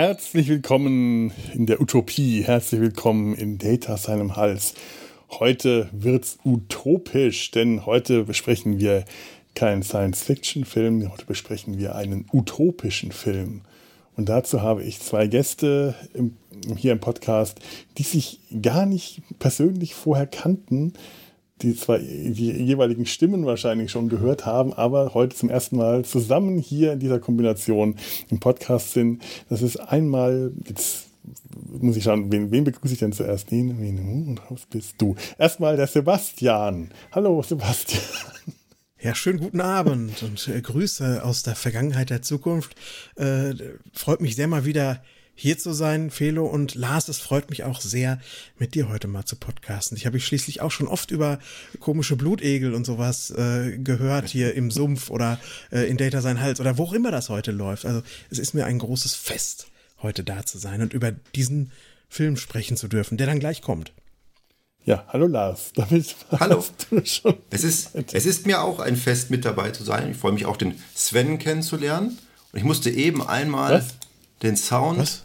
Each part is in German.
Herzlich willkommen in der Utopie. Herzlich willkommen in Data seinem Hals. Heute wird's utopisch, denn heute besprechen wir keinen Science-Fiction-Film, heute besprechen wir einen utopischen Film. Und dazu habe ich zwei Gäste im, hier im Podcast, die sich gar nicht persönlich vorher kannten, die zwar die jeweiligen Stimmen wahrscheinlich schon gehört haben, aber heute zum ersten Mal zusammen hier in dieser Kombination im Podcast sind. Das ist einmal, jetzt muss ich schauen, wen, wen begrüße ich denn zuerst? Wen, wen, und was bist du? Erstmal der Sebastian. Hallo Sebastian. Ja, schönen guten Abend und äh, Grüße aus der Vergangenheit der Zukunft. Äh, freut mich sehr mal wieder hier zu sein, Felo und Lars. Es freut mich auch sehr, mit dir heute mal zu podcasten. Ich habe ich schließlich auch schon oft über komische Blutegel und sowas äh, gehört hier im Sumpf oder äh, in Data sein Hals oder wo auch immer das heute läuft. Also es ist mir ein großes Fest, heute da zu sein und über diesen Film sprechen zu dürfen, der dann gleich kommt. Ja, hallo Lars. Damit hallo. Es ist, es ist mir auch ein Fest, mit dabei zu sein. Ich freue mich auch, den Sven kennenzulernen. Und ich musste eben einmal Was? den Sound. Was?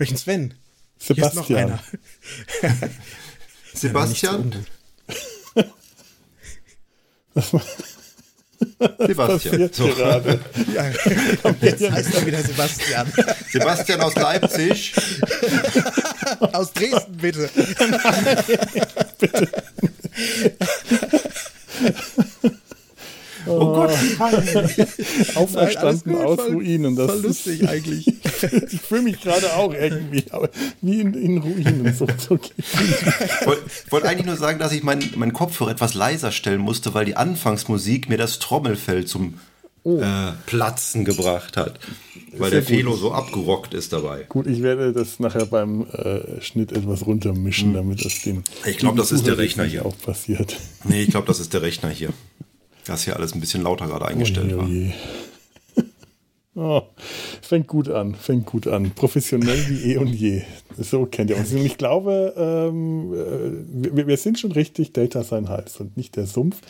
Welchen Sven? Sebastian. Sebastian? Sebastian. So. gerade. Ja, jetzt heißt er wieder Sebastian. Sebastian aus Leipzig. aus Dresden, bitte. bitte. Oh, oh Gott, Auferstanden Nein, aus voll, Ruinen. Das voll lustig eigentlich. ich fühle mich gerade auch irgendwie wie in, in Ruinen. So, so ich wollte wollt eigentlich nur sagen, dass ich meinen mein Kopfhörer etwas leiser stellen musste, weil die Anfangsmusik mir das Trommelfell zum oh. äh, Platzen gebracht hat. Weil Sehr der Felo so abgerockt ist dabei. Gut, ich werde das nachher beim äh, Schnitt etwas runtermischen, hm. damit das den. Ich glaube, das ist der Rechner hier. Auch passiert. Nee, ich glaube, das ist der Rechner hier. Das hier alles ein bisschen lauter gerade eingestellt oh, je, war. oh, fängt gut an, fängt gut an. Professionell wie eh und je. So kennt ihr uns. Und ich glaube, ähm, äh, wir, wir, sind schon richtig Data sein Hals und nicht der Sumpf.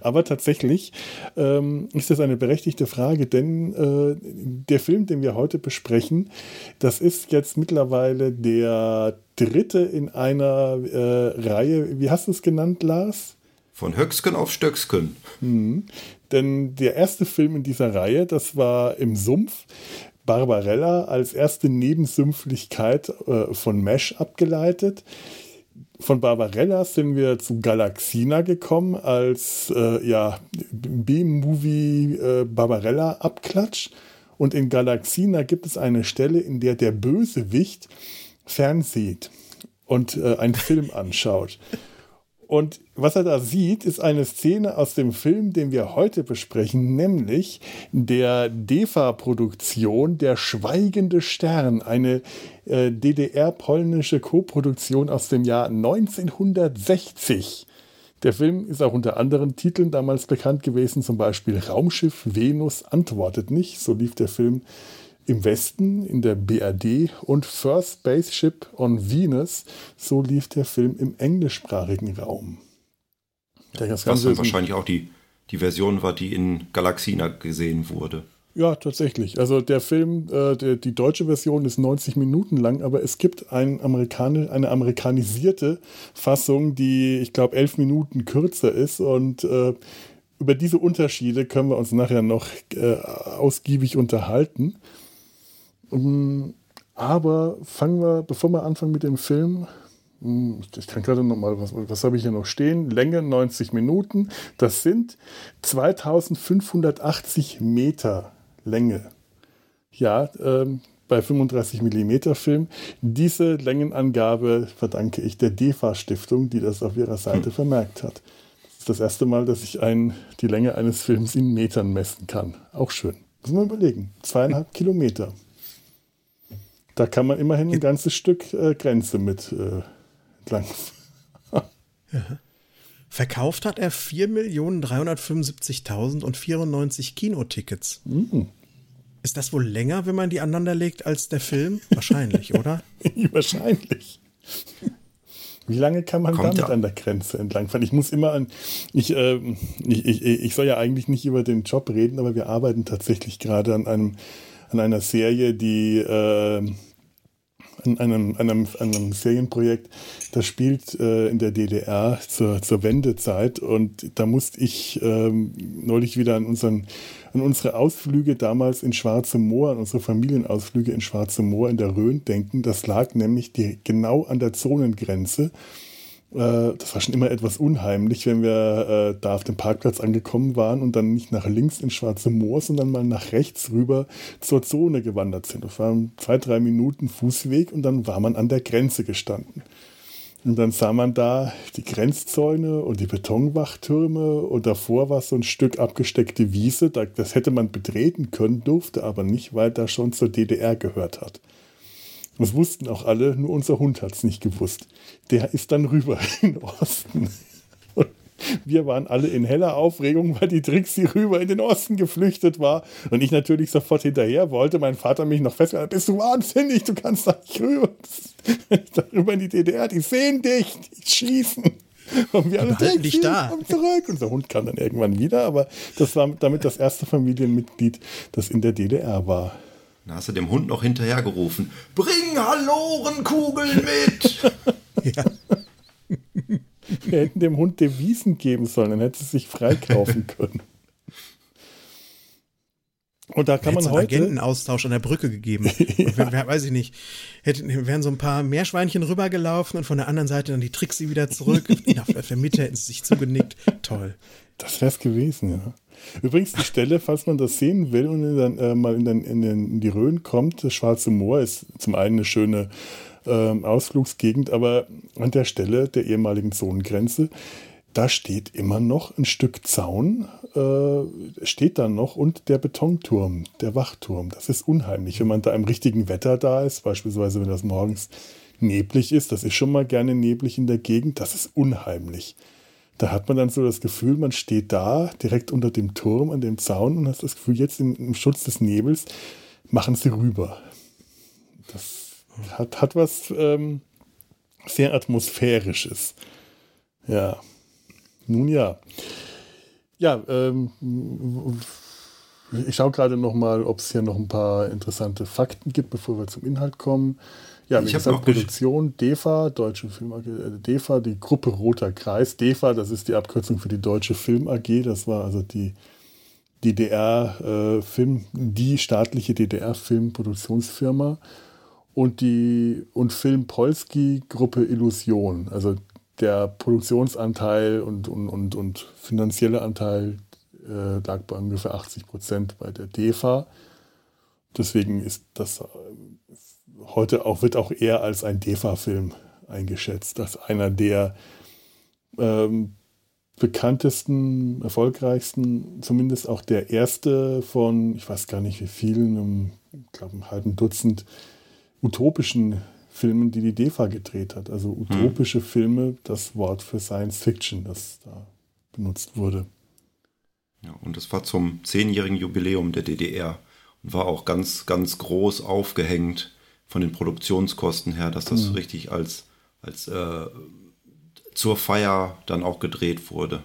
Aber tatsächlich ähm, ist das eine berechtigte Frage, denn äh, der Film, den wir heute besprechen, das ist jetzt mittlerweile der dritte in einer äh, Reihe. Wie hast du es genannt, Lars? Von Höcksken auf Stöcksken. Mhm. Denn der erste Film in dieser Reihe, das war im Sumpf. Barbarella als erste Nebensümpflichkeit äh, von Mesh abgeleitet. Von Barbarella sind wir zu Galaxina gekommen als äh, ja, B-Movie äh, Barbarella-Abklatsch. Und in Galaxina gibt es eine Stelle, in der der Bösewicht fernsieht und äh, einen Film anschaut. Und was er da sieht, ist eine Szene aus dem Film, den wir heute besprechen, nämlich der DEFA-Produktion Der Schweigende Stern, eine äh, DDR-polnische Koproduktion aus dem Jahr 1960. Der Film ist auch unter anderen Titeln damals bekannt gewesen, zum Beispiel Raumschiff Venus antwortet nicht. So lief der Film im Westen in der BRD und First Spaceship on Venus, so lief der Film im englischsprachigen Raum. Das Was dann wahrscheinlich auch die, die Version war, die in Galaxina gesehen wurde. Ja, tatsächlich. Also der Film, äh, der, die deutsche Version ist 90 Minuten lang, aber es gibt ein Amerikani eine amerikanisierte Fassung, die, ich glaube, elf Minuten kürzer ist. Und äh, über diese Unterschiede können wir uns nachher noch äh, ausgiebig unterhalten. Ähm, aber fangen wir, bevor wir anfangen mit dem Film, hm, ich kann gerade noch mal, was, was habe ich hier noch stehen? Länge 90 Minuten. Das sind 2580 Meter Länge. Ja, ähm, bei 35 mm Film. Diese Längenangabe verdanke ich der DEFA Stiftung, die das auf ihrer Seite hm. vermerkt hat. Das ist das erste Mal, dass ich ein, die Länge eines Films in Metern messen kann. Auch schön. Muss man überlegen. Zweieinhalb Kilometer. Da kann man immerhin ein ganzes Stück äh, Grenze mit äh, entlang. ja. Verkauft hat er 4.375.094 Kinotickets. Mhm. Ist das wohl länger, wenn man die aneinander legt, als der Film? Wahrscheinlich, oder? Wahrscheinlich. Wie lange kann man Kommt damit ja. an der Grenze entlangfahren? Ich muss immer an, ich, äh, ich, ich, ich soll ja eigentlich nicht über den Job reden, aber wir arbeiten tatsächlich gerade an einem an einer Serie, die äh, an einem, einem, einem Serienprojekt, das spielt äh, in der DDR zur, zur Wendezeit und da musste ich ähm, neulich wieder an unseren an unsere Ausflüge damals in Schwarze Moor, an unsere Familienausflüge in Schwarze Moor in der Rhön denken. Das lag nämlich die, genau an der Zonengrenze. Äh, das war schon immer etwas unheimlich, wenn wir äh, da auf dem Parkplatz angekommen waren und dann nicht nach links in Schwarze Moor, sondern mal nach rechts rüber zur Zone gewandert sind. Das waren zwei, drei Minuten Fußweg und dann war man an der Grenze gestanden. Und dann sah man da die Grenzzäune und die Betonwachtürme und davor war so ein Stück abgesteckte Wiese. Das hätte man betreten können, durfte aber nicht, weil da schon zur DDR gehört hat. Das wussten auch alle, nur unser Hund hat es nicht gewusst. Der ist dann rüber in den Osten. Wir waren alle in heller Aufregung, weil die Trixie rüber in den Osten geflüchtet war. Und ich natürlich sofort hinterher wollte. Mein Vater mich noch festgehalten. Bist du wahnsinnig? Du kannst da nicht rüber. Darüber in die DDR. Die sehen dich. Die schießen. Und wir alle dich da. Komm zurück. Unser Hund kam dann irgendwann wieder. Aber das war damit das erste Familienmitglied, das in der DDR war. Da hast du dem Hund noch hinterhergerufen. Bring Hallorenkugeln mit! ja. Wir hätten dem Hund Devisen geben sollen, dann hätte es sich freikaufen können. Und da kann man heute. Agentenaustausch an der Brücke gegeben. Und wenn, wer, weiß ich nicht, hätten, wären so ein paar Meerschweinchen rübergelaufen und von der anderen Seite dann die Trixie wieder zurück. auf der Mitte hätten sie sich zugenickt. Toll. Das wäre es gewesen, ja. Übrigens, die Stelle, falls man das sehen will und dann äh, mal in, den, in, den, in, die Rhön kommt, das Schwarze Moor ist zum einen eine schöne äh, Ausflugsgegend, aber an der Stelle der ehemaligen Zonengrenze, da steht immer noch ein Stück Zaun, äh, steht da noch und der Betonturm, der Wachturm. Das ist unheimlich, wenn man da im richtigen Wetter da ist, beispielsweise wenn das morgens neblig ist, das ist schon mal gerne neblig in der Gegend, das ist unheimlich. Da hat man dann so das Gefühl, man steht da direkt unter dem Turm an dem Zaun und hat das Gefühl, jetzt im, im Schutz des Nebels machen sie rüber. Das hat, hat was ähm, sehr Atmosphärisches. Ja. Nun ja. Ja, ähm, ich schaue gerade noch mal, ob es hier noch ein paar interessante Fakten gibt, bevor wir zum Inhalt kommen. Ja, wie gesagt, Produktion DEFA, Deutsche Film AG, äh, DEFA, die Gruppe Roter Kreis. DEFA, das ist die Abkürzung für die Deutsche Film AG. Das war also die DDR-Film, äh, die staatliche DDR-Filmproduktionsfirma und die und Film Polski Gruppe Illusion. Also der Produktionsanteil und, und, und, und finanzielle Anteil äh, lag bei ungefähr 80 Prozent bei der DEFA. Deswegen ist das äh, heute auch, wird auch eher als ein DEFA-Film eingeschätzt, als einer der ähm, bekanntesten, erfolgreichsten, zumindest auch der erste von, ich weiß gar nicht wie vielen, einem, ich glaube einem halben Dutzend utopischen Filmen, die die DEFA gedreht hat. Also utopische hm. Filme, das Wort für Science Fiction, das da benutzt wurde. Ja, und das war zum zehnjährigen Jubiläum der DDR und war auch ganz, ganz groß aufgehängt von den Produktionskosten her, dass das mhm. richtig als, als äh, zur Feier dann auch gedreht wurde.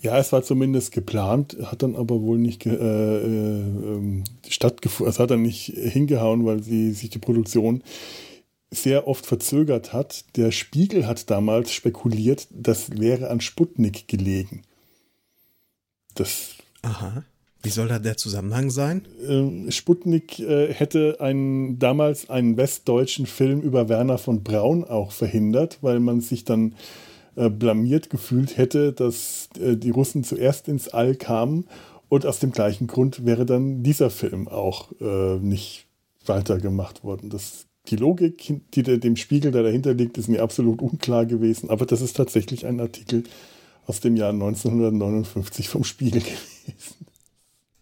Ja, es war zumindest geplant, hat dann aber wohl nicht äh, äh, stattgefunden. Es hat dann nicht hingehauen, weil sie sich die Produktion sehr oft verzögert hat. Der Spiegel hat damals spekuliert, das wäre an Sputnik gelegen. Das. Aha. Wie soll da der Zusammenhang sein? Äh, Sputnik äh, hätte einen, damals einen westdeutschen Film über Werner von Braun auch verhindert, weil man sich dann äh, blamiert gefühlt hätte, dass äh, die Russen zuerst ins All kamen und aus dem gleichen Grund wäre dann dieser Film auch nicht weitergemacht worden. Das, die Logik, die dem Spiegel, der dahinter liegt, ist mir absolut unklar gewesen, aber das ist tatsächlich ein Artikel aus dem Jahr 1959 vom Spiegel gewesen.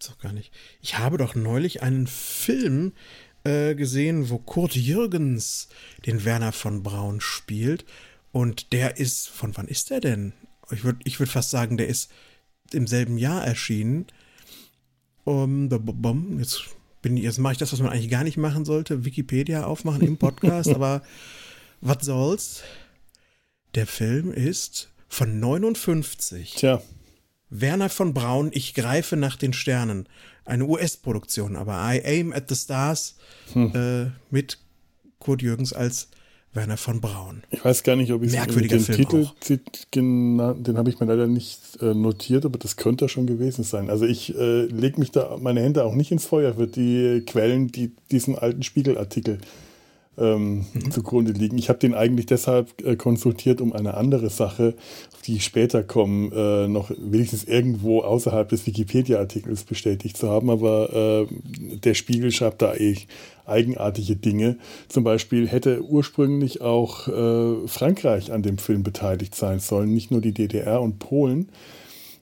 Doch gar nicht. Ich habe doch neulich einen Film äh, gesehen, wo Kurt Jürgens den Werner von Braun spielt. Und der ist, von wann ist der denn? Ich würde ich würd fast sagen, der ist im selben Jahr erschienen. Um, jetzt bin jetzt mache ich das, was man eigentlich gar nicht machen sollte, Wikipedia aufmachen im Podcast, aber was soll's? Der Film ist von 59. Tja. Werner von Braun, ich greife nach den Sternen. Eine US-Produktion, aber I Aim at the Stars hm. äh, mit Kurt Jürgens als Werner von Braun. Ich weiß gar nicht, ob ich Merkwürdiger den Film Titel, genannt, den habe ich mir leider nicht äh, notiert, aber das könnte schon gewesen sein. Also ich äh, lege mich da meine Hände auch nicht ins Feuer für die Quellen, die diesen alten Spiegelartikel ähm, mhm. zugrunde liegen. Ich habe den eigentlich deshalb äh, konsultiert, um eine andere Sache, auf die ich später komme, äh, noch wenigstens irgendwo außerhalb des Wikipedia-Artikels bestätigt zu haben. Aber äh, der Spiegel schreibt da eh eigenartige Dinge. Zum Beispiel hätte ursprünglich auch äh, Frankreich an dem Film beteiligt sein sollen, nicht nur die DDR und Polen.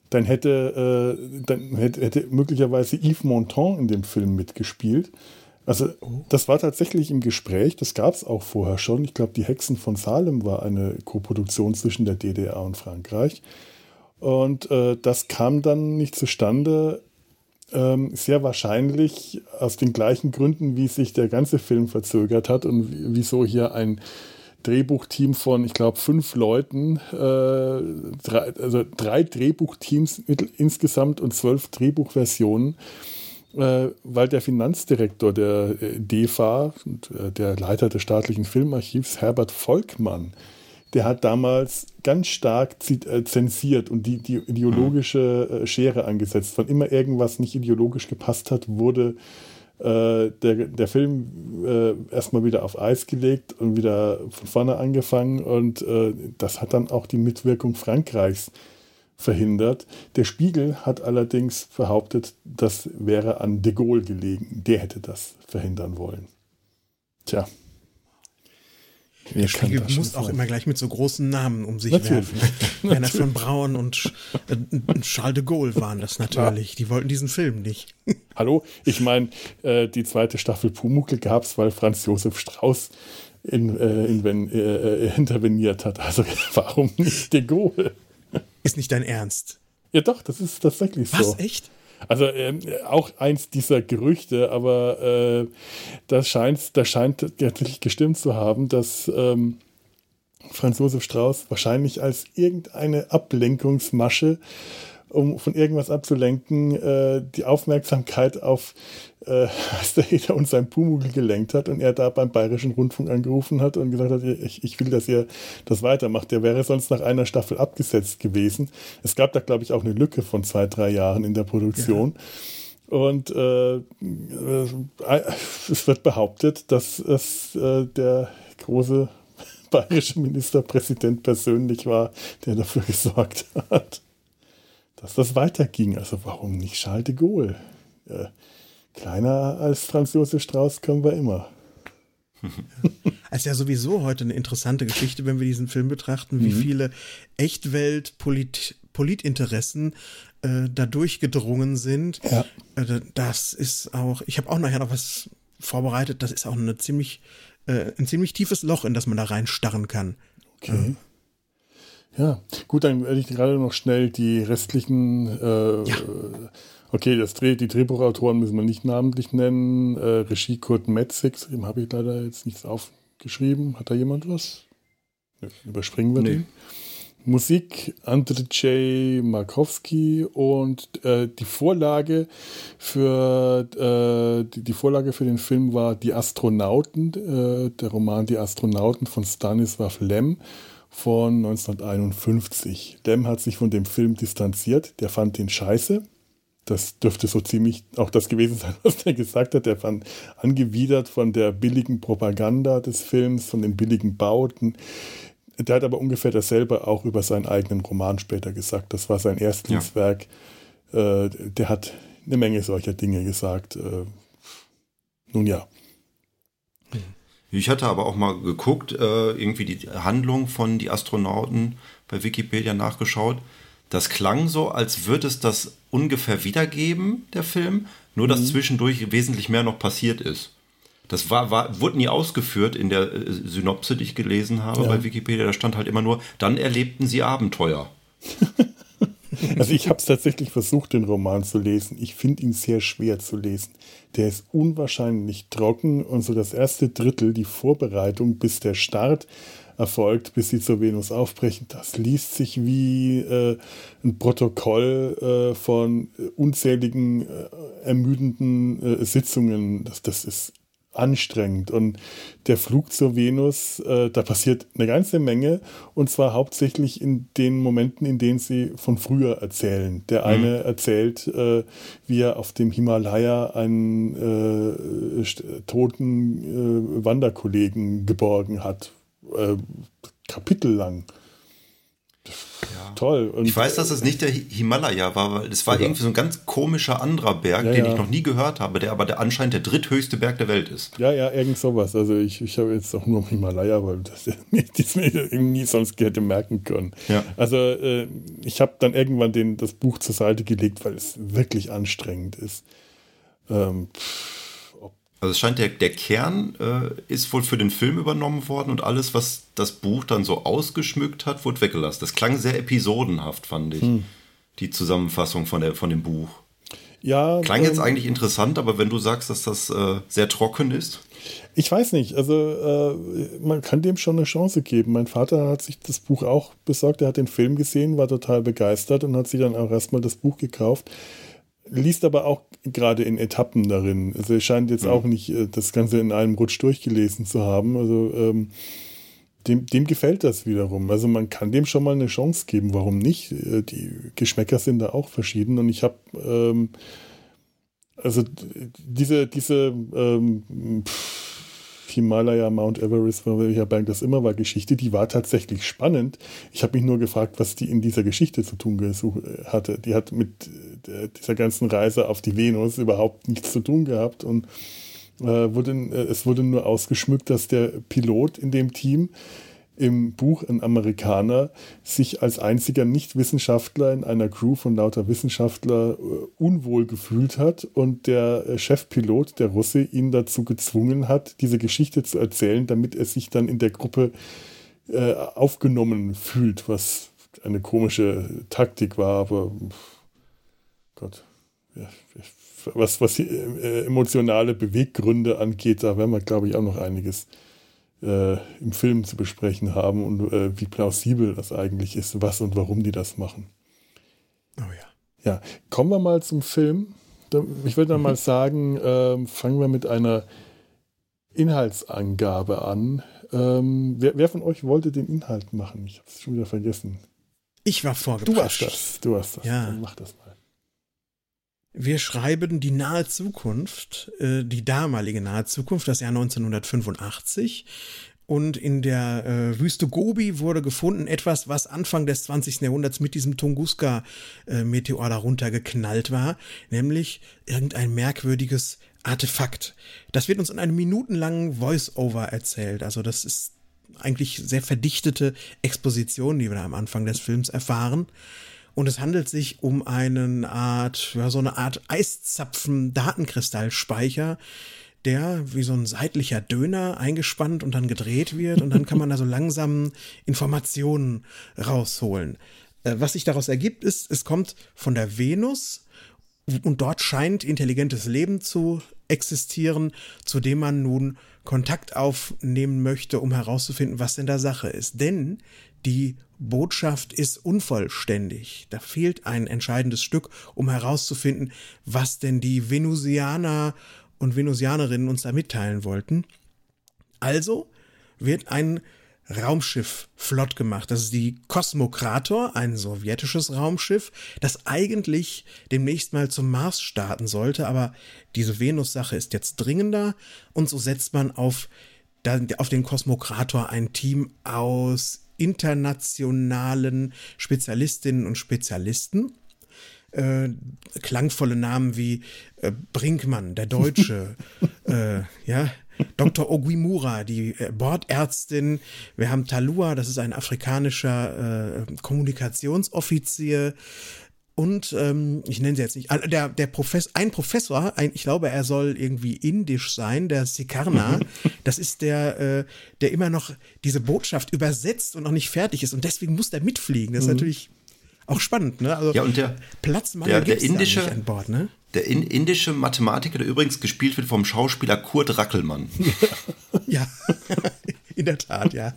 Dann hätte, äh, dann hätte, hätte möglicherweise Yves Montand in dem Film mitgespielt. Also das war tatsächlich im Gespräch, das gab es auch vorher schon. Ich glaube, die Hexen von Salem war eine Koproduktion zwischen der DDR und Frankreich. Und äh, das kam dann nicht zustande, ähm, sehr wahrscheinlich aus den gleichen Gründen, wie sich der ganze Film verzögert hat und wieso hier ein Drehbuchteam von, ich glaube, fünf Leuten, äh, drei, also drei Drehbuchteams mit, insgesamt und zwölf Drehbuchversionen, weil der Finanzdirektor der äh, DEFA, äh, der Leiter des staatlichen Filmarchivs, Herbert Volkmann, der hat damals ganz stark äh, zensiert und die, die ideologische äh, Schere angesetzt. Wann immer irgendwas nicht ideologisch gepasst hat, wurde äh, der, der Film äh, erstmal wieder auf Eis gelegt und wieder von vorne angefangen. Und äh, das hat dann auch die Mitwirkung Frankreichs verhindert. Der Spiegel hat allerdings behauptet, das wäre an de Gaulle gelegen. Der hätte das verhindern wollen. Tja. Der Spiegel muss auch immer gleich mit so großen Namen um sich natürlich. werfen. Werner von Braun und äh, Charles de Gaulle waren das natürlich. Ja. Die wollten diesen Film nicht. Hallo, ich meine, äh, die zweite Staffel Pumuckl gab es, weil Franz Josef Strauß in, äh, in, äh, interveniert hat. Also warum nicht de Gaulle? Ist nicht dein Ernst? Ja doch, das ist tatsächlich so. Was, echt? Also ähm, auch eins dieser Gerüchte, aber äh, das scheint, das scheint tatsächlich gestimmt zu haben, dass ähm, Franz Josef Strauß wahrscheinlich als irgendeine Ablenkungsmasche um von irgendwas abzulenken, äh, die Aufmerksamkeit auf äh, Heder und sein Pumuckl gelenkt hat und er da beim Bayerischen Rundfunk angerufen hat und gesagt hat, ich, ich will, dass ihr das weitermacht. Der wäre sonst nach einer Staffel abgesetzt gewesen. Es gab da, glaube ich, auch eine Lücke von zwei, drei Jahren in der Produktion. Ja. Und äh, äh, es wird behauptet, dass es äh, der große bayerische Ministerpräsident persönlich war, der dafür gesorgt hat dass das weiterging. Also warum nicht Charles de Gaulle? Äh, kleiner als Franz Josef Strauß können wir immer. Es ist ja sowieso heute eine interessante Geschichte, wenn wir diesen Film betrachten, wie mhm. viele Echtwelt-Politinteressen äh, da durchgedrungen sind. Ja. Äh, das ist auch, ich habe auch nachher noch was vorbereitet, das ist auch eine ziemlich, äh, ein ziemlich tiefes Loch, in das man da reinstarren kann. Okay. Ja, gut, dann werde ich gerade noch schnell die restlichen. Äh, ja. Okay, das Dreh, die Drehbuchautoren müssen wir nicht namentlich nennen. Äh, Regie Kurt Metzig, dem habe ich leider jetzt nichts aufgeschrieben. Hat da jemand was? Überspringen wir nee. den. Musik Andrzej Markowski und äh, die Vorlage für äh, die, die, Vorlage für den Film war Die Astronauten, äh, der Roman Die Astronauten von Stanislav Lem von 1951. Lem hat sich von dem Film distanziert. Der fand den scheiße. Das dürfte so ziemlich auch das gewesen sein, was er gesagt hat. Er fand angewidert von der billigen Propaganda des Films, von den billigen Bauten. Der hat aber ungefähr dasselbe auch über seinen eigenen Roman später gesagt. Das war sein Erstlingswerk. Ja. Äh, der hat eine Menge solcher Dinge gesagt. Äh, nun ja. Ich hatte aber auch mal geguckt, äh, irgendwie die Handlung von die Astronauten bei Wikipedia nachgeschaut. Das klang so, als würde es das ungefähr wiedergeben, der Film, nur dass mhm. zwischendurch wesentlich mehr noch passiert ist. Das war, war, wurde nie ausgeführt in der äh, Synopse, die ich gelesen habe ja. bei Wikipedia. Da stand halt immer nur, dann erlebten sie Abenteuer. Also ich habe es tatsächlich versucht, den Roman zu lesen. Ich finde ihn sehr schwer zu lesen. Der ist unwahrscheinlich trocken und so das erste Drittel, die Vorbereitung bis der Start, erfolgt, bis sie zur Venus aufbrechen. Das liest sich wie äh, ein Protokoll äh, von unzähligen äh, ermüdenden äh, Sitzungen. Das, das ist anstrengend. Und der Flug zur Venus, äh, da passiert eine ganze Menge und zwar hauptsächlich in den Momenten, in denen sie von früher erzählen. Der mhm. eine erzählt, äh, wie er auf dem Himalaya einen äh, toten äh, Wanderkollegen geborgen hat. Äh, kapitellang. Ja. Toll. Und ich weiß, dass es nicht der Himalaya war, weil es war oder? irgendwie so ein ganz komischer anderer Berg, ja, den ja. ich noch nie gehört habe, der aber der anscheinend der dritthöchste Berg der Welt ist. Ja, ja, irgend sowas. Also ich, ich habe jetzt auch nur Himalaya, weil das ich mir irgendwie sonst hätte merken können. Ja. Also äh, ich habe dann irgendwann den, das Buch zur Seite gelegt, weil es wirklich anstrengend ist. Ähm, pff also es scheint der, der Kern äh, ist wohl für den Film übernommen worden und alles, was das Buch dann so ausgeschmückt hat, wurde weggelassen. Das klang sehr episodenhaft, fand ich. Hm. Die Zusammenfassung von, der, von dem Buch. Ja. Klang jetzt ähm, eigentlich interessant, aber wenn du sagst, dass das äh, sehr trocken ist. Ich weiß nicht, also äh, man kann dem schon eine Chance geben. Mein Vater hat sich das Buch auch besorgt, er hat den Film gesehen, war total begeistert und hat sich dann auch erstmal das Buch gekauft liest aber auch gerade in Etappen darin. Also er scheint jetzt mhm. auch nicht äh, das Ganze in einem Rutsch durchgelesen zu haben. Also ähm, dem, dem gefällt das wiederum. Also man kann dem schon mal eine Chance geben. Warum nicht? Äh, die Geschmäcker sind da auch verschieden und ich habe ähm, also diese diese ähm, pff, Himalaya, Mount Everest, von welcher Berg das immer war, Geschichte, die war tatsächlich spannend. Ich habe mich nur gefragt, was die in dieser Geschichte zu tun hatte. Die hat mit äh, dieser ganzen Reise auf die Venus überhaupt nichts zu tun gehabt und äh, wurde, äh, es wurde nur ausgeschmückt, dass der Pilot in dem Team im Buch ein Amerikaner sich als einziger Nicht-Wissenschaftler in einer Crew von lauter Wissenschaftler äh, unwohl gefühlt hat und der äh, Chefpilot, der Russe, ihn dazu gezwungen hat, diese Geschichte zu erzählen, damit er sich dann in der Gruppe äh, aufgenommen fühlt, was eine komische Taktik war, aber Gott. Ja, was, was äh, emotionale Beweggründe angeht, da werden wir, glaube ich, auch noch einiges äh, im Film zu besprechen haben und äh, wie plausibel das eigentlich ist, was und warum die das machen. Oh ja. Ja, kommen wir mal zum Film. Ich würde dann mal sagen, äh, fangen wir mit einer Inhaltsangabe an. Ähm, wer, wer, von euch wollte den Inhalt machen? Ich habe es schon wieder vergessen. Ich war vorgeprescht. Du hast das. Du hast das. Ja. Dann mach das. Wir schreiben die nahe Zukunft, äh, die damalige nahe Zukunft, das Jahr 1985. Und in der äh, Wüste Gobi wurde gefunden etwas, was Anfang des 20. Jahrhunderts mit diesem Tunguska-Meteor äh, darunter geknallt war, nämlich irgendein merkwürdiges Artefakt. Das wird uns in einem minutenlangen Voice-Over erzählt. Also das ist eigentlich sehr verdichtete Exposition, die wir da am Anfang des Films erfahren. Und es handelt sich um eine Art, ja, so eine Art Eiszapfen-Datenkristallspeicher, der wie so ein seitlicher Döner eingespannt und dann gedreht wird und dann kann man da so langsam Informationen rausholen. Äh, was sich daraus ergibt, ist, es kommt von der Venus und dort scheint intelligentes Leben zu existieren, zu dem man nun Kontakt aufnehmen möchte, um herauszufinden, was denn da Sache ist. Denn die Botschaft ist unvollständig. Da fehlt ein entscheidendes Stück, um herauszufinden, was denn die Venusianer und Venusianerinnen uns da mitteilen wollten. Also wird ein Raumschiff flott gemacht. Das ist die Kosmokrator, ein sowjetisches Raumschiff, das eigentlich demnächst mal zum Mars starten sollte, aber diese Venus-Sache ist jetzt dringender und so setzt man auf, auf den Kosmokrator ein Team aus internationalen Spezialistinnen und Spezialisten. Äh, klangvolle Namen wie äh, Brinkmann, der Deutsche, äh, ja, Dr. Oguimura, die äh, Bordärztin. Wir haben Talua, das ist ein afrikanischer äh, Kommunikationsoffizier. Und ähm, ich nenne sie jetzt nicht. Der, der Professor, ein Professor, ein, ich glaube, er soll irgendwie indisch sein, der Sikarna. das ist der, äh, der immer noch diese Botschaft übersetzt und noch nicht fertig ist. Und deswegen muss der mitfliegen. Das ist mhm. natürlich auch spannend, ne? Also ja, und der, Platzmangel der, der indische, an Bord, ne? Der in, indische Mathematiker, der übrigens gespielt wird vom Schauspieler Kurt Rackelmann. ja, in der Tat, ja.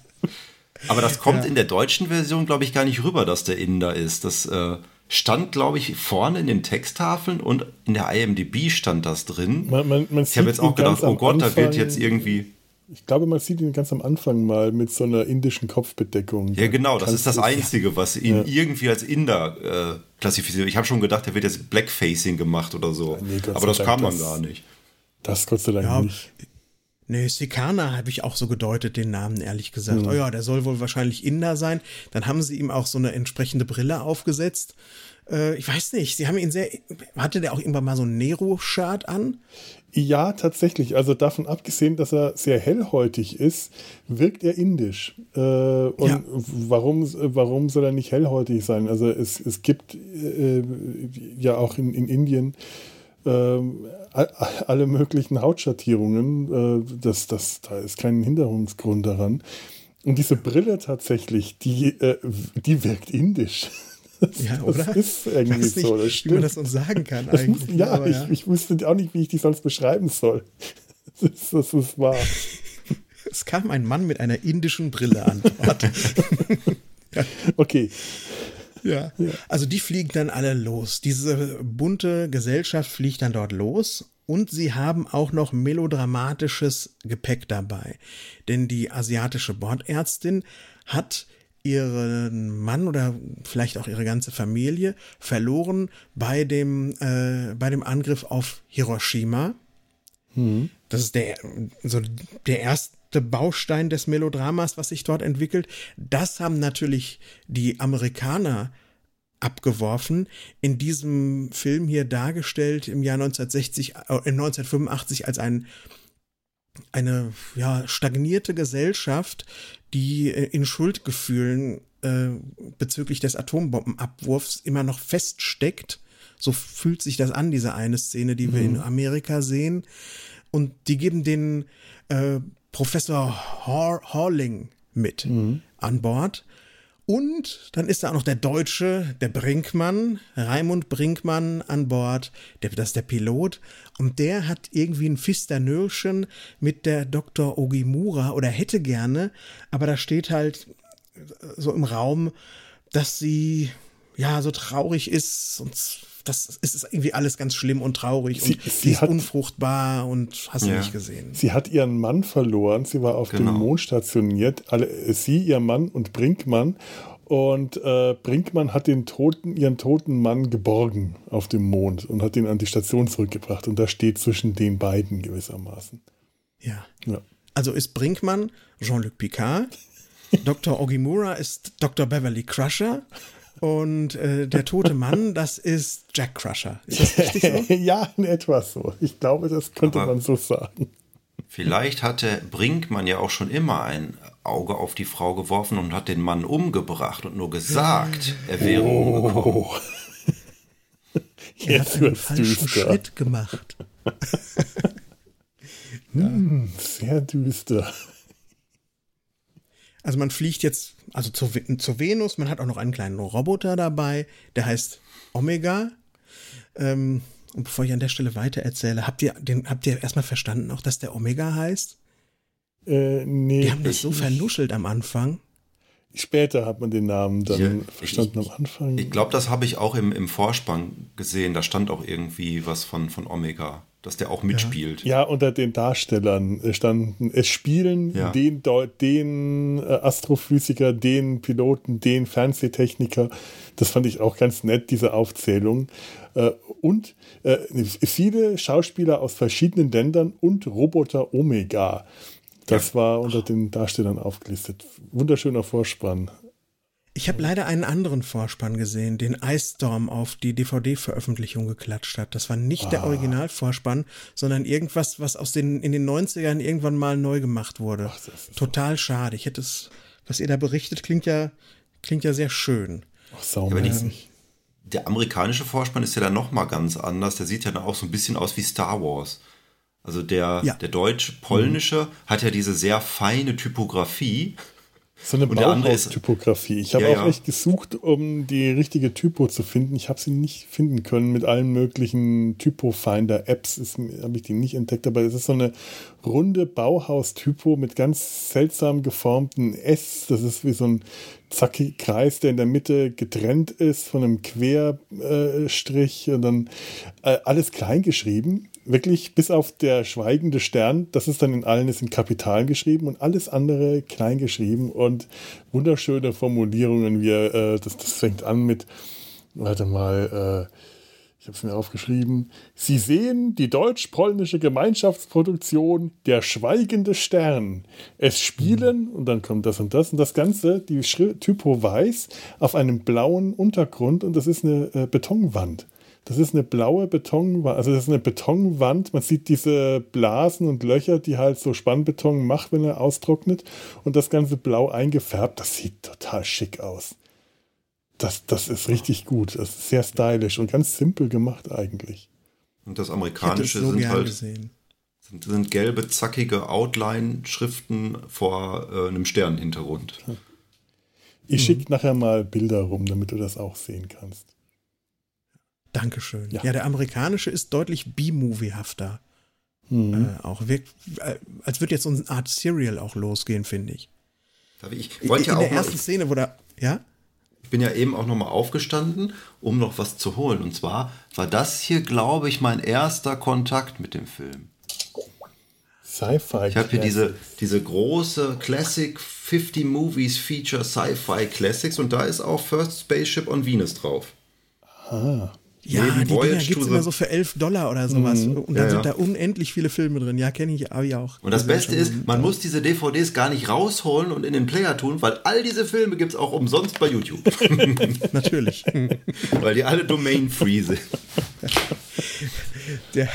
Aber das kommt ja. in der deutschen Version, glaube ich, gar nicht rüber, dass der Inder ist. Das äh, stand, glaube ich, vorne in den Texttafeln und in der IMDb stand das drin. Man, man, man ich habe jetzt auch gedacht, oh Gott, Anfang, da wird jetzt irgendwie. Ich glaube, man sieht ihn ganz am Anfang mal mit so einer indischen Kopfbedeckung. Ja, genau, das ist das Einzige, was ihn ja. irgendwie als Inder äh, klassifiziert. Ich habe schon gedacht, er wird jetzt Blackfacing gemacht oder so. Ja, nee, Aber das kam man gar nicht. Das Gott sei Dank ja, nicht. Nee, Sikana habe ich auch so gedeutet, den Namen, ehrlich gesagt. Mhm. Oh ja, der soll wohl wahrscheinlich Inder sein. Dann haben sie ihm auch so eine entsprechende Brille aufgesetzt. Äh, ich weiß nicht, sie haben ihn sehr. Hatte der auch irgendwann mal so ein Nero-Shirt an? Ja, tatsächlich. Also davon abgesehen, dass er sehr hellhäutig ist, wirkt er indisch. Äh, und ja. warum, warum soll er nicht hellhäutig sein? Also es, es gibt äh, ja auch in, in Indien ähm, alle möglichen Hautschattierungen. Äh, das, das, da ist kein Hinderungsgrund daran. Und diese Brille tatsächlich, die, äh, die wirkt indisch. Das, ja, oder? Das ist irgendwie nicht, so. Das stimmt. Wie man das uns sagen kann das eigentlich. Muss, ja, aber, ja. Ich, ich wusste auch nicht, wie ich die sonst beschreiben soll. Das ist, das ist wahr. Es kam ein Mann mit einer indischen Brille an. ja. Okay. Ja. ja. Also die fliegen dann alle los. Diese bunte Gesellschaft fliegt dann dort los und sie haben auch noch melodramatisches Gepäck dabei. Denn die asiatische Bordärztin hat ihren Mann oder vielleicht auch ihre ganze Familie verloren bei dem, äh, bei dem Angriff auf Hiroshima. Hm. Das ist der, so der erste erste Baustein des Melodramas, was sich dort entwickelt. Das haben natürlich die Amerikaner abgeworfen. In diesem Film hier dargestellt im Jahr 1960, äh, 1985 als ein eine ja, stagnierte Gesellschaft, die äh, in Schuldgefühlen äh, bezüglich des Atombombenabwurfs immer noch feststeckt. So fühlt sich das an, diese eine Szene, die wir in mhm. Amerika sehen. Und die geben den äh, Professor Hor Horling mit mhm. an Bord. Und dann ist da auch noch der Deutsche, der Brinkmann, Raimund Brinkmann an Bord, der, das ist der Pilot. Und der hat irgendwie ein Fisternöhrchen mit der Dr. Ogimura oder hätte gerne, aber da steht halt so im Raum, dass sie ja so traurig ist und das ist irgendwie alles ganz schlimm und traurig sie, und sie, ist hat, unfruchtbar und hast ja. du nicht gesehen. Sie hat ihren Mann verloren, sie war auf genau. dem Mond stationiert, alle, sie, ihr Mann und Brinkmann und äh, Brinkmann hat den toten, ihren toten Mann geborgen auf dem Mond und hat ihn an die Station zurückgebracht und da steht zwischen den beiden gewissermaßen. Ja. ja. Also ist Brinkmann Jean-Luc Picard, Dr. Ogimura ist Dr. Beverly Crusher und äh, der tote Mann, das ist Jack Crusher. Ist das richtig so? ja, in etwa so. Ich glaube, das könnte Aber man so sagen. Vielleicht hatte Brinkmann ja auch schon immer ein Auge auf die Frau geworfen und hat den Mann umgebracht und nur gesagt, er wäre oh. umgekommen. er hat einen falschen düster. Schritt gemacht. hm, sehr düster. Also man fliegt jetzt also zur, zur Venus, man hat auch noch einen kleinen Roboter dabei, der heißt Omega. Ähm, und bevor ich an der Stelle weiter erzähle, habt ihr, den, habt ihr erstmal verstanden auch, dass der Omega heißt? Äh, nee. Die haben das so vernuschelt am Anfang. Später hat man den Namen dann ja, verstanden ich, am Anfang. Ich glaube, das habe ich auch im, im Vorspann gesehen. Da stand auch irgendwie was von, von Omega dass der auch mitspielt. Ja, unter den Darstellern standen, es spielen ja. den, den äh, Astrophysiker, den Piloten, den Fernsehtechniker. Das fand ich auch ganz nett, diese Aufzählung. Äh, und äh, viele Schauspieler aus verschiedenen Ländern und Roboter Omega. Das ja. war unter den Darstellern aufgelistet. Wunderschöner Vorspann. Ich habe leider einen anderen Vorspann gesehen, den Ice Storm auf die DVD-Veröffentlichung geklatscht hat. Das war nicht ah. der Originalvorspann, sondern irgendwas, was aus den, in den 90ern irgendwann mal neu gemacht wurde. Ach, Total schade. Ich hätte es, was ihr da berichtet, klingt ja, klingt ja sehr schön. Ach, saumäßig. der amerikanische Vorspann ist ja dann nochmal ganz anders. Der sieht ja dann auch so ein bisschen aus wie Star Wars. Also der, ja. der deutsch-polnische mhm. hat ja diese sehr feine Typografie So eine Bauhaus-Typografie. Ich habe Ja, auch ja. echt gesucht, um die richtige Typo zu finden. Ich habe sie nicht finden können mit allen möglichen Typo-Finder-Apps. Habe ich die nicht entdeckt, aber es ist so eine runde Bauhaus-Typo mit ganz seltsam geformten S. Das ist wie so ein zackiger Kreis, der in der Mitte getrennt ist von einem Querstrich und dann äh, alles klein geschrieben. Wirklich bis auf der schweigende Stern, das ist dann in allen ist in Kapital geschrieben und alles andere klein geschrieben und wunderschöne Formulierungen. Wie, äh, das, das fängt an mit, warte mal, äh, ich habe es mir aufgeschrieben. Sie sehen die deutsch-polnische Gemeinschaftsproduktion Der schweigende Stern. Es spielen, und dann kommt das und das, und das Ganze, die Schrift, Typo weiß, auf einem blauen Untergrund, und das ist eine äh, Betonwand. Das ist eine blaue Betonwand, also das ist eine Betonwand. Man sieht diese Blasen und Löcher, die halt so Spannbeton macht, wenn er austrocknet. Und das Ganze blau eingefärbt. Das sieht total schick aus. Das, das ist richtig gut. Das ist sehr stylisch und ganz simpel gemacht eigentlich. Und das Amerikanische so sind halt gesehen. sind, sind gelbe, zackige Outline-Schriften vor äh, einem Sternenhintergrund. Ich schicke nachher mal Bilder rum, damit du das auch sehen kannst. Dankeschön. Ja. Ja. der amerikanische ist deutlich B-Movie-hafter. Mhm. Äh, auch wirkt, äh, als würde jetzt so eine Art Serial auch losgehen, finde ich. Ich In, wollte ja in auch der ersten Szene, wo da, ja? ich bin ja eben auch noch mal aufgestanden, um noch was zu holen. Und zwar war das hier, glaube ich, mein erster Kontakt mit dem Film. Sci-Fi. Ich habe hier diese, diese große Classic 50 Movies Feature Sci-Fi Classics und da ist auch First Spaceship on Venus drauf. Ja, die Dinger gibt es immer so für 11 Dollar oder sowas. Und dann Ja, sind ja. da unendlich viele Filme drin. Ja, kenne ich, aber ich auch. Und das Also Beste schon- ist, man muss diese DVDs gar nicht rausholen und in den Player tun, weil all diese Filme gibt es auch umsonst bei YouTube. Natürlich. weil die alle domain-free sind. Der,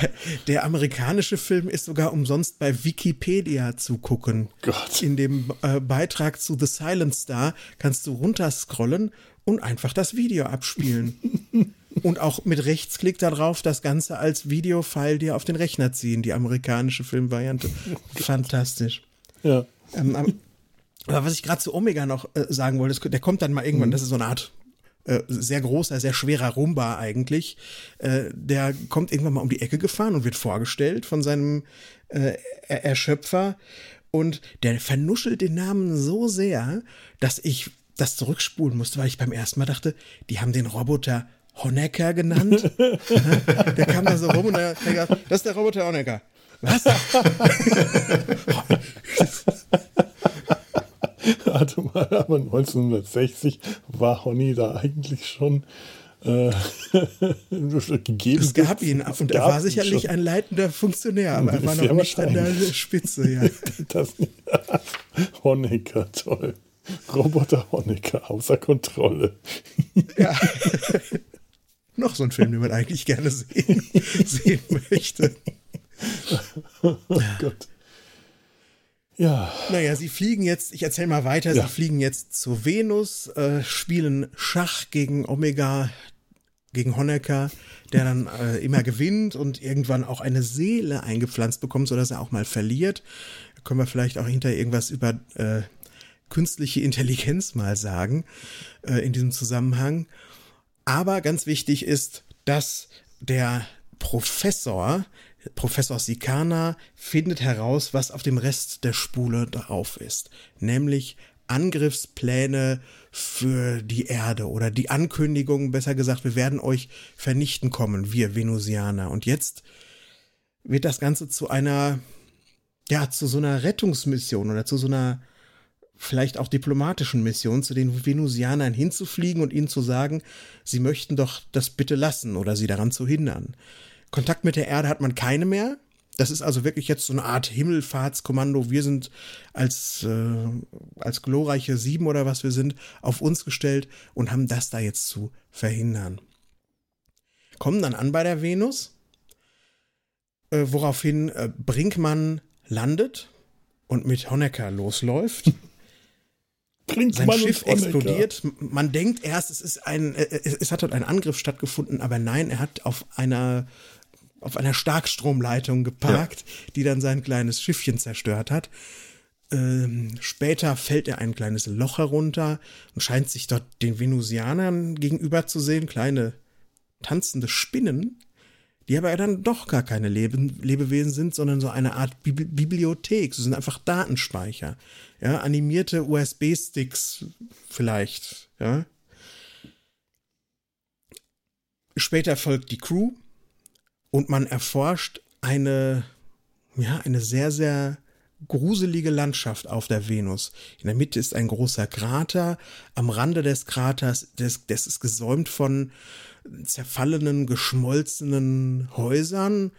der amerikanische Film ist sogar umsonst bei Wikipedia zu gucken. Gott. In dem äh, Beitrag zu The Silent Star kannst du runterscrollen und einfach das Video abspielen. und auch mit Rechtsklick darauf das Ganze als Videofile dir auf den Rechner ziehen, die amerikanische Filmvariante. Fantastisch. Ja. Ähm, aber was ich gerade zu Omega noch äh, sagen wollte, der kommt dann mal irgendwann, das ist so eine Art äh, sehr großer, sehr schwerer Rumba eigentlich. Äh, der kommt irgendwann mal um die Ecke gefahren und wird vorgestellt von seinem äh, Er- Erschöpfer. Und der vernuschelt den Namen so sehr, dass ich das zurückspulen musste, weil ich beim ersten Mal dachte, die haben den Roboter Honecker genannt. der kam da so rum und der, der gesagt, das ist der Roboter Honecker. Was? Warte mal, aber 1960 war Honey da eigentlich schon äh, gegeben. Es gab ihn und er war sicherlich schon. ein leitender Funktionär, aber er war noch nicht an der. Spitze. Ja. Das, Honecker, toll. Roboter Honecker, außer Kontrolle. Noch so ein Film, den man eigentlich gerne sehen, sehen möchte. Oh Gott. Ja, Naja, sie fliegen jetzt, ich erzähle mal weiter, Ja. sie fliegen jetzt zu Venus, äh, spielen Schach gegen Omega, gegen Honecker, der dann äh, immer gewinnt und irgendwann auch eine Seele eingepflanzt bekommt, sodass er auch mal verliert. Da können wir vielleicht auch hinter irgendwas über äh, künstliche Intelligenz mal sagen äh, in diesem Zusammenhang. Aber ganz wichtig ist, dass der Professor, Professor Sikana, findet heraus, was auf dem Rest der Spule drauf ist. Nämlich Angriffspläne für die Erde oder die Ankündigung, besser gesagt, wir werden euch vernichten kommen, wir Venusianer. Und jetzt wird das Ganze zu einer, ja, zu so einer Rettungsmission oder zu so einer vielleicht auch diplomatischen Mission zu den Venusianern hinzufliegen und ihnen zu sagen, sie möchten doch das bitte lassen oder sie daran zu hindern. Kontakt mit der Erde hat man keine mehr. Das ist also wirklich jetzt so eine Art Himmelfahrtskommando. Wir sind als, äh, als glorreiche Sieben oder was wir sind, auf uns gestellt und haben das da jetzt zu verhindern. Kommen dann an bei der Venus, äh, woraufhin äh, Brinkmann landet und mit Honecker losläuft. Bringt Sein man Schiff explodiert. Man denkt erst, es ist ein, äh, es, es hat dort ein Angriff stattgefunden, aber nein, er hat auf einer auf einer Starkstromleitung geparkt, die dann sein kleines Schiffchen zerstört hat. Ähm, später fällt er ein kleines Loch herunter und scheint sich dort den Venusianern gegenüber zu sehen, kleine tanzende Spinnen, die aber dann doch gar keine Leben, Lebewesen sind, sondern so eine Art Bibli Bibliothek. Sie sind einfach Datenspeicher. Ja, animierte USB-Sticks vielleicht, ja. Später folgt die Crew und man erforscht eine, ja, eine sehr, sehr gruselige Landschaft auf der Venus. In der Mitte ist ein großer Krater. Am Rande des Kraters, das, das ist gesäumt von zerfallenen, geschmolzenen Häusern.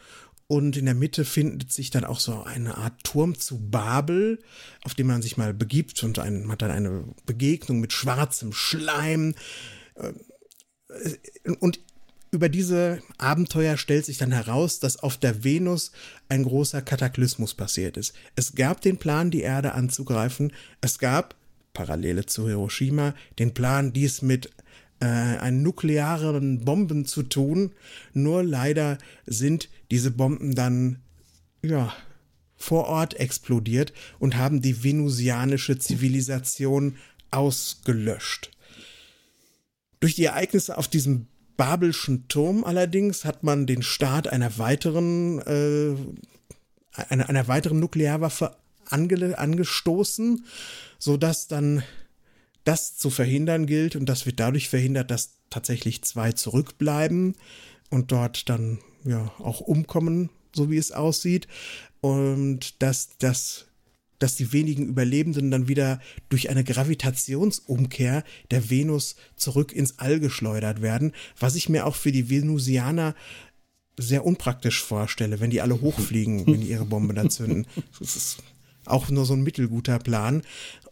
Und in der Mitte findet sich dann auch so eine Art Turm zu Babel, auf dem man sich mal begibt und ein, hat dann eine Begegnung mit schwarzem Schleim. Äh, und über diese Abenteuer stellt sich dann heraus, dass auf der Venus ein großer Kataklysmus passiert ist. Es gab den Plan, die Erde anzugreifen. Es gab, Parallele zu Hiroshima, den Plan, dies mit äh, einen nuklearen Bomben zu tun. Nur leider sind diese Bomben dann, ja, vor Ort explodiert und haben die venusianische Zivilisation ausgelöscht. Durch die Ereignisse auf diesem Babelschen Turm allerdings hat man den Start einer weiteren, äh, einer, einer weiteren Nuklearwaffe ange, angestoßen, sodass dann das zu verhindern gilt und das wird dadurch verhindert, dass tatsächlich zwei zurückbleiben und dort dann ja auch umkommen, so wie es aussieht und dass das dass die wenigen Überlebenden dann wieder durch eine Gravitationsumkehr der Venus zurück ins All geschleudert werden, was ich mir auch für die Venusianer sehr unpraktisch vorstelle, wenn die alle hochfliegen, wenn die ihre Bombe da zünden. Das ist auch nur so ein mittelguter Plan.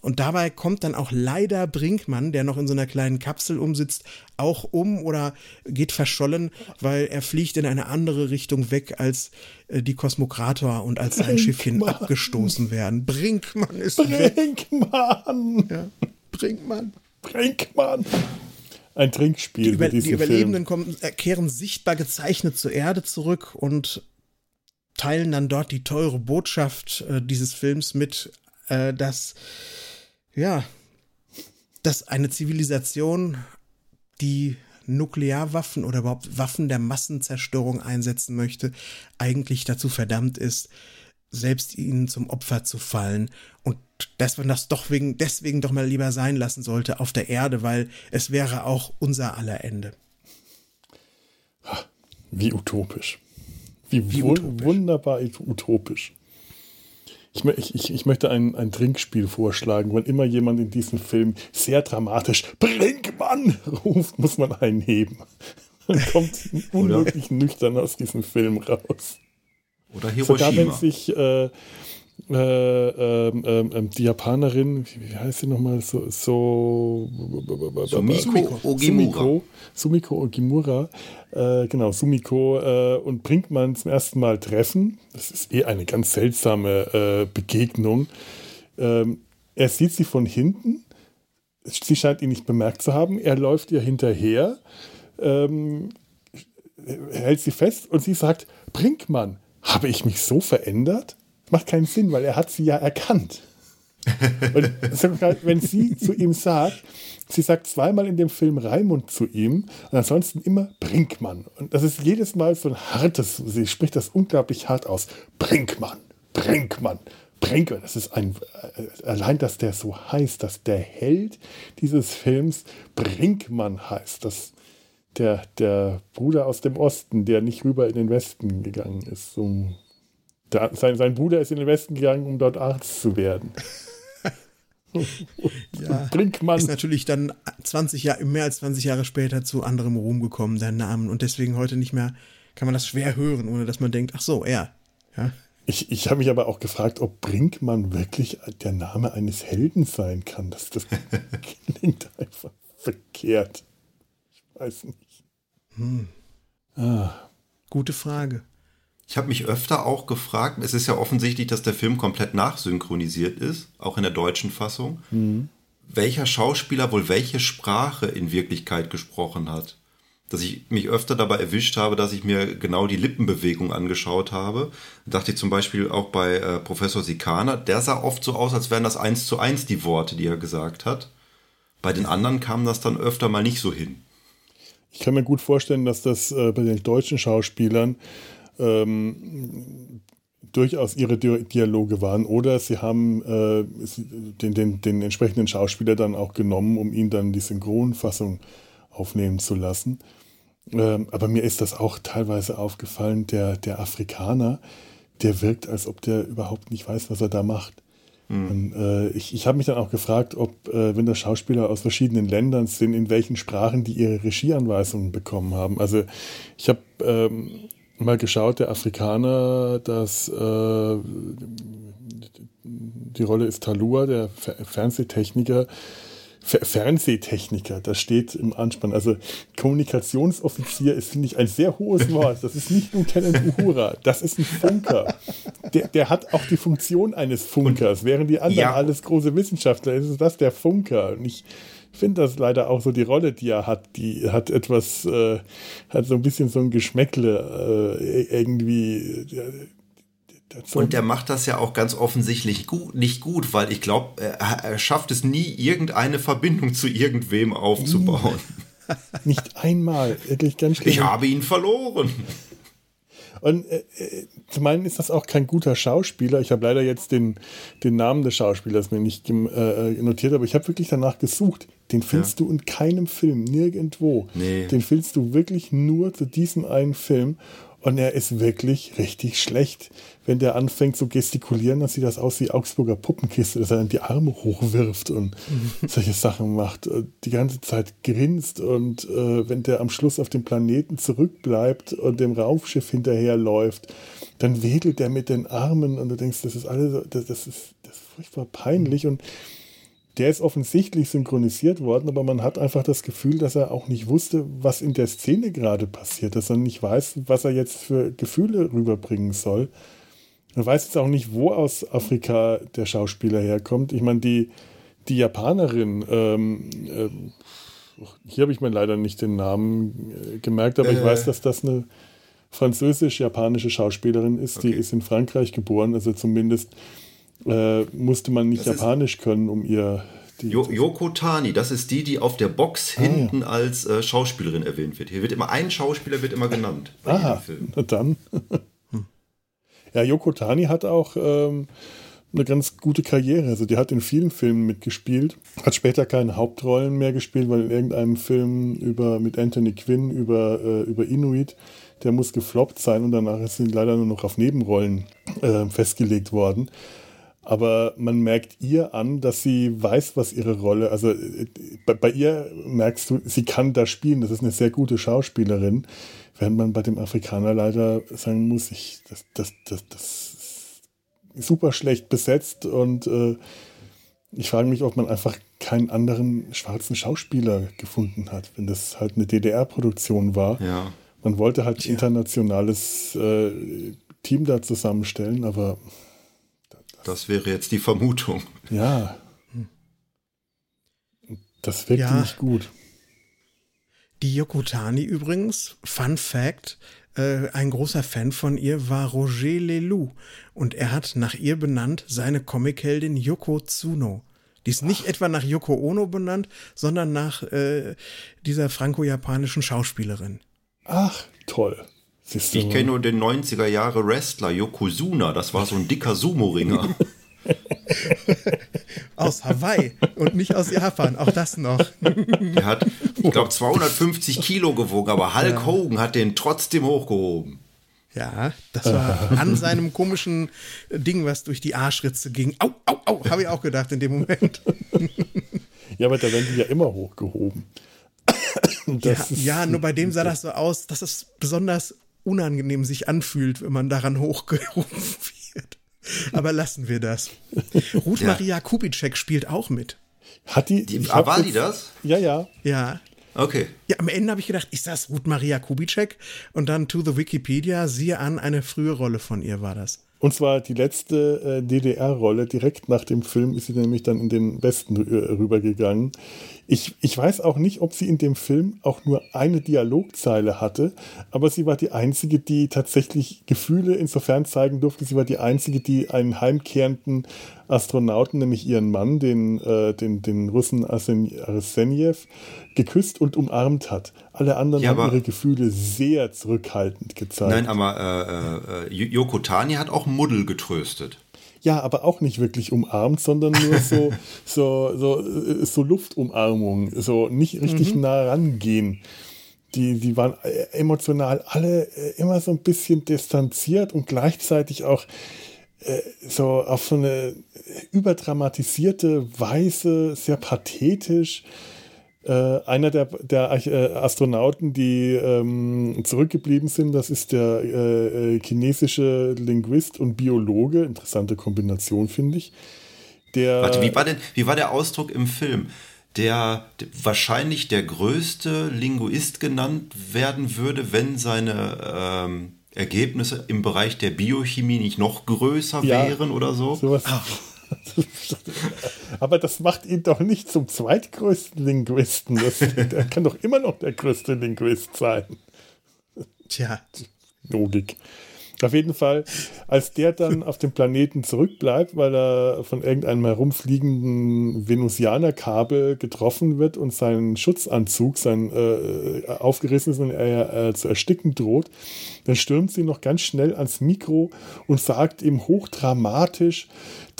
Und dabei kommt dann auch leider Brinkmann, der noch in so einer kleinen Kapsel umsitzt, auch um oder geht verschollen, weil er fliegt in eine andere Richtung weg, als äh, die Kosmokrator und als sein Schiffchen abgestoßen werden. Brinkmann ist Brinkmann! weg. Ja, Brinkmann. Brinkmann! Ein Trinkspiel. Die, Über die Überlebenden kommen, äh, kehren sichtbar gezeichnet zur Erde zurück und teilen dann dort die teure Botschaft äh, dieses Films mit, äh, dass ja, dass eine Zivilisation, die Nuklearwaffen oder überhaupt Waffen der Massenzerstörung einsetzen möchte, eigentlich dazu verdammt ist, selbst ihnen zum Opfer zu fallen und dass man das doch wegen, deswegen doch mal lieber sein lassen sollte auf der Erde, weil es wäre auch unser aller Ende. Wie utopisch. Wie, Wie utopisch. wunderbar utopisch. Ich, ich, ich möchte ein, ein Trinkspiel vorschlagen. Wenn immer jemand in diesem Film sehr dramatisch Brinkmann ruft, muss man einen heben. Dann kommt unmöglich nüchtern aus diesem Film raus. Oder Hiroshima. Sogar wenn sich äh, äh, ähm, ähm, ähm, die Japanerin, wie heißt sie nochmal, so, so Sumiko Ogimura. Sumiko, Ogimura, äh, genau, Sumiko äh, und Brinkmann zum ersten Mal treffen. Das ist eh eine ganz seltsame äh, Begegnung. Ähm, er sieht sie von hinten. Sie scheint ihn nicht bemerkt zu haben. Er läuft ihr hinterher, ähm, hält sie fest und sie sagt: Brinkmann, habe ich mich so verändert? Macht keinen Sinn, weil er hat sie ja erkannt. Und wenn sie zu ihm sagt, sie sagt zweimal in dem Film Raimund zu ihm und ansonsten immer Brinkmann. Und das ist jedes Mal so ein hartes, sie spricht das unglaublich hart aus. Brinkmann, Brinkmann, Brinkmann. Das ist ein, äh, allein, dass der so heißt, dass der Held dieses Films Brinkmann heißt. Das, der, der Bruder aus dem Osten, der nicht rüber in den Westen gegangen ist. So da, sein, sein Bruder ist in den Westen gegangen, um dort Arzt zu werden. ja, Brinkmann. Ist natürlich dann 20 Jahre, mehr als 20 Jahre später zu anderem Ruhm gekommen, der Namen. Und deswegen heute nicht mehr, kann man das schwer hören, ohne dass man denkt, ach so, er. Ja. Ich, ich habe mich aber auch gefragt, ob Brinkmann wirklich der Name eines Helden sein kann. Das, das klingt einfach verkehrt. Ich weiß nicht. Hm. Ah. Gute Frage. Ich habe mich öfter auch gefragt, es ist ja offensichtlich, dass der Film komplett nachsynchronisiert ist, auch in der deutschen Fassung, mhm. welcher Schauspieler wohl welche Sprache in Wirklichkeit gesprochen hat. dass ich mich öfter dabei erwischt habe, dass ich mir genau die Lippenbewegung angeschaut habe. Da dachte ich zum Beispiel auch bei äh, Professor Sikana, der sah oft so aus, als wären das eins zu eins die Worte, die er gesagt hat. Bei den anderen kam das dann öfter mal nicht so hin. Ich kann mir gut vorstellen, dass das äh, bei den deutschen Schauspielern ähm, durchaus ihre Dialoge waren oder sie haben äh, den, den, den entsprechenden Schauspieler dann auch genommen, um ihn dann die Synchronfassung aufnehmen zu lassen. Ähm, aber mir ist das auch teilweise aufgefallen, der, der Afrikaner, der wirkt, als ob der überhaupt nicht weiß, was er da macht. Mhm. Und, äh, ich ich habe mich dann auch gefragt, ob, äh, wenn das Schauspieler aus verschiedenen Ländern sind, in welchen Sprachen die ihre Regieanweisungen bekommen haben. Also ich habe ähm, mal geschaut, der Afrikaner, das, äh, die Rolle ist Talua, der Fernsehtechniker, Fernsehtechniker, das steht im Anspann. Also Kommunikationsoffizier ist, finde ich, ein sehr hohes Wort. Das ist nicht Lieutenant Uhura, das ist ein Funker. Der, der hat auch die Funktion eines Funkers. Während die anderen ja. alles große Wissenschaftler, ist das der Funker. Und ich finde das leider auch so die Rolle, die er hat, die hat etwas, äh, hat so ein bisschen so ein Geschmäckle äh, irgendwie. Äh, und der macht das ja auch ganz offensichtlich gut, nicht gut, weil ich glaube, er, er, schafft es nie, irgendeine Verbindung zu irgendwem aufzubauen. Nicht einmal, wirklich ganz schlimm. Ich habe ihn verloren. Und äh, äh, zum einen ist das auch kein guter Schauspieler. Ich habe leider jetzt den, den Namen des Schauspielers mir nicht äh, äh, notiert, aber ich habe wirklich danach gesucht. Den findest ja. du in keinem Film, nirgendwo. Nee. Den findest du wirklich nur zu diesem einen Film. Und er ist wirklich richtig schlecht. Wenn der anfängt zu gestikulieren, dann sieht das aus wie Augsburger Puppenkiste, dass er dann die Arme hochwirft und solche Sachen macht. Die ganze Zeit grinst und äh, wenn der am Schluss auf dem Planeten zurückbleibt und dem Raumschiff hinterherläuft, dann wedelt er mit den Armen und du denkst, das ist alles, das, das ist, das ist furchtbar peinlich und der ist offensichtlich synchronisiert worden, aber man hat einfach das Gefühl, dass er auch nicht wusste, was in der Szene gerade passiert, dass er nicht weiß, was er jetzt für Gefühle rüberbringen soll. Er weiß jetzt auch nicht, wo aus Afrika der Schauspieler herkommt. Ich meine, die, die Japanerin, ähm, äh, hier habe ich mir leider nicht den Namen äh, gemerkt, aber äh. ich weiß, dass das eine französisch-japanische Schauspielerin ist. Okay. Die ist in Frankreich geboren, also zumindest äh, musste man nicht das Japanisch können, um ihr. Die jo Yoko Tani, das ist die, die auf der Box ah, hinten ja. als äh, Schauspielerin erwähnt wird. Hier wird immer ein Schauspieler wird immer genannt. Aha, na dann. Ja, Yoko Tani hat auch ähm, eine ganz gute Karriere. Also die hat in vielen Filmen mitgespielt, hat später keine Hauptrollen mehr gespielt, weil in irgendeinem Film über mit Anthony Quinn über, äh, über Inuit, der muss gefloppt sein und danach ist sie leider nur noch auf Nebenrollen äh, festgelegt worden. Aber man merkt ihr an, dass sie weiß, was ihre Rolle, also bei, bei, ihr merkst du, sie kann da spielen, das ist eine sehr gute Schauspielerin, während man bei dem Afrikaner leider sagen muss, ich, das, das, das, das ist super schlecht besetzt und äh, ich frage mich, ob man einfach keinen anderen schwarzen Schauspieler gefunden hat, wenn das halt eine DDR-Produktion war. Ja. Man wollte halt ein internationales äh, Team da zusammenstellen, aber das wäre jetzt die Vermutung. Ja. Das wirkt ja. nicht gut. Die Yokotani übrigens, Fun Fact, äh, ein großer Fan von ihr war Roger Leloup und er hat nach ihr benannt seine Comicheldin Yoko Tsuno. Die ist nicht Ach. etwa nach Yoko Ono benannt, sondern nach äh, dieser franco-japanischen Schauspielerin. Ach, toll. Ich kenne nur den 90er Jahre Wrestler Yokozuna, das war so ein dicker Sumo-Ringer. aus Hawaii und nicht aus Japan, auch das noch. Er hat, ich glaube, 250 Kilo gewogen, aber Hulk ja. Hogan hat den trotzdem hochgehoben. Ja, das war an seinem komischen Ding, was durch die Arschritze ging. Au, au, au, habe ich auch gedacht in dem Moment. Ja, aber da werden die ja immer hochgehoben. Ja, ja, nur bei dem sah das so aus, dass es besonders unangenehm sich anfühlt, wenn man daran hochgehoben wird. Aber lassen wir das. Ruth ja. Maria Kubitschek spielt auch mit. Hat die. die ah, war die das? Ja, ja. Ja. Okay. Ja, am Ende habe ich gedacht, ist das Ruth Maria Kubitschek? Und dann to the Wikipedia, siehe an, eine frühe Rolle von ihr war das. Und zwar die letzte äh, DDR-Rolle. Direkt nach dem Film ist sie nämlich dann in den Westen äh, rübergegangen. Ich, ich weiß auch nicht, ob sie in dem Film auch nur eine Dialogzeile hatte, aber sie war die einzige, die tatsächlich Gefühle insofern zeigen durfte. Sie war die einzige, die einen heimkehrenden Astronauten, nämlich ihren Mann, den, äh, den, den Russen Arsenjew, geküsst und umarmt hat. Alle anderen ja, haben ihre Gefühle sehr zurückhaltend gezeigt. Nein, aber äh, äh, Yoko Tani hat auch Muddel getröstet. Ja, aber auch nicht wirklich umarmt, sondern nur so, so, so, äh, so Luftumarmung, so nicht richtig mhm. nah rangehen. Die, die waren äh, emotional alle äh, immer so ein bisschen distanziert und gleichzeitig auch so auf so eine überdramatisierte Weise, sehr pathetisch. Äh, einer der, der äh, Astronauten, die ähm, zurückgeblieben sind, das ist der äh, äh, chinesische Linguist und Biologe. Interessante Kombination, finde ich. Der, Warte, wie war, denn, wie war der Ausdruck im Film? Der, der wahrscheinlich der größte Linguist genannt werden würde, wenn seine ähm, Ergebnisse im Bereich der Biochemie nicht noch größer ja, wären oder so. Sowas. Ah. Aber das macht ihn doch nicht zum zweitgrößten Linguisten. Das, der kann doch immer noch der größte Linguist sein. Tja. Logik. Auf jeden Fall, als der dann auf dem Planeten zurückbleibt, weil er von irgendeinem herumfliegenden Venusianerkabel getroffen wird und sein Schutzanzug, sein äh, aufgerissen ist und er äh, zu ersticken droht, dann stürmt sie noch ganz schnell ans Mikro und sagt ihm hochdramatisch,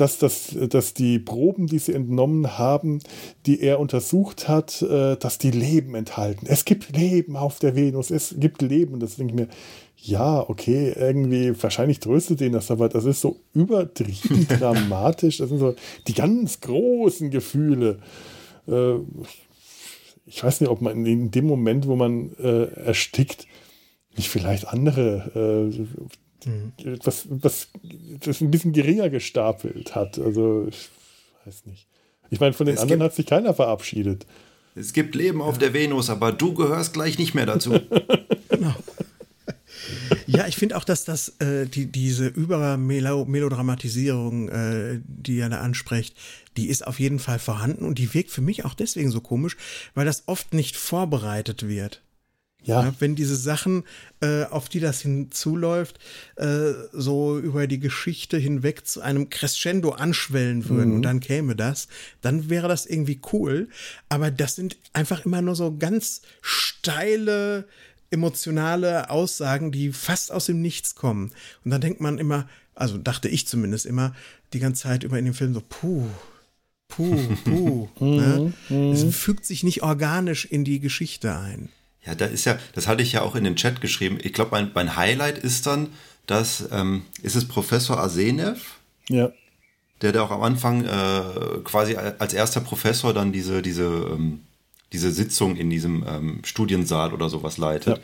dass, das, dass die Proben, die sie entnommen haben, die er untersucht hat, äh, dass die Leben enthalten. Es gibt Leben auf der Venus, es gibt Leben. Das denke ich mir, ja, okay, irgendwie, wahrscheinlich tröstet ihn das, aber das ist so übertrieben dramatisch. Das sind so die ganz großen Gefühle. Äh, ich weiß nicht, ob man in dem Moment, wo man äh, erstickt, nicht vielleicht andere mhm. was, was das ein bisschen geringer gestapelt hat. Also ich weiß nicht. Ich meine, von den es anderen hat sich keiner verabschiedet. Es gibt Leben auf der Venus, aber du gehörst gleich nicht mehr dazu. genau. Ja, ich finde auch, dass das äh, die, diese Übermelodramatisierung, äh, die er da anspricht, die ist auf jeden Fall vorhanden und die wirkt für mich auch deswegen so komisch, weil das oft nicht vorbereitet wird. Ja. ja. wenn diese Sachen, äh, auf die das hinzuläuft, äh, so über die Geschichte hinweg zu einem Crescendo anschwellen würden mhm. und dann käme das, dann wäre das irgendwie cool. Aber das sind einfach immer nur so ganz steile, emotionale Aussagen, die fast aus dem Nichts kommen. Und dann denkt man immer, also dachte ich zumindest immer, die ganze Zeit über in dem Film so, puh, puh, puh. ne? Mhm. Es fügt sich nicht organisch in die Geschichte ein. Ja, da ist ja, das hatte ich ja auch in den Chat geschrieben. Ich glaube, mein, mein Highlight ist dann, dass, ähm, ist es Professor Arsenev? Ja. Der da auch am Anfang äh, quasi als erster Professor dann diese, diese, ähm, diese Sitzung in diesem ähm, Studiensaal oder sowas leitet. Ja.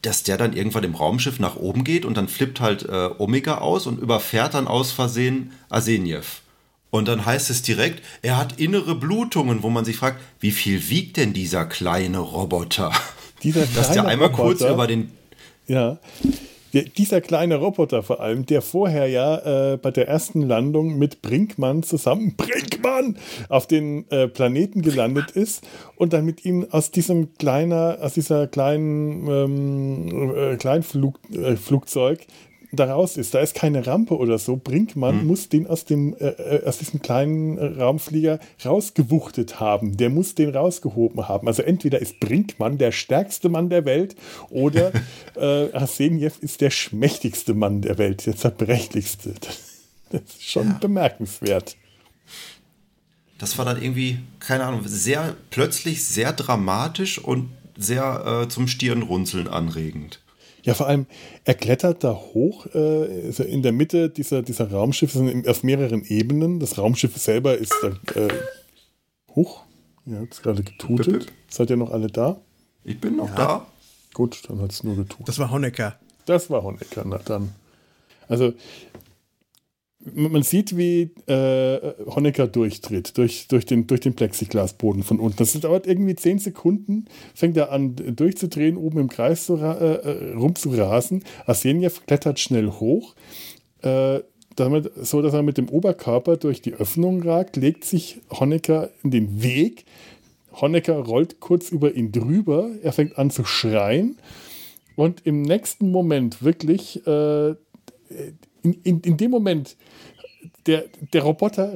Dass der dann irgendwann im Raumschiff nach oben geht und dann flippt halt äh, Omega aus und überfährt dann aus Versehen Arseniev. Und dann heißt es direkt, er hat innere Blutungen, wo man sich fragt, wie viel wiegt denn dieser kleine Roboter? Dieser kleine Dass der einmal Roboter, kurz über den. Ja. Der, dieser kleine Roboter vor allem, der vorher ja äh, bei der ersten Landung mit Brinkmann zusammen, Brinkmann, auf den äh, Planeten gelandet ist und dann mit ihm aus diesem kleiner, aus dieser kleinen ähm, äh, Kleinflugzeug da raus ist. Da ist keine Rampe oder so. Brinkmann mhm. muss den aus, dem, äh, äh, aus diesem kleinen Raumflieger rausgewuchtet haben. Der muss den rausgehoben haben. Also entweder ist Brinkmann der stärkste Mann der Welt oder äh, Arseniev ist der schmächtigste Mann der Welt, der zerbrechlichste. Das, das ist schon ja. bemerkenswert. Das war dann irgendwie, keine Ahnung, sehr plötzlich sehr dramatisch und sehr äh, zum Stirnrunzeln anregend. Ja, vor allem, er klettert da hoch, äh, in der Mitte dieser, dieser Raumschiffe, sind auf mehreren Ebenen. Das Raumschiff selber ist da, äh, hoch. Ja, hat es gerade getutet. Seid ihr noch alle da? Ich bin noch ja. da. Gut, dann hat es nur getutet. Das war Honecker. Das war Honecker, na dann. Also, man sieht, wie äh, Honecker durchtritt, durch, durch, den, durch den Plexiglasboden von unten. Das dauert irgendwie zehn Sekunden, fängt er an durchzudrehen, oben im Kreis zu, äh, äh, rumzurasen. Arsenjev klettert schnell hoch, äh, damit, so dass er mit dem Oberkörper durch die Öffnung ragt, legt sich Honecker in den Weg, Honecker rollt kurz über ihn drüber, er fängt an zu schreien und im nächsten Moment wirklich, äh, in, in, in dem Moment, der, der Roboter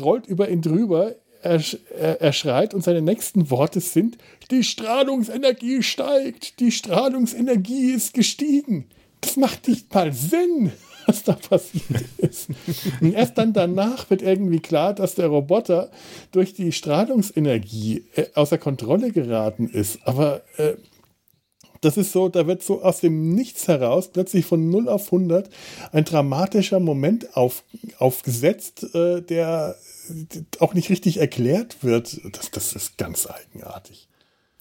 rollt über ihn drüber, er, er, er, schreit und seine nächsten Worte sind, die Strahlungsenergie steigt, die Strahlungsenergie ist gestiegen. Das macht nicht mal Sinn, was da passiert ist. Und erst dann danach wird irgendwie klar, dass der Roboter durch die Strahlungsenergie äh, außer Kontrolle geraten ist. Aber äh, das ist so, da wird so aus dem Nichts heraus plötzlich von 0 auf 100 ein dramatischer Moment auf, aufgesetzt, äh, der auch nicht richtig erklärt wird. Das, das ist ganz eigenartig.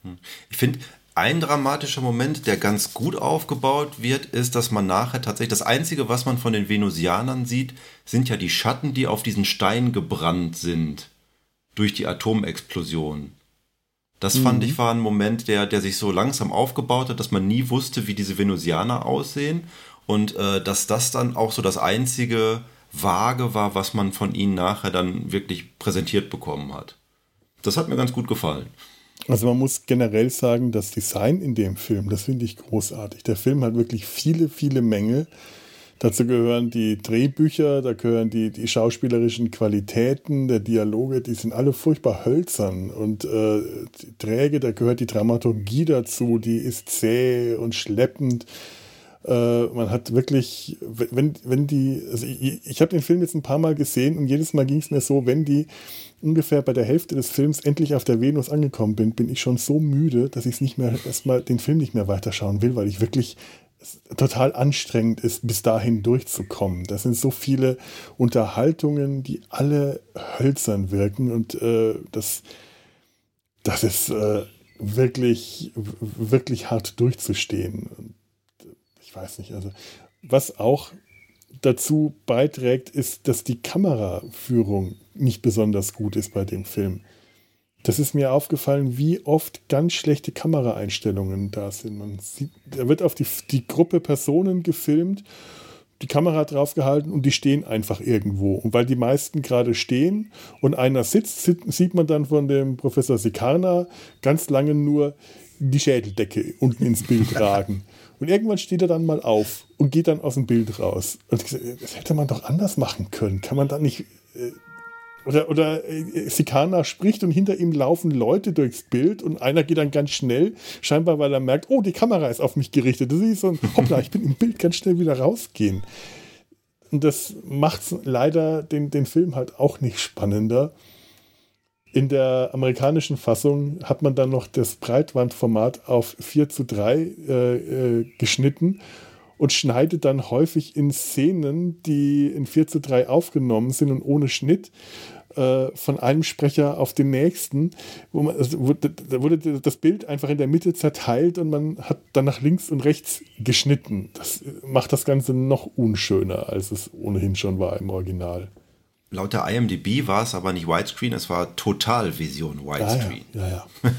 Hm. Ich finde, ein dramatischer Moment, der ganz gut aufgebaut wird, ist, dass man nachher tatsächlich das Einzige, was man von den Venusianern sieht, sind ja die Schatten, die auf diesen Stein gebrannt sind durch die Atomexplosion. Das mhm. fand ich war ein Moment, der, der sich so langsam aufgebaut hat, dass man nie wusste, wie diese Venusianer aussehen und äh, dass das dann auch so das einzige Vage war, was man von ihnen nachher dann wirklich präsentiert bekommen hat. Das hat mir ganz gut gefallen. Also man muss generell sagen, das Design in dem Film, das finde ich großartig. Der Film hat wirklich viele, viele Mängel. Dazu gehören die Drehbücher, da gehören die, die schauspielerischen Qualitäten, der Dialoge, die sind alle furchtbar hölzern und äh, träge, da gehört die Dramaturgie dazu, die ist zäh und schleppend. Äh, man hat wirklich, wenn, wenn die, also ich, ich habe den Film jetzt ein paar Mal gesehen und jedes Mal ging es mir so, wenn die ungefähr bei der Hälfte des Films endlich auf der Venus angekommen bin, bin ich schon so müde, dass ich nicht mehr erstmal den Film nicht mehr weiterschauen will, weil ich wirklich total anstrengend ist, bis dahin durchzukommen. Das sind so viele Unterhaltungen, die alle hölzern wirken und äh, das, das ist äh, wirklich, wirklich hart durchzustehen. Ich weiß nicht, also was auch dazu beiträgt, ist, dass die Kameraführung nicht besonders gut ist bei dem Film. Das ist mir aufgefallen, wie oft ganz schlechte Kameraeinstellungen da sind. Man sieht, da wird auf die, die Gruppe Personen gefilmt, die Kamera draufgehalten und die stehen einfach irgendwo. Und weil die meisten gerade stehen und einer sitzt, sieht man dann von dem Professor Sikarna ganz lange nur die Schädeldecke unten ins Bild ragen. Und irgendwann steht er dann mal auf und geht dann aus dem Bild raus. Und das hätte man doch anders machen können. Kann man da nicht äh, oder, oder äh, Sikana spricht und hinter ihm laufen Leute durchs Bild und einer geht dann ganz schnell, scheinbar weil er merkt, oh, die Kamera ist auf mich gerichtet. Das ist so ein, hoppla, ich bin im Bild ganz schnell wieder rausgehen. Und das macht leider den, den Film halt auch nicht spannender. In der amerikanischen Fassung hat man dann noch das Breitwandformat auf 4 zu 3 äh, äh, geschnitten und schneidet dann häufig in Szenen, die in 4 zu 3 aufgenommen sind und ohne Schnitt, äh, von einem Sprecher auf den nächsten, wo man, also, da wurde das Bild einfach in der Mitte zerteilt und man hat dann nach links und rechts geschnitten. Das macht das Ganze noch unschöner, als es ohnehin schon war im Original. Laut der IMDb war es aber nicht Widescreen, es war Totalvision Widescreen. Ja, ja. ja, ja.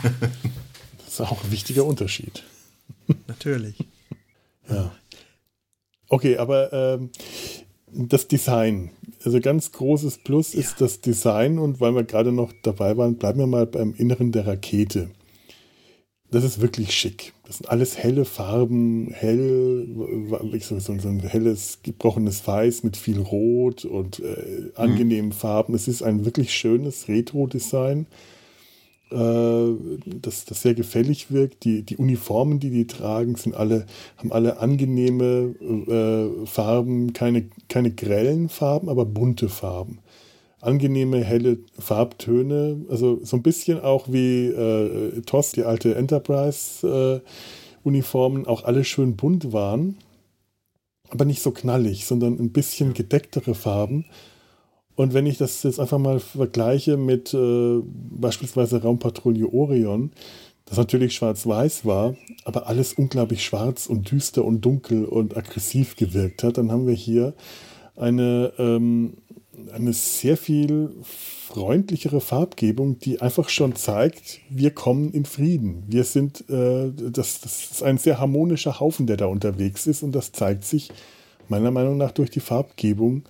das ist auch ein wichtiger Unterschied. Natürlich. Ja. Okay, aber ähm, das Design. Also ganz großes Plus ja. ist das Design und weil wir gerade noch dabei waren, bleiben wir mal beim Inneren der Rakete. Das ist wirklich schick. Das sind alles helle Farben, hell, so, ein helles, gebrochenes Weiß mit viel Rot und äh, angenehmen mhm. Farben. Es ist ein wirklich schönes Retro-Design. Äh, das, das sehr gefällig wirkt. Die, die Uniformen, die die tragen, sind alle, haben alle angenehme äh, Farben, keine, keine grellen Farben, aber bunte Farben. Angenehme, helle Farbtöne, also so ein bisschen auch wie äh, TOS, die alte Enterprise-Uniformen, äh, auch alle schön bunt waren, aber nicht so knallig, sondern ein bisschen gedecktere Farben und wenn ich das jetzt einfach mal vergleiche mit äh, beispielsweise Raumpatrouille Orion, das natürlich schwarz-weiß war, aber alles unglaublich schwarz und düster und dunkel und aggressiv gewirkt hat, dann haben wir hier eine, ähm, eine sehr viel freundlichere Farbgebung, die einfach schon zeigt, wir kommen in Frieden. Wir sind, äh, das, das ist ein sehr harmonischer Haufen, der da unterwegs ist und das zeigt sich meiner Meinung nach durch die Farbgebung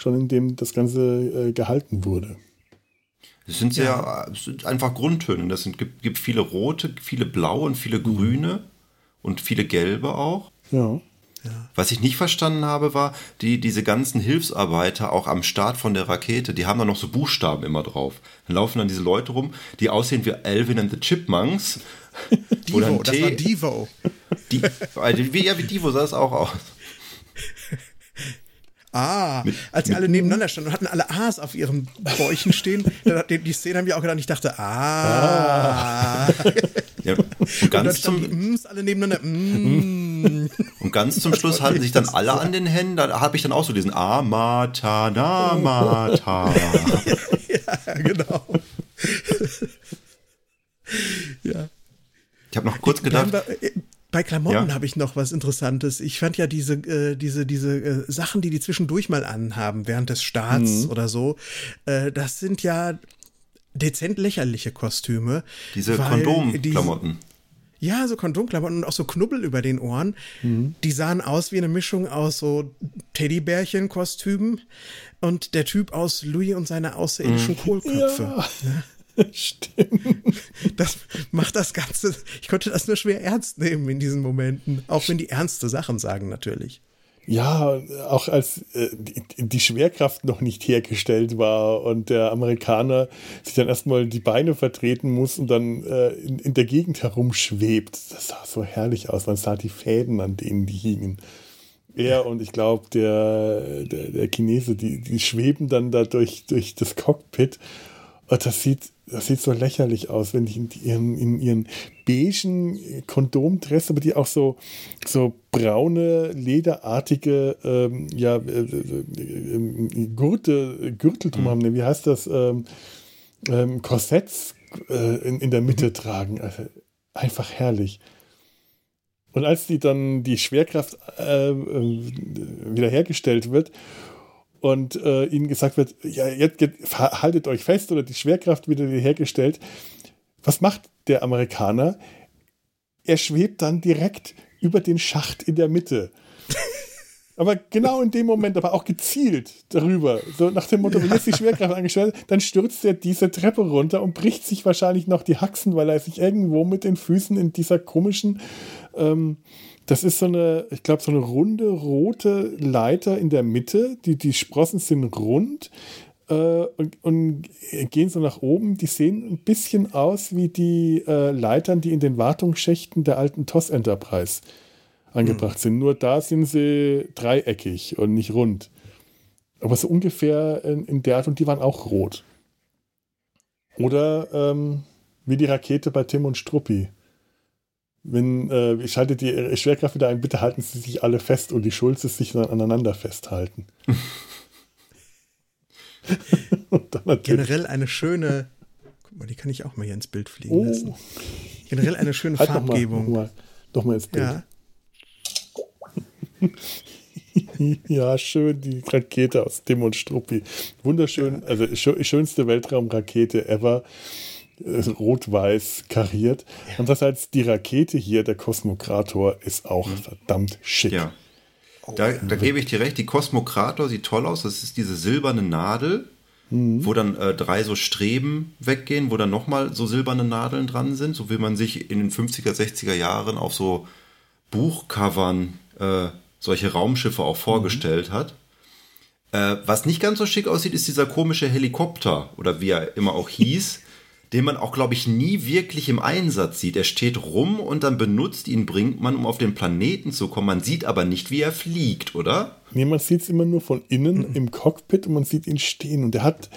schon in dem das Ganze äh, gehalten wurde. Es sind sehr, ja. sind einfach Grundtöne. Das sind, gibt, gibt viele rote, viele blaue und viele grüne und viele gelbe auch. Ja. Was ich nicht verstanden habe, war, die, diese ganzen Hilfsarbeiter auch am Start von der Rakete, die haben da noch so Buchstaben immer drauf. Dann laufen dann diese Leute rum, die aussehen wie Alvin and the Chipmunks. Divo, das war Divo. Die, also wie, ja, wie Divo sah es auch aus. Ah, als sie alle nebeneinander standen und hatten alle A's auf ihren Bäuchen stehen, die, die Szene haben wir auch gedacht, ich dachte, ah. ah. Ja, und ganz und zum, M's alle nebeneinander. Mm. Und ganz zum Schluss halten sich dann alle an den Händen, da habe ich dann auch so diesen Amata, Namata. ja, genau. ja. Ich habe noch kurz gedacht. Bei Klamotten ja. habe ich noch was Interessantes. Ich fand ja diese, äh, diese, diese äh, Sachen, die die zwischendurch mal anhaben, während des Starts mhm. oder so, äh, das sind ja dezent lächerliche Kostüme. Diese Kondomklamotten. Ja, so Kondomklamotten und auch so Knubbel über den Ohren. Mhm. Die sahen aus wie eine Mischung aus so Teddybärchen-Kostümen und der Typ aus Louis und seine außerirdischen mhm. Kohlköpfe. Ja. Stimmt. Das macht das Ganze. Ich konnte das nur schwer ernst nehmen in diesen Momenten. Auch wenn die ernste Sachen sagen, natürlich. Ja, auch als äh, die, die, Schwerkraft noch nicht hergestellt war und der Amerikaner sich dann erstmal die Beine vertreten muss und dann äh, in, in, der Gegend herumschwebt. Das sah so herrlich aus. Man sah die Fäden, an denen die hingen. Er und ich glaube, der, der, der, Chinese, die, die schweben dann da durch, durch das Cockpit. Und das sieht das sieht so lächerlich aus, wenn die in ihren, in ihren beigen Kondomdress, aber die auch so, so braune, lederartige ähm, ja, äh, äh, äh Gurte, Gürtel drum mhm. haben. Wie heißt das? Ähm, ähm, Korsetts äh, in, in der Mitte mhm. tragen. Also, einfach herrlich. Und als die dann die Schwerkraft äh, äh wiederhergestellt wird und äh, ihnen gesagt wird, ja, jetzt haltet euch fest oder die Schwerkraft wieder hergestellt. Was macht der Amerikaner? Er schwebt dann direkt über den Schacht in der Mitte. Aber genau in dem Moment, aber auch gezielt darüber. So nach dem Motto, wenn jetzt die Schwerkraft angestellt dann stürzt er diese Treppe runter und bricht sich wahrscheinlich noch die Haxen, weil er sich irgendwo mit den Füßen in dieser komischen ähm, das ist so eine, ich glaube, so eine runde rote Leiter in der Mitte. Die, die Sprossen sind rund äh, und, und, gehen so nach oben. Die sehen ein bisschen aus wie die äh, Leitern, die in den Wartungsschächten der alten TOS Enterprise angebracht hm. sind. Nur da sind sie dreieckig und nicht rund. Aber so ungefähr in, in der Art und die waren auch rot. Oder ähm, wie die Rakete bei Tim und Struppi. Wenn, äh, ich schalte die Schwerkraft wieder ein, bitte halten Sie sich alle fest und die Schulzes sich dann aneinander festhalten. Generell eine schöne, guck mal, die kann ich auch mal hier ins Bild fliegen oh. lassen. Generell eine schöne halt Farbgebung. Nochmal noch mal ins Bild. Ja. ja, schön, die Rakete aus Tim und Struppi. Wunderschön, ja. also schönste Weltraumrakete ever. Äh, rot-weiß kariert. Ja. Andererseits die Rakete hier, der Kosmokrator, ist auch mhm. verdammt schick. Ja. Da, da gebe ich dir recht, die Kosmokrator sieht toll aus. Das ist diese silberne Nadel, mhm. wo dann äh, drei so Streben weggehen, wo dann nochmal so silberne Nadeln dran sind, so wie man sich in den 50er, 60er Jahren auf so Buchcovern äh, solche Raumschiffe auch vorgestellt mhm. hat. Äh, was nicht ganz so schick aussieht, ist dieser komische Helikopter oder wie er immer auch hieß, den man auch, glaube ich, nie wirklich im Einsatz sieht. Er steht rum und dann benutzt ihn, bringt man, um auf den Planeten zu kommen. Man sieht aber nicht, wie er fliegt, oder? Nee, man sieht es immer nur von innen mhm. im Cockpit und man sieht ihn stehen. Und er hat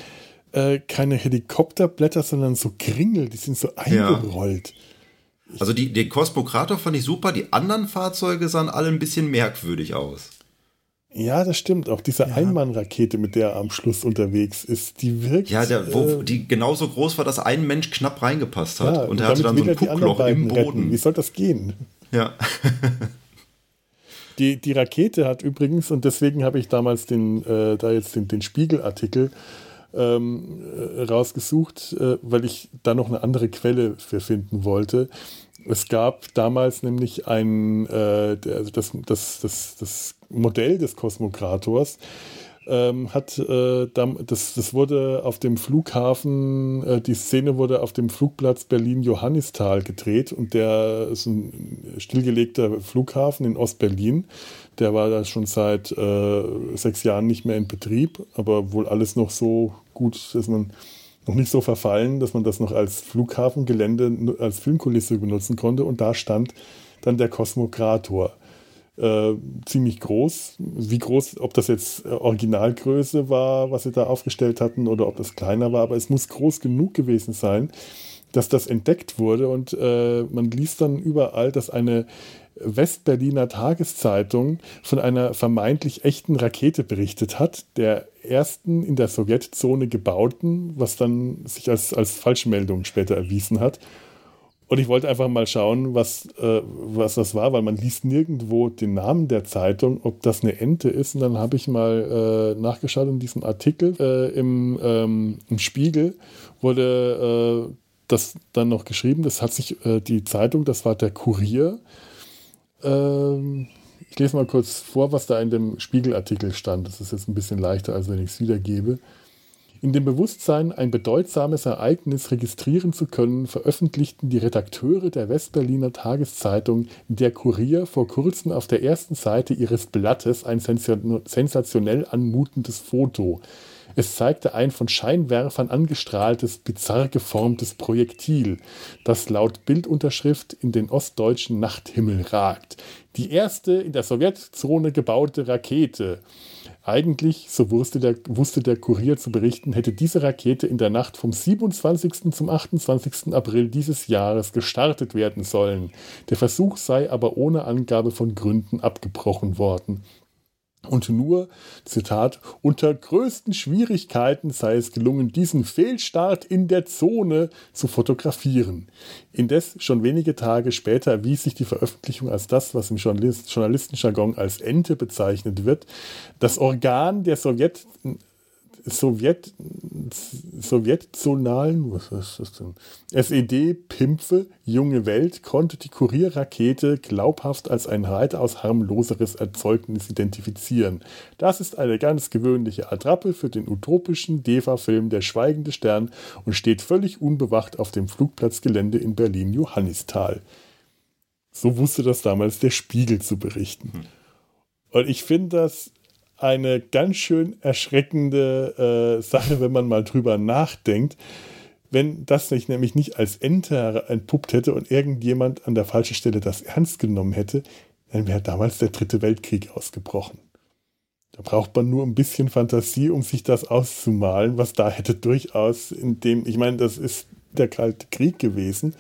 äh, keine Helikopterblätter, sondern so Kringel, die sind so eingerollt. Ja. Also die, den Cosmokrator fand ich super, die anderen Fahrzeuge sahen alle ein bisschen merkwürdig aus. Ja, das stimmt. Auch diese ja. Einmannrakete, mit der er am Schluss unterwegs ist, die wirkt. Ja, der, wo, äh, die genauso groß war, dass ein Mensch knapp reingepasst hat. Ja, und, und er hatte dann so ein Puckloch im Boden. Retten. Wie soll das gehen? Ja. die, die Rakete hat übrigens, und deswegen habe ich damals den, äh, da jetzt den, den Spiegelartikel ähm, äh, rausgesucht, äh, weil ich da noch eine andere Quelle für finden wollte. Es gab damals nämlich ein, äh, also das, das, das, das Modell des Kosmokrators ähm, hat äh, das, das wurde auf dem Flughafen, äh, die Szene wurde auf dem Flugplatz Berlin-Johannisthal gedreht und der ist ein stillgelegter Flughafen in Ostberlin. Der war da schon seit äh, sechs Jahren nicht mehr in Betrieb, aber wohl alles noch so gut, dass man noch nicht so verfallen, dass man das noch als Flughafengelände, als Filmkulisse benutzen konnte. Und da stand dann der Kosmokrator. Äh, ziemlich groß. Wie groß, ob das jetzt Originalgröße war, was sie da aufgestellt hatten, oder ob das kleiner war, aber es muss groß genug gewesen sein, dass das entdeckt wurde. Und äh, man liest dann überall, dass eine Westberliner Tageszeitung von einer vermeintlich echten Rakete berichtet hat, der ersten in der Sowjetzone gebauten, was dann sich als, als Falschmeldung später erwiesen hat. Und ich wollte einfach mal schauen, was, äh, was das war, weil man liest nirgendwo den Namen der Zeitung, ob das eine Ente ist. Und dann habe ich mal äh, nachgeschaut in diesem Artikel äh, im, ähm, im Spiegel wurde äh, das dann noch geschrieben. Das hat sich äh, die Zeitung, das war der Kurier, ähm, ich lese mal kurz vor, was da in dem Spiegelartikel stand. Das ist jetzt ein bisschen leichter, als wenn ich es wiedergebe. In dem Bewusstsein, ein bedeutsames Ereignis registrieren zu können, veröffentlichten die Redakteure der Westberliner Tageszeitung Der Kurier vor kurzem auf der ersten Seite ihres Blattes ein sensationell anmutendes Foto. Es zeigte ein von Scheinwerfern angestrahltes, bizarr geformtes Projektil, das laut Bildunterschrift in den ostdeutschen Nachthimmel ragt. Die erste in der Sowjetzone gebaute Rakete. Eigentlich, so wusste der, wusste der Kurier zu berichten, hätte diese Rakete in der Nacht vom 27. zum 28. April dieses Jahres gestartet werden sollen. Der Versuch sei aber ohne Angabe von Gründen abgebrochen worden und nur, Zitat, unter größten Schwierigkeiten sei es gelungen, diesen Fehlstart in der Zone zu fotografieren. Indes schon wenige Tage später erwies sich die Veröffentlichung als das, was im Journalist Journalistenjargon als Ente bezeichnet wird. Das Organ der Sowjet Sowjet, Sowjetzonalen, was ist das denn? SED-Pimpfe, junge Welt, konnte die Kurierrakete glaubhaft als ein weitaus harmloseres Erzeugnis identifizieren. Das ist eine ganz gewöhnliche Attrappe für den utopischen DEFA-Film Der Schweigende Stern und steht völlig unbewacht auf dem Flugplatzgelände in Berlin-Johannisthal. So wusste das damals der Spiegel zu berichten. Hm. Und ich finde das eine ganz schön erschreckende äh, Sache, wenn man mal drüber nachdenkt. Wenn das sich nämlich nicht als Ente entpuppt hätte und irgendjemand an der falschen Stelle das ernst genommen hätte, dann wäre damals der dritte Weltkrieg ausgebrochen. Da braucht man nur ein bisschen Fantasie, um sich das auszumalen, was da hätte durchaus in dem, ich meine, das ist der Kalte Krieg gewesen.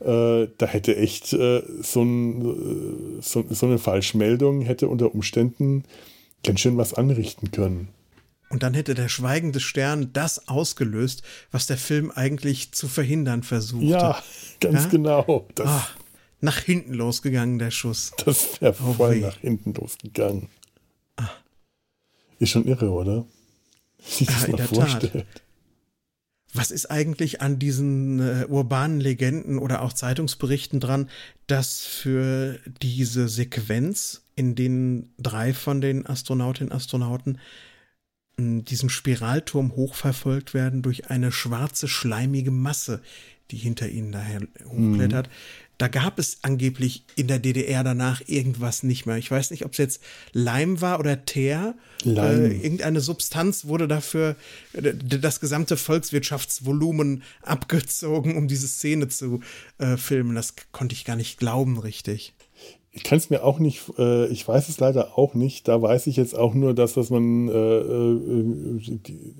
Äh, da hätte echt äh, so, ein, äh, so, so, eine Falschmeldung hätte unter Umständen ganz schön was anrichten können. Und dann hätte der schweigende Stern das ausgelöst, was der Film eigentlich zu verhindern versuchte. Ja, ganz ja? genau. Das, ah, nach hinten losgegangen, der Schuss. Das wäre oh, voll weh. nach hinten losgegangen. Ah. Ist schon irre, oder? Wie sich das mal vorstellt. Tat. Was ist eigentlich an diesen äh, urbanen Legenden oder auch Zeitungsberichten dran, dass für diese Sequenz, in denen drei von den Astronautinnen und Astronauten diesen Spiralturm hochverfolgt werden durch eine schwarze, schleimige Masse, die hinter ihnen daher hochklettert, mhm. Da gab es angeblich in der DDR danach irgendwas nicht mehr. Ich weiß nicht, ob es jetzt Leim war oder Teer. Leim. Äh, irgendeine Substanz wurde dafür das gesamte Volkswirtschaftsvolumen abgezogen, um diese Szene zu äh, filmen. Das konnte ich gar nicht glauben, richtig. Ich kann es mir auch nicht, äh, ich weiß es leider auch nicht. Da weiß ich jetzt auch nur, dass, dass man äh, äh, die,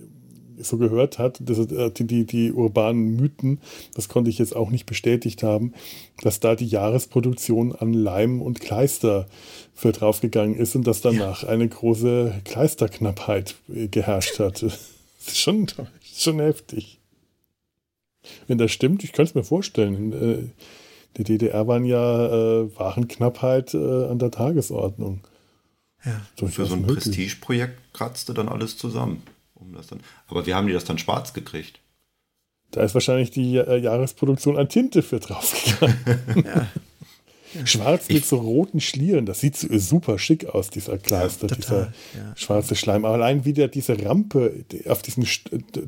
so gehört hat, dass, äh, die, die, die urbanen Mythen, das konnte ich jetzt auch nicht bestätigt haben, dass da die Jahresproduktion an Leim und Kleister für draufgegangen ist und dass danach ja. eine große Kleisterknappheit geherrscht hat. Das ist schon, schon heftig. Wenn das stimmt, ich könnte es mir vorstellen. In äh, der DDR waren ja äh, Warenknappheit äh, an der Tagesordnung. Ja. Für so ein Prestigeprojekt kratzte dann alles zusammen um das dann. Aber wie haben die das dann schwarz gekriegt? Da ist wahrscheinlich die äh, Jahresproduktion an Tinte für draufgegangen. ja. Schwarz mit so roten Schlieren. Das sieht super schick aus, dieser Kleister, ja, dieser ja. schwarze Schleim. Aber allein wie der diese Rampe auf diesen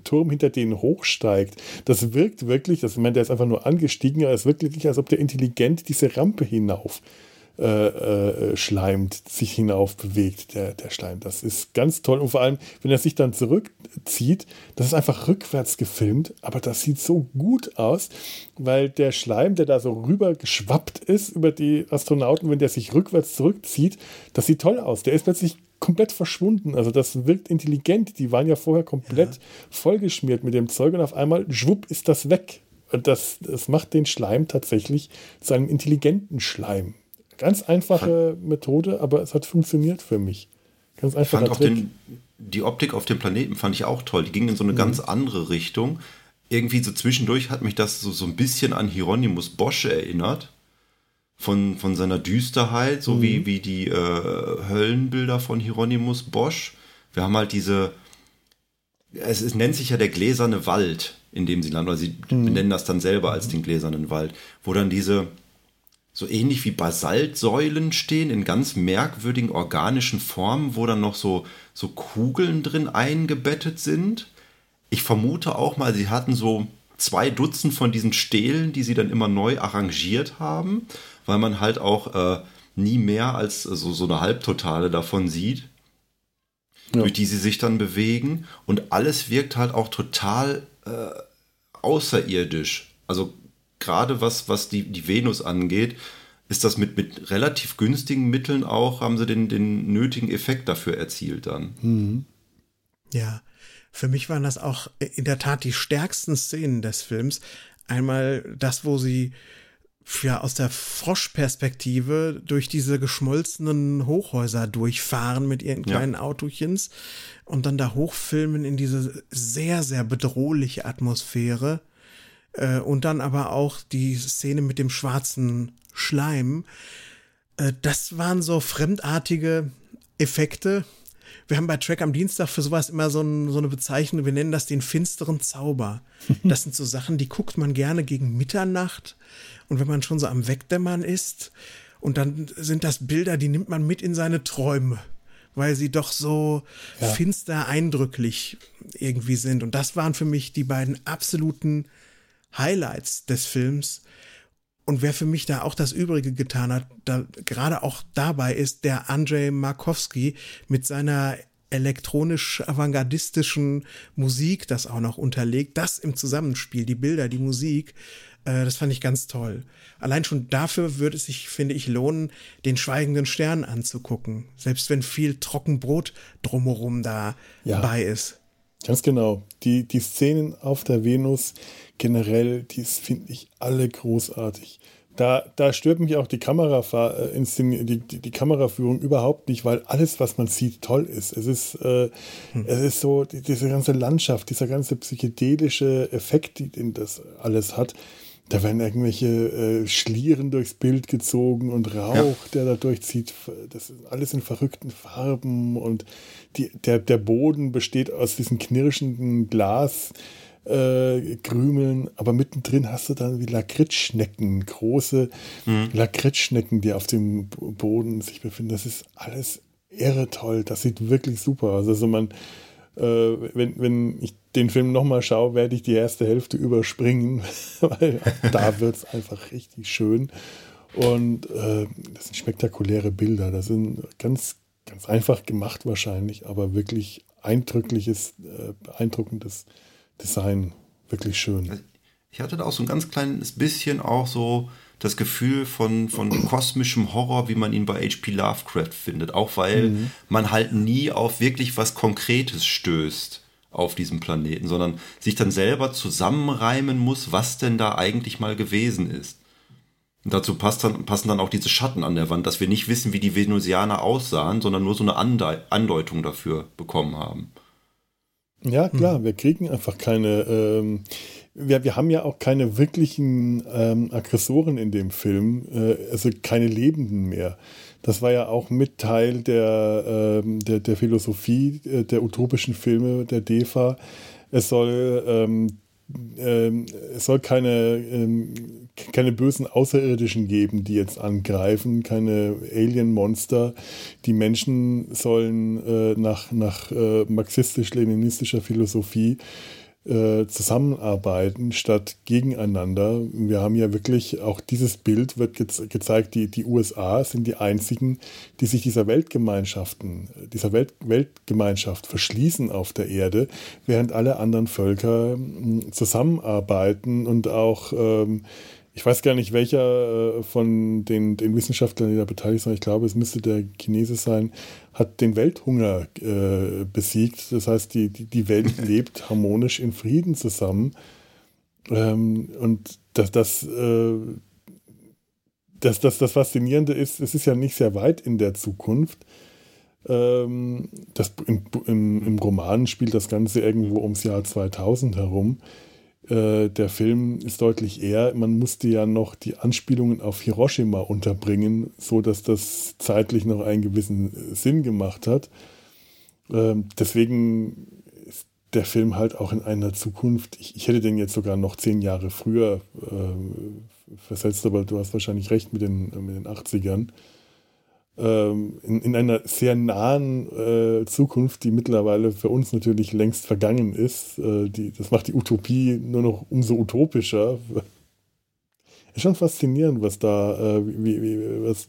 Turm hinter denen hochsteigt, das wirkt wirklich, das, ich meine, der ist einfach nur angestiegen, aber es wirkt wirklich, als ob der intelligent diese Rampe hinauf äh, äh, schleimt, sich hinauf bewegt, der, der Schleim. Das ist ganz toll. Und vor allem, wenn er sich dann zurückzieht, das ist einfach rückwärts gefilmt, aber das sieht so gut aus, weil der Schleim, der da so rüber geschwappt ist über die Astronauten, wenn der sich rückwärts zurückzieht, das sieht toll aus. Der ist plötzlich komplett verschwunden. Also das wirkt intelligent. Die waren ja vorher komplett ja. vollgeschmiert mit dem Zeug und auf einmal, schwupp, ist das weg. Und das, das macht den Schleim tatsächlich zu einem intelligenten Schleim. Ganz einfache Methode, aber es hat funktioniert für mich. Ganz einfach. Fand auch den, die Optik auf dem Planeten fand ich auch toll. Die ging in so eine mhm. ganz andere Richtung. Irgendwie so zwischendurch hat mich das so, so ein bisschen an Hieronymus Bosch erinnert. Von, von seiner Düsterheit, so mhm. wie, wie die äh, Höllenbilder von Hieronymus Bosch. Wir haben halt diese, es, es, nennt sich ja der gläserne Wald, in dem sie landen, oder sie mhm. benennen das dann selber als den gläsernen Wald, wo dann diese, so ähnlich wie Basaltsäulen stehen in ganz merkwürdigen organischen Formen, wo dann noch so, so Kugeln drin eingebettet sind. Ich vermute auch mal, sie hatten so zwei Dutzend von diesen Stelen, die sie dann immer neu arrangiert haben, weil man halt auch äh, nie mehr als so, so eine Halbtotale davon sieht, ja. durch die sie sich dann bewegen. Und alles wirkt halt auch total äh, außerirdisch. Also gerade was, was die, die Venus angeht, ist das mit, mit relativ günstigen Mitteln auch, haben sie den, den nötigen Effekt dafür erzielt dann. Mhm. Ja, für mich waren das auch in der Tat die stärksten Szenen des Films. Einmal das, wo sie ja aus der Froschperspektive durch diese geschmolzenen Hochhäuser durchfahren mit ihren kleinen ja. Autochens und dann da hochfilmen in diese sehr, sehr bedrohliche Atmosphäre. Äh, und dann aber auch die Szene mit dem schwarzen Schleim. Äh, das waren so fremdartige Effekte. Wir haben bei Track am Dienstag für sowas immer so, ein, so eine Bezeichnung, wir nennen das den finsteren Zauber. Das sind so Sachen, die guckt man gerne gegen Mitternacht und wenn man schon so am Wegdämmern ist und dann sind das Bilder, die nimmt man mit in seine Träume weil sie doch so ja. finster eindrücklich irgendwie sind. Und das waren für mich die beiden absoluten Highlights des Films. Und wer für mich da auch das Übrige getan hat, da gerade auch dabei ist der Andrzej Markowski mit seiner elektronisch-avantgardistischen Musik, das auch noch unterlegt, das im Zusammenspiel, die Bilder, die Musik, äh, das fand ich ganz toll. Allein schon dafür würde es sich, finde ich, lohnen, den schweigenden Stern anzugucken, selbst wenn viel Trockenbrot drumherum da ja, ist. Ganz genau. Die, die Szenen auf der Venus, generell, die finde ich alle großartig. Da, da stört mich auch die, Kamera, äh, die, die, die, Kameraführung überhaupt nicht, weil alles, was man sieht, toll ist. Es ist, äh, hm. es ist so, die, diese ganze Landschaft, dieser ganze psychedelische Effekt, den das alles hat. Da werden irgendwelche äh, Schlieren durchs Bild gezogen und Rauch, ja. der da durchzieht. Das ist alles in verrückten Farben und die, der, der Boden besteht aus diesen knirschenden Glas äh, Krümeln, aber mittendrin hast du dann wie Lakritzschnecken, große mhm. Lakritzschnecken, die auf dem Boden sich befinden. Das ist alles irre toll. Das sieht wirklich super aus. Also man, äh, wenn, wenn ich den Film nochmal schaue, werde ich die erste Hälfte überspringen, weil da wird es einfach richtig schön. Und äh, das sind spektakuläre Bilder. Das sind ganz, ganz einfach gemacht wahrscheinlich, aber wirklich eindrückliches, äh, beeindruckendes Design wirklich schön. Ich hatte da auch so ein ganz kleines bisschen auch so das Gefühl von, von kosmischem Horror, wie man ihn bei H.P. Lovecraft findet. Auch weil mhm. man halt nie auf wirklich was Konkretes stößt auf diesem Planeten, sondern sich dann selber zusammenreimen muss, was denn da eigentlich mal gewesen ist. Und dazu passt dann, passen dann auch diese Schatten an der Wand, dass wir nicht wissen, wie die Venusianer aussahen, sondern nur so eine Andeutung dafür bekommen haben. Ja, klar, hm. wir kriegen einfach keine. Ähm, wir, wir haben ja auch keine wirklichen ähm, Aggressoren in dem Film, äh, also keine Lebenden mehr. Das war ja auch mit Teil der, ähm, der, der Philosophie äh, der utopischen Filme der DEFA. Es soll, ähm, ähm, es soll keine ähm, keine bösen Außerirdischen geben, die jetzt angreifen, keine Alien-Monster. Die Menschen sollen äh, nach, nach äh, marxistisch-leninistischer Philosophie äh, zusammenarbeiten statt gegeneinander. Wir haben ja wirklich auch dieses Bild wird ge gezeigt, die, die USA sind die einzigen, die sich dieser Weltgemeinschaften, dieser Welt Weltgemeinschaft verschließen auf der Erde, während alle anderen Völker hm, zusammenarbeiten und auch ähm, ich weiß gar nicht, welcher äh, von den, den Wissenschaftlern, die da beteiligt sind, ich glaube, es müsste der Chinese sein, hat den Welthunger äh, besiegt. Das heißt, die, die, die Welt lebt harmonisch in Frieden zusammen. Ähm, und das, das, äh, das, das, das Faszinierende ist, es ist ja nicht sehr weit in der Zukunft. Ähm, das, im, im, Im Roman spielt das Ganze irgendwo ums Jahr 2000 herum. Äh, der Film ist deutlich eher, man musste ja noch die Anspielungen auf Hiroshima unterbringen, so dass das zeitlich noch einen gewissen Sinn gemacht hat. Ähm, deswegen ist der Film halt auch in einer Zukunft, ich, ich hätte den jetzt sogar noch zehn Jahre früher äh, versetzt, aber du hast wahrscheinlich recht mit den, mit den 80ern ähm, in, in, einer sehr nahen äh, Zukunft, die mittlerweile für uns natürlich längst vergangen ist. Äh, die, das macht die Utopie nur noch umso utopischer. Ist schon faszinierend, was da, äh, wie, wie, was,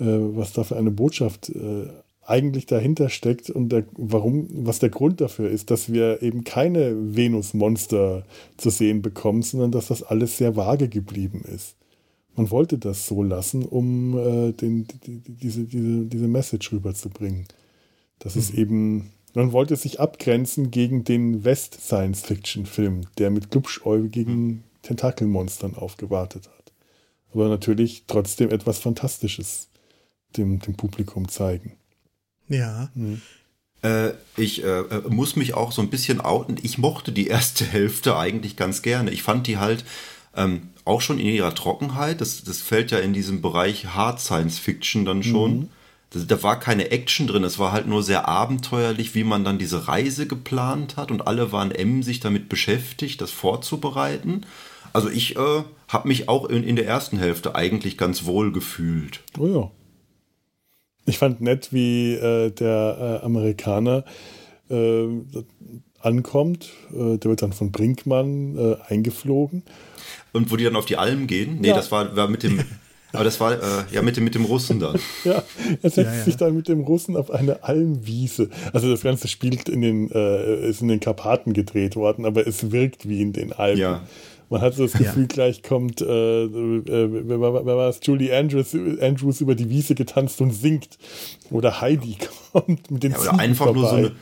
äh, was da für eine Botschaft äh, eigentlich dahinter steckt und der, warum, was der Grund dafür ist, dass wir eben keine Venus-Monster zu sehen bekommen, sondern dass das alles sehr vage geblieben ist man wollte das so lassen, um äh, den, die, diese, diese, diese Message rüberzubringen. Das mhm. ist eben, man wollte sich abgrenzen gegen den West-Science-Fiction-Film, der mit glubschäugigen mhm. Tentakelmonstern aufgewartet hat. Aber natürlich trotzdem etwas Fantastisches dem, dem Publikum zeigen. Ja. Mhm. Äh, ich äh, muss mich auch so ein bisschen outen. Ich mochte die erste Hälfte eigentlich ganz gerne. Ich fand die halt ähm, auch schon in ihrer Trockenheit. Das, das fällt ja in diesem Bereich Hard Science Fiction dann schon. Mhm. Das, da war keine Action drin, es war halt nur sehr abenteuerlich, wie man dann diese Reise geplant hat und alle waren emsig damit beschäftigt, das vorzubereiten. Also ich äh, habe mich auch in, in der ersten Hälfte eigentlich ganz wohl gefühlt. Oh ja. Ich fand nett, wie äh, der äh, Amerikaner äh, ankommt. Äh, der wird dann von Brinkmann äh, eingeflogen und wo die dann auf die Alm gehen. Nee, ja. das war, war mit dem. Aber das war äh, ja mit dem, mit dem Russen dann. Ja, er setzt ja, ja. sich dann mit dem Russen auf eine Almwiese. Also das Ganze spielt in den, äh, ist in den Karpaten gedreht worden, aber es wirkt wie in den Alpen. Ja. Man hat so das Gefühl, gleich kommt, äh, äh, wer, wer, wer war es? Julie Andrews, Andrews über die Wiese getanzt und singt. Oder Heidi kommt mit den ja, Oder einfach vorbei. nur so eine,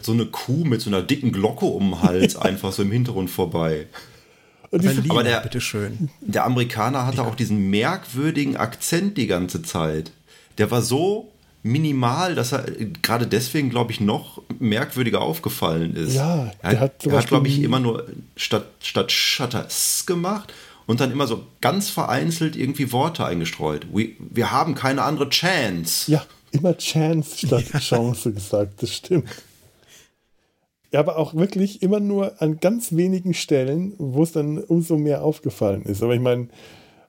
so eine Kuh mit so einer dicken Glocke um den Hals, einfach so im Hintergrund vorbei. Berlin, aber der, bitteschön. der Amerikaner hatte ja. auch diesen merkwürdigen Akzent die ganze Zeit. Der war so minimal, dass er gerade deswegen, glaube ich, noch merkwürdiger aufgefallen ist. Ja, er hat, hat, hat glaube ich, immer nur statt, statt Shutters gemacht und dann immer so ganz vereinzelt irgendwie Worte eingestreut. We, wir haben keine andere Chance. Ja, immer Chance statt ja. Chance gesagt, das stimmt. Ja, aber auch wirklich immer nur an ganz wenigen Stellen, wo es dann umso mehr aufgefallen ist. Aber ich meine,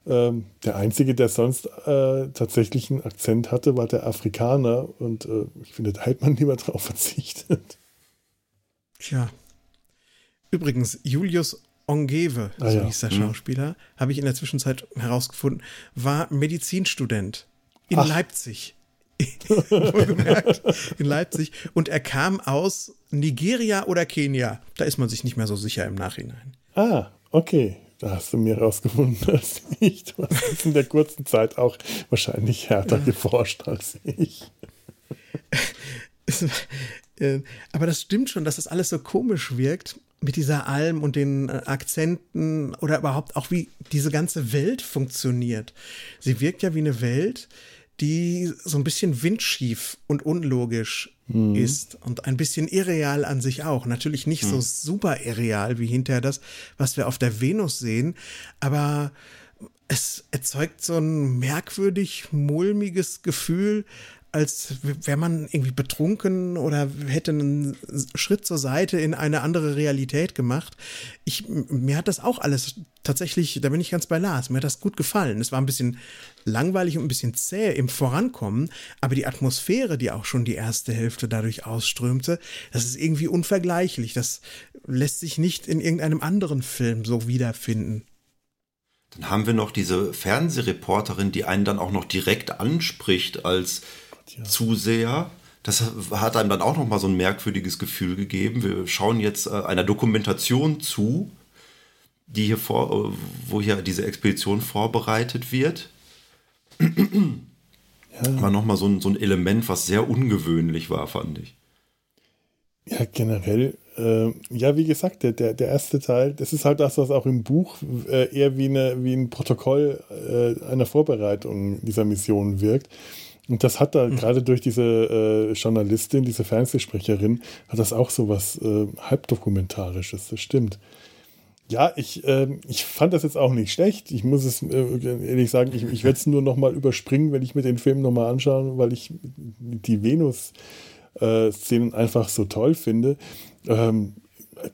ähm, der Einzige, der sonst äh, tatsächlich einen Akzent hatte, war der Afrikaner. Und äh, ich finde, da hätte man lieber drauf verzichtet. Tja. Übrigens, Julius Ongewe, so ah, ja. hieß der mhm. Schauspieler, mhm. habe ich in der Zwischenzeit herausgefunden, war Medizinstudent in Ach. Leipzig. Wohlgemerkt, in Leipzig. Und er kam aus Nigeria oder Kenia. Da ist man sich nicht mehr so sicher im Nachhinein. Ah, okay. Da hast du mir rausgefunden, dass ich, du hast in der kurzen Zeit auch wahrscheinlich härter ja. geforscht als ich. Äh, aber das stimmt schon, dass das alles so komisch wirkt mit dieser Alm und den äh, Akzenten oder überhaupt auch wie diese ganze Welt funktioniert. Sie wirkt ja wie eine Welt, die so ein bisschen windschief und unlogisch mhm. ist und ein bisschen irreal an sich auch. Natürlich nicht mhm. so super irreal wie hinterher das, was wir auf der Venus sehen, aber es erzeugt so ein merkwürdig mulmiges Gefühl, als wäre man irgendwie betrunken oder hätte einen Schritt zur Seite in eine andere Realität gemacht. Ich, mir hat das auch alles tatsächlich, da bin ich ganz bei Lars, mir hat das gut gefallen. Es war ein bisschen langweilig und ein bisschen zäh im Vorankommen, aber die Atmosphäre, die auch schon die erste Hälfte dadurch ausströmte, das ist irgendwie unvergleichlich. Das lässt sich nicht in irgendeinem anderen Film so wiederfinden. Dann haben wir noch diese Fernsehreporterin, die einen dann auch noch direkt anspricht als ja. Zuseher. Das hat einem dann auch noch mal so ein merkwürdiges Gefühl gegeben. Wir schauen jetzt äh, einer Dokumentation zu, die hier vor, äh, wo hier diese Expedition vorbereitet wird. Ja. War noch mal so ein, so ein Element, was sehr ungewöhnlich war, fand ich. Ja, generell, äh, ja, wie gesagt, der, der, der erste Teil, das ist halt das, was auch im Buch äh, eher wie, eine, wie ein Protokoll äh, einer Vorbereitung dieser Mission wirkt. Und das hat da mhm. gerade durch diese äh, Journalistin, diese Fernsehsprecherin, hat das auch so was äh, halbdokumentarisches, das stimmt. Ja, ich, äh, ich fand das jetzt auch nicht schlecht. Ich muss es äh, ehrlich sagen, ich, ich werde es nur nochmal überspringen, wenn ich mir den Film nochmal anschaue, weil ich die Venus-Szenen äh, einfach so toll finde. Ähm,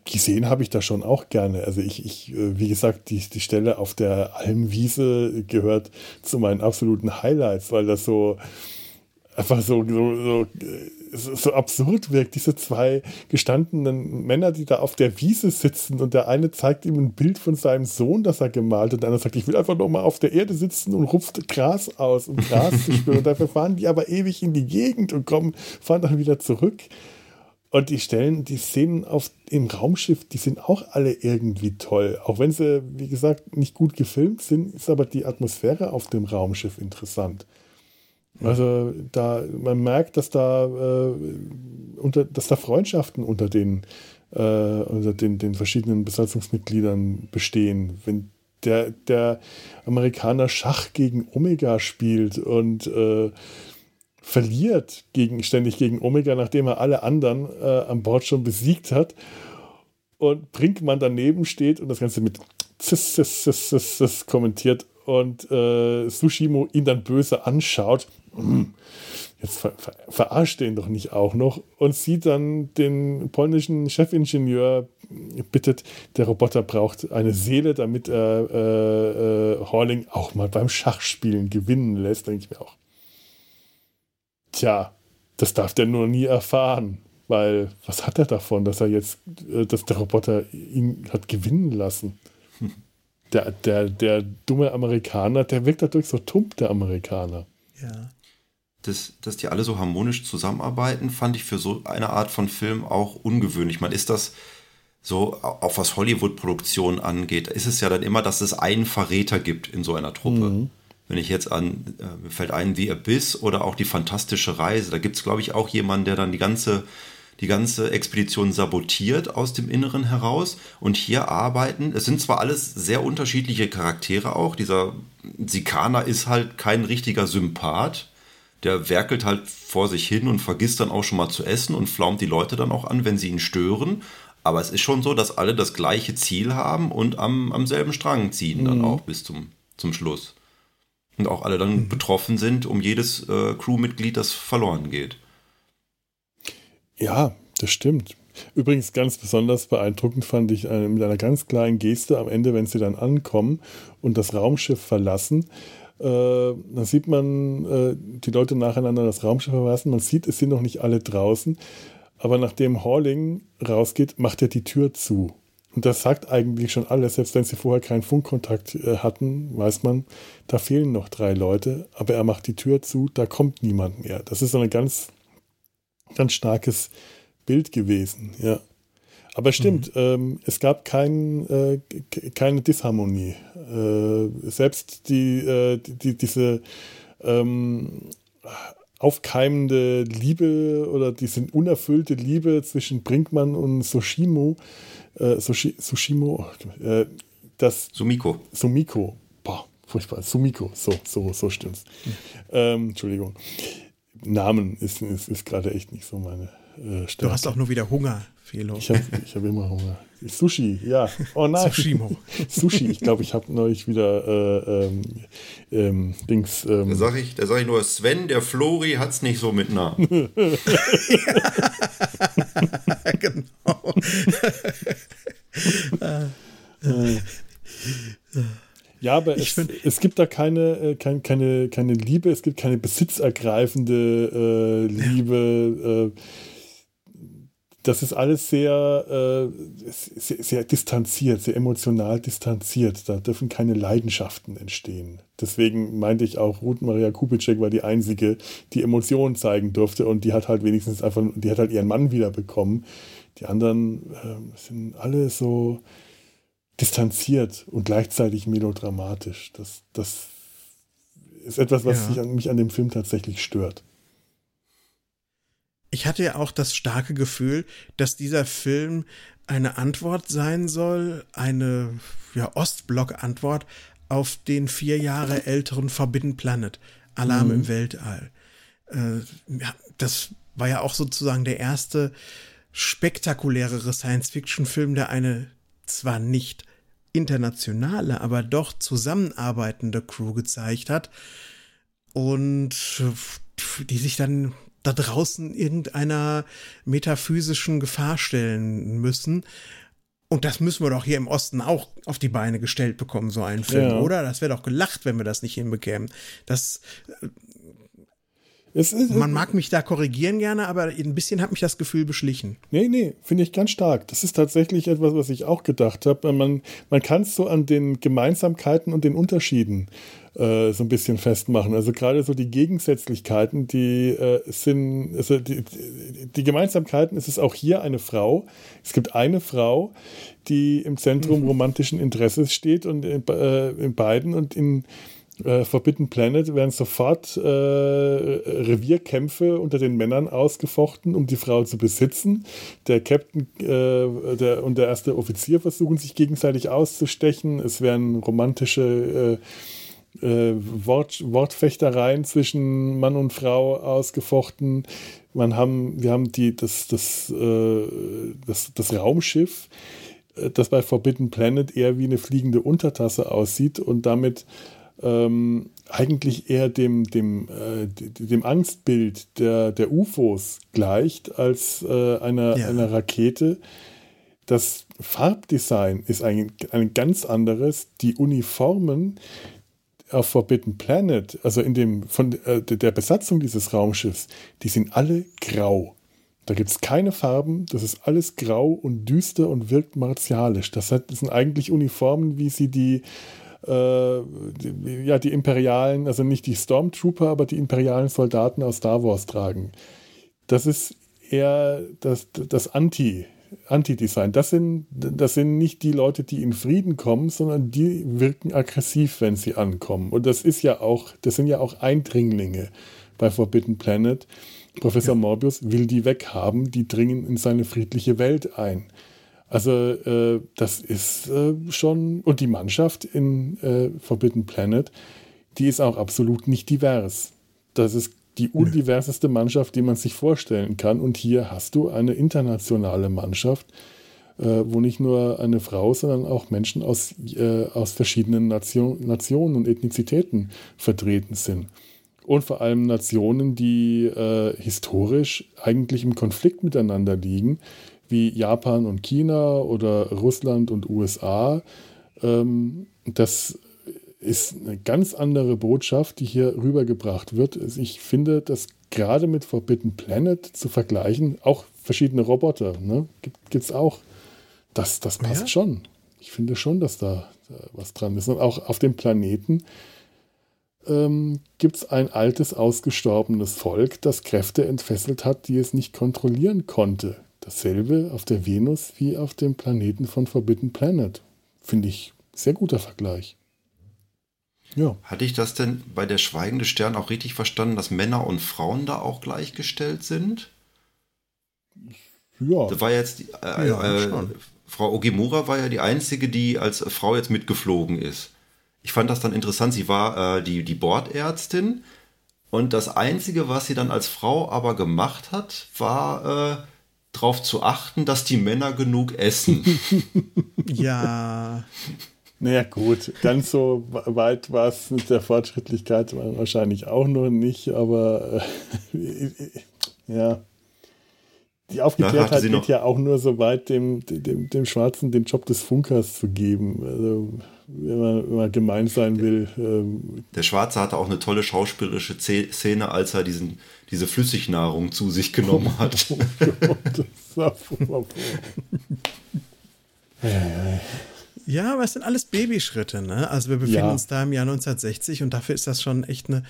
gesehen habe ich das schon auch gerne. Also ich, ich äh, wie gesagt, die, die Stelle auf der Almwiese gehört zu meinen absoluten Highlights, weil das so einfach so, so, so, so absurd wirkt. Diese zwei gestandenen Männer, die da auf der Wiese sitzen und der eine zeigt ihm ein Bild von seinem Sohn, das er gemalt hat, und der andere sagt, ich will einfach noch mal auf der Erde sitzen und rupft Gras aus, um Gras zu spüren. Und dafür fahren die aber ewig in die Gegend und kommen, fahren dann wieder zurück. Und die Stellen, die Szenen auf dem Raumschiff, die sind auch alle irgendwie toll. Auch wenn sie, wie gesagt, nicht gut gefilmt sind, ist aber die Atmosphäre auf dem Raumschiff interessant. Also da, man merkt, dass da, äh, unter, dass da Freundschaften unter den, äh, unter den, den verschiedenen Besatzungsmitgliedern bestehen. Wenn der, der Amerikaner Schach gegen Omega spielt und äh, verliert gegen, ständig gegen Omega, nachdem er alle anderen äh, an Bord schon besiegt hat. Und Brinkmann daneben steht und das Ganze mit Ziss, Ziss, Ziss, Ziss, Ziss kommentiert und äh, Sushimo ihn dann böse anschaut. Jetzt ver ver verarscht den doch nicht auch noch und sieht dann den polnischen Chefingenieur bittet, der Roboter braucht eine Seele, damit er äh, äh, Horling auch mal beim Schachspielen gewinnen lässt. Denke ich mir auch. Tja, das darf der nur nie erfahren. Weil, was hat er davon, dass er jetzt, äh, dass der Roboter ihn hat gewinnen lassen? Der, der, der dumme Amerikaner, der wirkt dadurch so tump, der Amerikaner. Ja. Das, dass die alle so harmonisch zusammenarbeiten, fand ich für so eine Art von Film auch ungewöhnlich. Man ist das so, auch was Hollywood-Produktion angeht, ist es ja dann immer, dass es einen Verräter gibt in so einer Truppe. Mhm. Wenn ich jetzt an, äh, mir fällt ein The Abyss oder auch die fantastische Reise, da gibt es, glaube ich, auch jemanden, der dann die ganze, die ganze Expedition sabotiert aus dem Inneren heraus. Und hier arbeiten, es sind zwar alles sehr unterschiedliche Charaktere auch, dieser Sikaner ist halt kein richtiger Sympath, der werkelt halt vor sich hin und vergisst dann auch schon mal zu essen und flaumt die Leute dann auch an, wenn sie ihn stören. Aber es ist schon so, dass alle das gleiche Ziel haben und am, am selben Strang ziehen mhm. dann auch bis zum, zum Schluss und auch alle dann mhm. betroffen sind um jedes äh, Crewmitglied, das verloren geht. Ja, das stimmt. Übrigens ganz besonders beeindruckend fand ich äh, mit einer ganz kleinen Geste am Ende, wenn sie dann ankommen und das Raumschiff verlassen. Äh, dann sieht man äh, die Leute nacheinander das Raumschiff verlassen. Man sieht, es sind noch nicht alle draußen. Aber nachdem Halling rausgeht, macht er die Tür zu. Und das sagt eigentlich schon alles, selbst wenn sie vorher keinen Funkkontakt äh, hatten, weiß man, da fehlen noch drei Leute, aber er macht die Tür zu, da kommt niemand mehr. Das ist so ein ganz, ganz starkes Bild gewesen, ja. Aber stimmt, mhm. ähm, es gab kein, äh, keine Disharmonie. Äh, selbst die, äh, die, diese ähm, aufkeimende Liebe oder diese unerfüllte Liebe zwischen Brinkmann und Soshimo, äh, Sushi, Sushimo, äh, das Sumiko. Sumiko. Boah, furchtbar. Sumiko, so, so, so stimmt's. Ähm, Entschuldigung. Namen ist, ist, ist gerade echt nicht so meine äh, Stärke. Du hast auch nur wieder Hunger, Felo. Ich habe hab immer Hunger. Sushi, ja. Oh nein. Sushimo. Sushi, ich glaube, ich habe neulich wieder äh, ähm, ähm, Dings. Ähm, da sage ich, sag ich nur, Sven, der Flori hat es nicht so mit Namen. genau. Ja, aber es, es, gibt da keine, äh, keine, keine, keine Liebe, es gibt keine besitzergreifende äh, Liebe. Ja. Äh, das ist alles sehr, äh, sehr, sehr, distanziert, sehr emotional distanziert. Da dürfen keine Leidenschaften entstehen. Deswegen meinte ich auch, Ruth Maria Kubitschek war die einzige, die Emotionen zeigen durfte und die hat halt wenigstens einfach, die hat halt ihren Mann wiederbekommen. Die anderen äh, sind alle so distanziert und gleichzeitig melodramatisch. Das, das ist etwas, was ja. mich an dem Film tatsächlich stört ich hatte ja auch das starke Gefühl, dass dieser Film eine Antwort sein soll, eine ja, Ostblock-Antwort auf den vier Jahre älteren Forbidden Planet, Alarm mhm. im Weltall. Äh, ja, das war ja auch sozusagen der erste spektakulärere Science-Fiction-Film, der eine zwar nicht internationale, aber doch zusammenarbeitende Crew gezeigt hat und die sich dann da draußen irgendeiner metaphysischen Gefahr stellen müssen. Und das müssen wir doch hier im Osten auch auf die Beine gestellt bekommen, so einen Film, ja. oder? Das wäre doch gelacht, wenn wir das nicht hinbekämen. Das. Es ist, Man mag mich da korrigieren gerne, aber ein bisschen hat mich das Gefühl beschlichen. Nee, nee, finde ich ganz stark. Das ist tatsächlich etwas, was ich auch gedacht habe. Man, man kann es so an den Gemeinsamkeiten und den Unterschieden äh, so ein bisschen festmachen. Also gerade so die Gegensätzlichkeiten, die äh, sind, also die, die Gemeinsamkeiten, es ist auch hier eine Frau. Es gibt eine Frau, die im Zentrum mhm. romantischen Interesses steht und in, äh, in beiden und in äh, Forbidden Planet werden sofort äh, Revierkämpfe unter den Männern ausgefochten, um die Frau zu besitzen. Der Captain äh, der, und der erste Offizier versuchen sich gegenseitig auszustechen. Es werden romantische äh, äh, Wort, Wortfechtereien zwischen Mann und Frau ausgefochten. Man haben, wir haben die, das, das, äh, das, das Raumschiff, äh, das bei Forbidden Planet eher wie eine fliegende Untertasse aussieht und damit ähm, eigentlich eher dem, dem, äh, dem Angstbild der, der UFOs gleicht als äh, einer, ja. einer Rakete. Das Farbdesign ist ein, ein ganz anderes. Die Uniformen, auf Forbidden Planet, also in dem von äh, der Besatzung dieses Raumschiffs, die sind alle grau. Da gibt es keine Farben, das ist alles grau und düster und wirkt martialisch. Das, sind eigentlich Uniformen, wie sie die, äh, die, ja, die imperialen, also nicht die Stormtrooper, aber die imperialen Soldaten aus Star Wars tragen. Das ist eher das, das Anti, Anti-Design. Das sind, das sind nicht die Leute, die in Frieden kommen, sondern die wirken aggressiv, wenn sie ankommen. Und das ist ja auch, das sind ja auch Eindringlinge bei Forbidden Planet. Professor ja. Morbius will die weghaben, die dringen in seine friedliche Welt ein. Also äh, das ist äh, schon, und die Mannschaft in äh, Forbidden Planet, die ist auch absolut nicht divers. Das ist die undiverseste Mannschaft, die man sich vorstellen kann. Und hier hast du eine internationale Mannschaft, äh, wo nicht nur eine Frau, sondern auch Menschen aus, äh, aus verschiedenen Nation, Nationen und Ethnizitäten vertreten sind. Und vor allem Nationen, die äh, historisch eigentlich im Konflikt miteinander liegen, wie Japan und China oder Russland und USA. Ähm, das ist eine ganz andere Botschaft, die hier rübergebracht wird. Also ich finde, dass gerade mit Forbidden Planet zu vergleichen, auch verschiedene Roboter, ne, gibt es auch. Das, das passt ja? schon. Ich finde schon, dass da, da, was dran ist. Und auch auf dem Planeten ähm, gibt es ein altes, ausgestorbenes Volk, das Kräfte entfesselt hat, die es nicht kontrollieren konnte. Dasselbe auf der Venus wie auf dem Planeten von Forbidden Planet. Finde ich sehr guter Vergleich. Ja. Hatte ich das denn bei der Schweigende Stern auch richtig verstanden, dass Männer und Frauen da auch gleichgestellt sind? Ja. Das war jetzt die, äh, ja, äh, Frau Ogimura war ja die einzige, die als Frau jetzt mitgeflogen ist. Ich fand das dann interessant. Sie war äh, die, die Bordärztin Und das Einzige, was sie dann als Frau aber gemacht hat, war äh, darauf zu achten, dass die Männer genug essen. ja. Naja, gut, ganz so weit war es mit der Fortschrittlichkeit wahrscheinlich auch noch nicht, aber äh, ja. Die Aufgeklärtheit geht ja auch nur so weit, dem, dem, dem Schwarzen den Job des Funkers zu geben. Also, wenn man, wenn man gemein sein will. Ähm. Der Schwarze hatte auch eine tolle schauspielerische Szene, als er diesen, diese Flüssignahrung zu sich genommen hat. Oh Gott, das war furchtbar. Ja, aber es sind alles Babyschritte, ne? Also wir befinden ja. uns da im Jahr 1960 und dafür ist das schon echt eine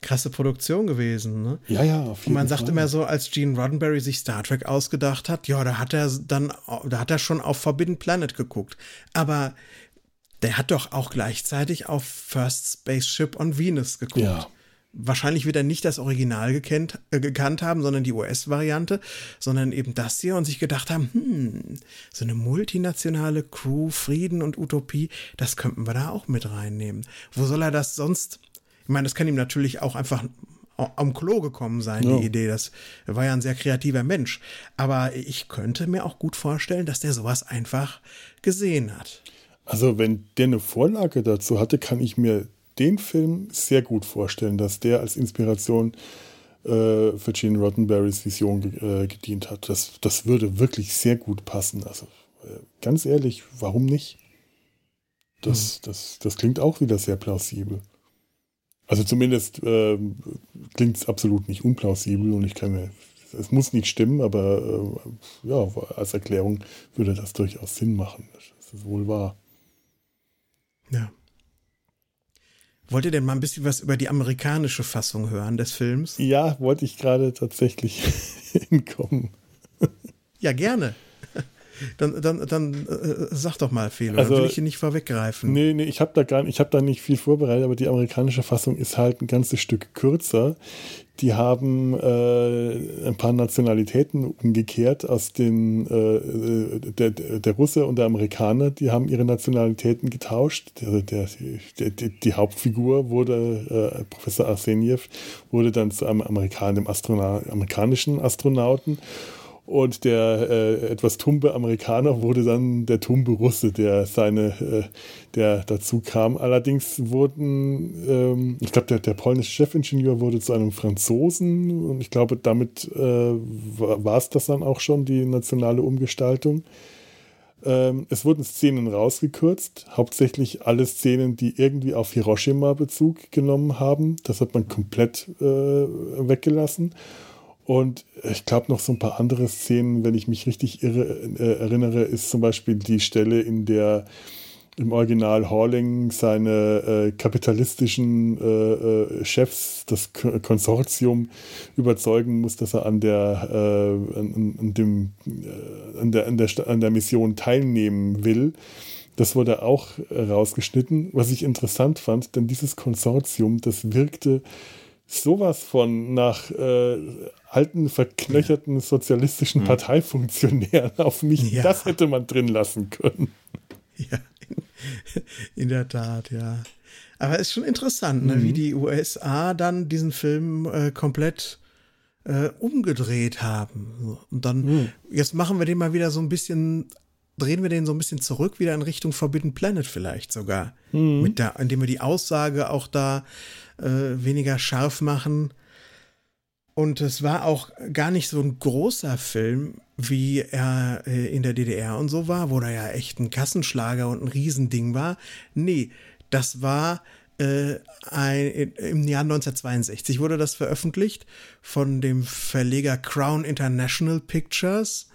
krasse Produktion gewesen, ne? Ja, ja, auf jeden Und man sagt Fall. immer so, als Gene Roddenberry sich Star Trek ausgedacht hat, ja, da hat er dann, da hat er schon auf Forbidden Planet geguckt. Aber der hat doch auch gleichzeitig auf First Spaceship on Venus geguckt. Ja wahrscheinlich wird er nicht das Original gekannt, äh, gekannt haben, sondern die US-Variante, sondern eben das hier und sich gedacht haben, hm, so eine multinationale Crew, Frieden und Utopie, das könnten wir da auch mit reinnehmen. Wo soll er das sonst? Ich meine, das kann ihm natürlich auch einfach am Klo gekommen sein, ja. die Idee. Das war ja ein sehr kreativer Mensch. Aber ich könnte mir auch gut vorstellen, dass der sowas einfach gesehen hat. Also, wenn der eine Vorlage dazu hatte, kann ich mir den Film sehr gut vorstellen, dass der als Inspiration äh, für Gene Roddenberrys Vision äh, gedient hat. Das, das würde wirklich sehr gut passen. Also äh, ganz ehrlich, warum nicht? Das, hm. das, das klingt auch wieder sehr plausibel. Also zumindest äh, klingt es absolut nicht unplausibel und ich kann mir, es muss nicht stimmen, aber äh, ja, als Erklärung würde das durchaus Sinn machen. Das ist wohl wahr. Ja. Wollt ihr denn mal ein bisschen was über die amerikanische Fassung hören des Films? Ja, wollte ich gerade tatsächlich hinkommen. Ja, gerne. Dann, dann, dann äh, sag doch mal, Felo, also, dann will ich hier nicht vorweggreifen. Nee, nee, ich habe da gar ich habe da nicht viel vorbereitet, aber die amerikanische Fassung ist halt ein ganzes Stück kürzer. Die haben äh, ein paar Nationalitäten umgekehrt aus den äh, der, der Russe und der Amerikaner, die haben ihre Nationalitäten getauscht. Der, der, der die Hauptfigur wurde, äh, Professor Arseniev, wurde dann zu einem Amerikan Astronaut, amerikanischen Astronauten und der äh, etwas tumbe Amerikaner wurde dann der tumbe Russe, der seine, äh, der dazu kam. Allerdings wurden, ähm, ich glaube, der, der polnische Chefingenieur wurde zu einem Franzosen und ich glaube, damit äh, war es das dann auch schon, die nationale Umgestaltung. Ähm, es wurden Szenen rausgekürzt, hauptsächlich alle Szenen, die irgendwie auf Hiroshima Bezug genommen haben. Das hat man komplett äh, weggelassen. Und ich glaube noch so ein paar andere Szenen, wenn ich mich richtig irre, äh, erinnere, ist zum Beispiel die Stelle, in der im Original Horling seine äh, kapitalistischen äh, äh Chefs, das Konsortium, überzeugen muss, dass er an der, äh, an, an, dem, äh, an, der, an, der, an der Mission teilnehmen will. Das wurde auch rausgeschnitten, was ich interessant fand, denn dieses Konsortium, das wirkte sowas von nach äh, alten, verknöcherten sozialistischen hm. Parteifunktionären auf mich. Ja. Das hätte man drin lassen können. Ja, in, in der Tat, ja. Aber es ist schon interessant, ne, mhm. wie die USA dann diesen Film äh, komplett äh, umgedreht haben. Und dann, mhm. jetzt machen wir den mal wieder so ein bisschen, drehen wir den so ein bisschen zurück, wieder in Richtung Forbidden Planet vielleicht sogar. Mhm. Mit der, indem wir die Aussage auch da äh, weniger scharf machen und es war auch gar nicht so ein großer Film, wie er äh, in der DDR und so war, wo da ja echt ein Kassenschlager und ein Riesending war. Nee, das war äh, ein, im Jahr 1962 wurde das veröffentlicht von dem Verleger Crown International Pictures.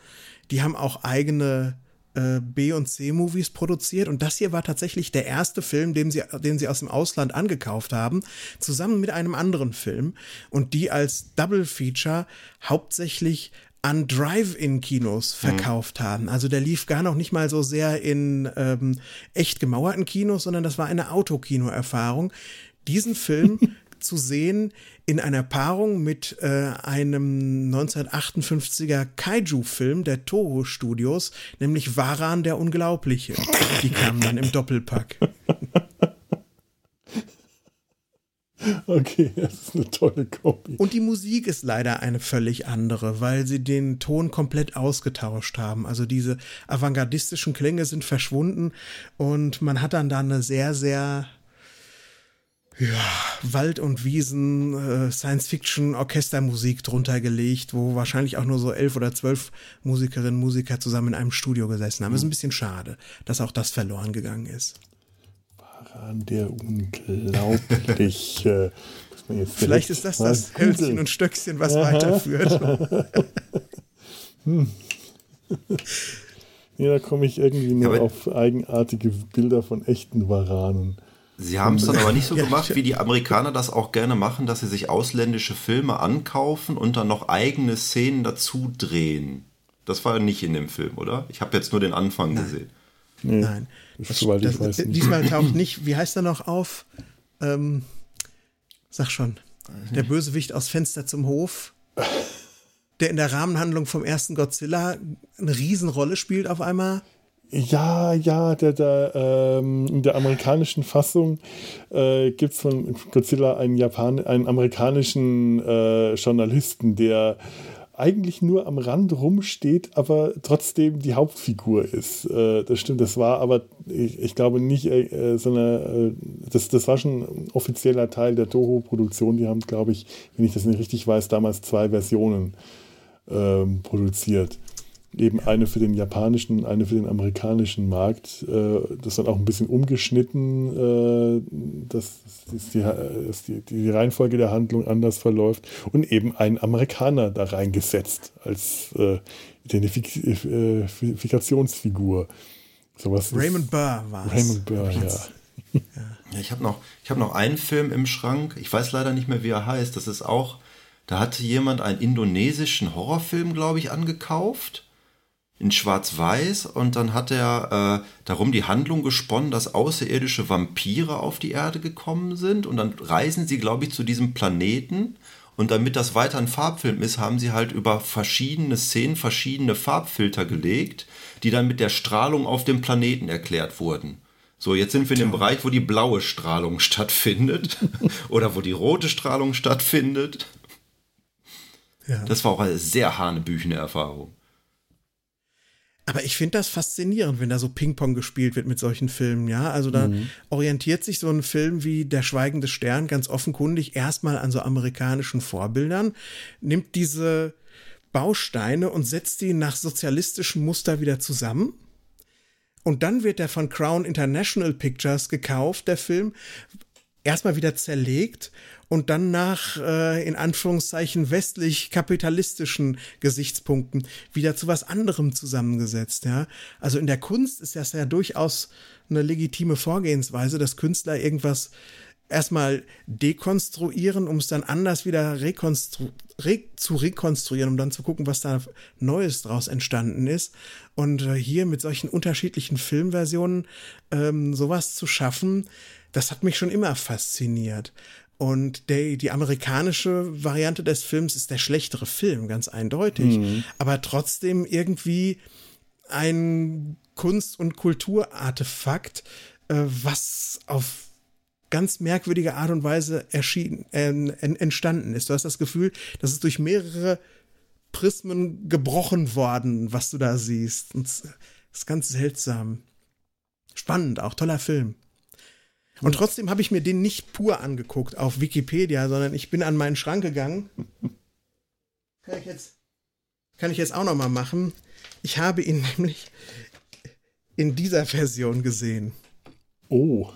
Die haben auch eigene äh, B- und C-Movies produziert und das hier war tatsächlich der erste Film, den sie, den sie aus dem Ausland angekauft haben, zusammen mit einem anderen Film und die als Double Feature hauptsächlich an Drive-In-Kinos mhm. verkauft mhm. haben. Also der lief gar noch nicht mal so sehr in ähm, echt gemauerten Kinos, sondern das war eine Autokino-Erfahrung. Diesen Film zu sehen in einer Paarung mit äh, einem 1958er Kaiju-Film der Toho Studios, nämlich Varan der Unglaubliche. Die kamen dann im Doppelpack. Okay, das ist eine tolle Kombi. Und die Musik ist leider eine völlig andere, weil sie den Ton komplett ausgetauscht haben. Also diese avantgardistischen Klänge sind verschwunden und man hat dann da eine sehr, sehr ja, Wald- und Wiesen, äh, Science-Fiction-Orchestermusik drunter gelegt, wo wahrscheinlich auch nur so elf oder zwölf Musikerinnen und Musiker zusammen in einem Studio gesessen haben. Mhm. Ist ein bisschen schade, dass auch das verloren gegangen ist. Waran der unglaubliche. Vielleicht ist das das Hölzchen und Stöckchen, was Aha. weiterführt. hm. Ja, da komme ich irgendwie nur ja, auf eigenartige Bilder von echten Waranen. Sie haben es dann aber nicht so gemacht, wie die Amerikaner das auch gerne machen, dass sie sich ausländische Filme ankaufen und dann noch eigene Szenen dazu drehen. Das war nicht in dem Film, oder? Ich habe jetzt nur den Anfang Nein. gesehen. Nee, Nein. Das, das, das, diesmal taucht nicht, wie heißt er noch auf? Ähm, sag schon. Der Bösewicht aus Fenster zum Hof, der in der Rahmenhandlung vom ersten Godzilla eine Riesenrolle spielt auf einmal. Ja, ja, der, der, ähm, in der amerikanischen Fassung äh, gibt es von Godzilla einen, Japan einen amerikanischen äh, Journalisten, der eigentlich nur am Rand rumsteht, aber trotzdem die Hauptfigur ist. Äh, das stimmt, das war aber, ich, ich glaube nicht, äh, so eine, äh, das, das war schon ein offizieller Teil der Toho-Produktion. Die haben, glaube ich, wenn ich das nicht richtig weiß, damals zwei Versionen ähm, produziert eben eine für den japanischen, eine für den amerikanischen Markt. Äh, das dann auch ein bisschen umgeschnitten, äh, dass, die, dass die, die, Reihenfolge der Handlung anders verläuft und eben einen Amerikaner da reingesetzt als äh, Identifikationsfigur. Sowas Raymond Burr war es. Raymond Burr, ja. ja. ja. Ich habe noch, hab noch einen Film im Schrank, ich weiß leider nicht mehr, wie er heißt. Das ist auch, da hatte jemand einen indonesischen Horrorfilm, glaube ich, angekauft in Schwarz-Weiß und dann hat er äh, darum die Handlung gesponnen, dass außerirdische Vampire auf die Erde gekommen sind und dann reisen sie, glaube ich, zu diesem Planeten und damit das weiter ein Farbfilm ist, haben sie halt über verschiedene Szenen verschiedene Farbfilter gelegt, die dann mit der Strahlung auf dem Planeten erklärt wurden. So, jetzt sind wir in dem Bereich, wo die blaue Strahlung stattfindet oder wo die rote Strahlung stattfindet. Ja. Das war auch eine sehr hanebüchene Erfahrung. Aber ich finde das faszinierend, wenn da so Ping-Pong gespielt wird mit solchen Filmen, ja. Also da mhm. orientiert sich so ein Film wie Der Schweigende Stern ganz offenkundig erstmal an so amerikanischen Vorbildern, nimmt diese Bausteine und setzt die nach sozialistischen Muster wieder zusammen. Und dann wird der von Crown International Pictures gekauft, der Film, erstmal wieder zerlegt und dann nach, äh, in Anführungszeichen, westlich-kapitalistischen Gesichtspunkten wieder zu was anderem zusammengesetzt, ja. Also in der Kunst ist das ja durchaus eine legitime Vorgehensweise, dass Künstler irgendwas erstmal dekonstruieren, um es dann anders wieder rekonstru re zu rekonstruieren, um dann zu gucken, was da Neues draus entstanden ist. Und äh, hier mit solchen unterschiedlichen Filmversionen ähm, sowas zu schaffen, das hat mich schon immer fasziniert. Und der, die amerikanische Variante des Films ist der schlechtere Film, ganz eindeutig. Mhm. Aber trotzdem irgendwie ein Kunst- und Kulturartefakt, äh, was auf ganz merkwürdige Art und Weise erschien, äh, entstanden ist. Du hast das Gefühl, dass es durch mehrere Prismen gebrochen worden, was du da siehst. Und das ist ganz seltsam. Spannend, auch toller Film. Und trotzdem habe ich mir den nicht pur angeguckt auf Wikipedia, sondern ich bin an meinen Schrank gegangen. Kann ich jetzt, kann ich jetzt auch noch mal machen. Ich habe ihn nämlich in dieser Version gesehen. Oh.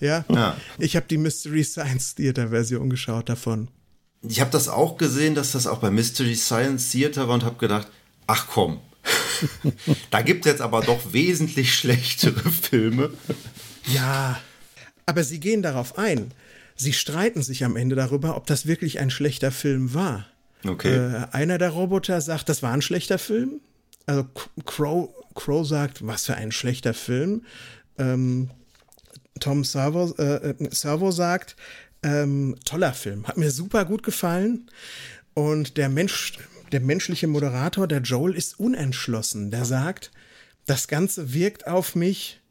Ja. ja. Ich habe die Mystery Science Theater Version geschaut davon. Ich habe das auch gesehen, dass das auch bei Mystery Science Theater war und habe gedacht, ach komm, da gibt es jetzt aber doch wesentlich schlechtere Filme. Ja, aber sie gehen darauf ein. Sie streiten sich am Ende darüber, ob das wirklich ein schlechter Film war. Okay. Äh, einer der Roboter sagt, das war ein schlechter Film. Also Crow, Crow sagt, was für ein schlechter Film. Ähm, Tom Servo, äh, äh, Servo sagt, ähm, toller Film, hat mir super gut gefallen. Und der Mensch, der menschliche Moderator, der Joel, ist unentschlossen. Der sagt, das Ganze wirkt auf mich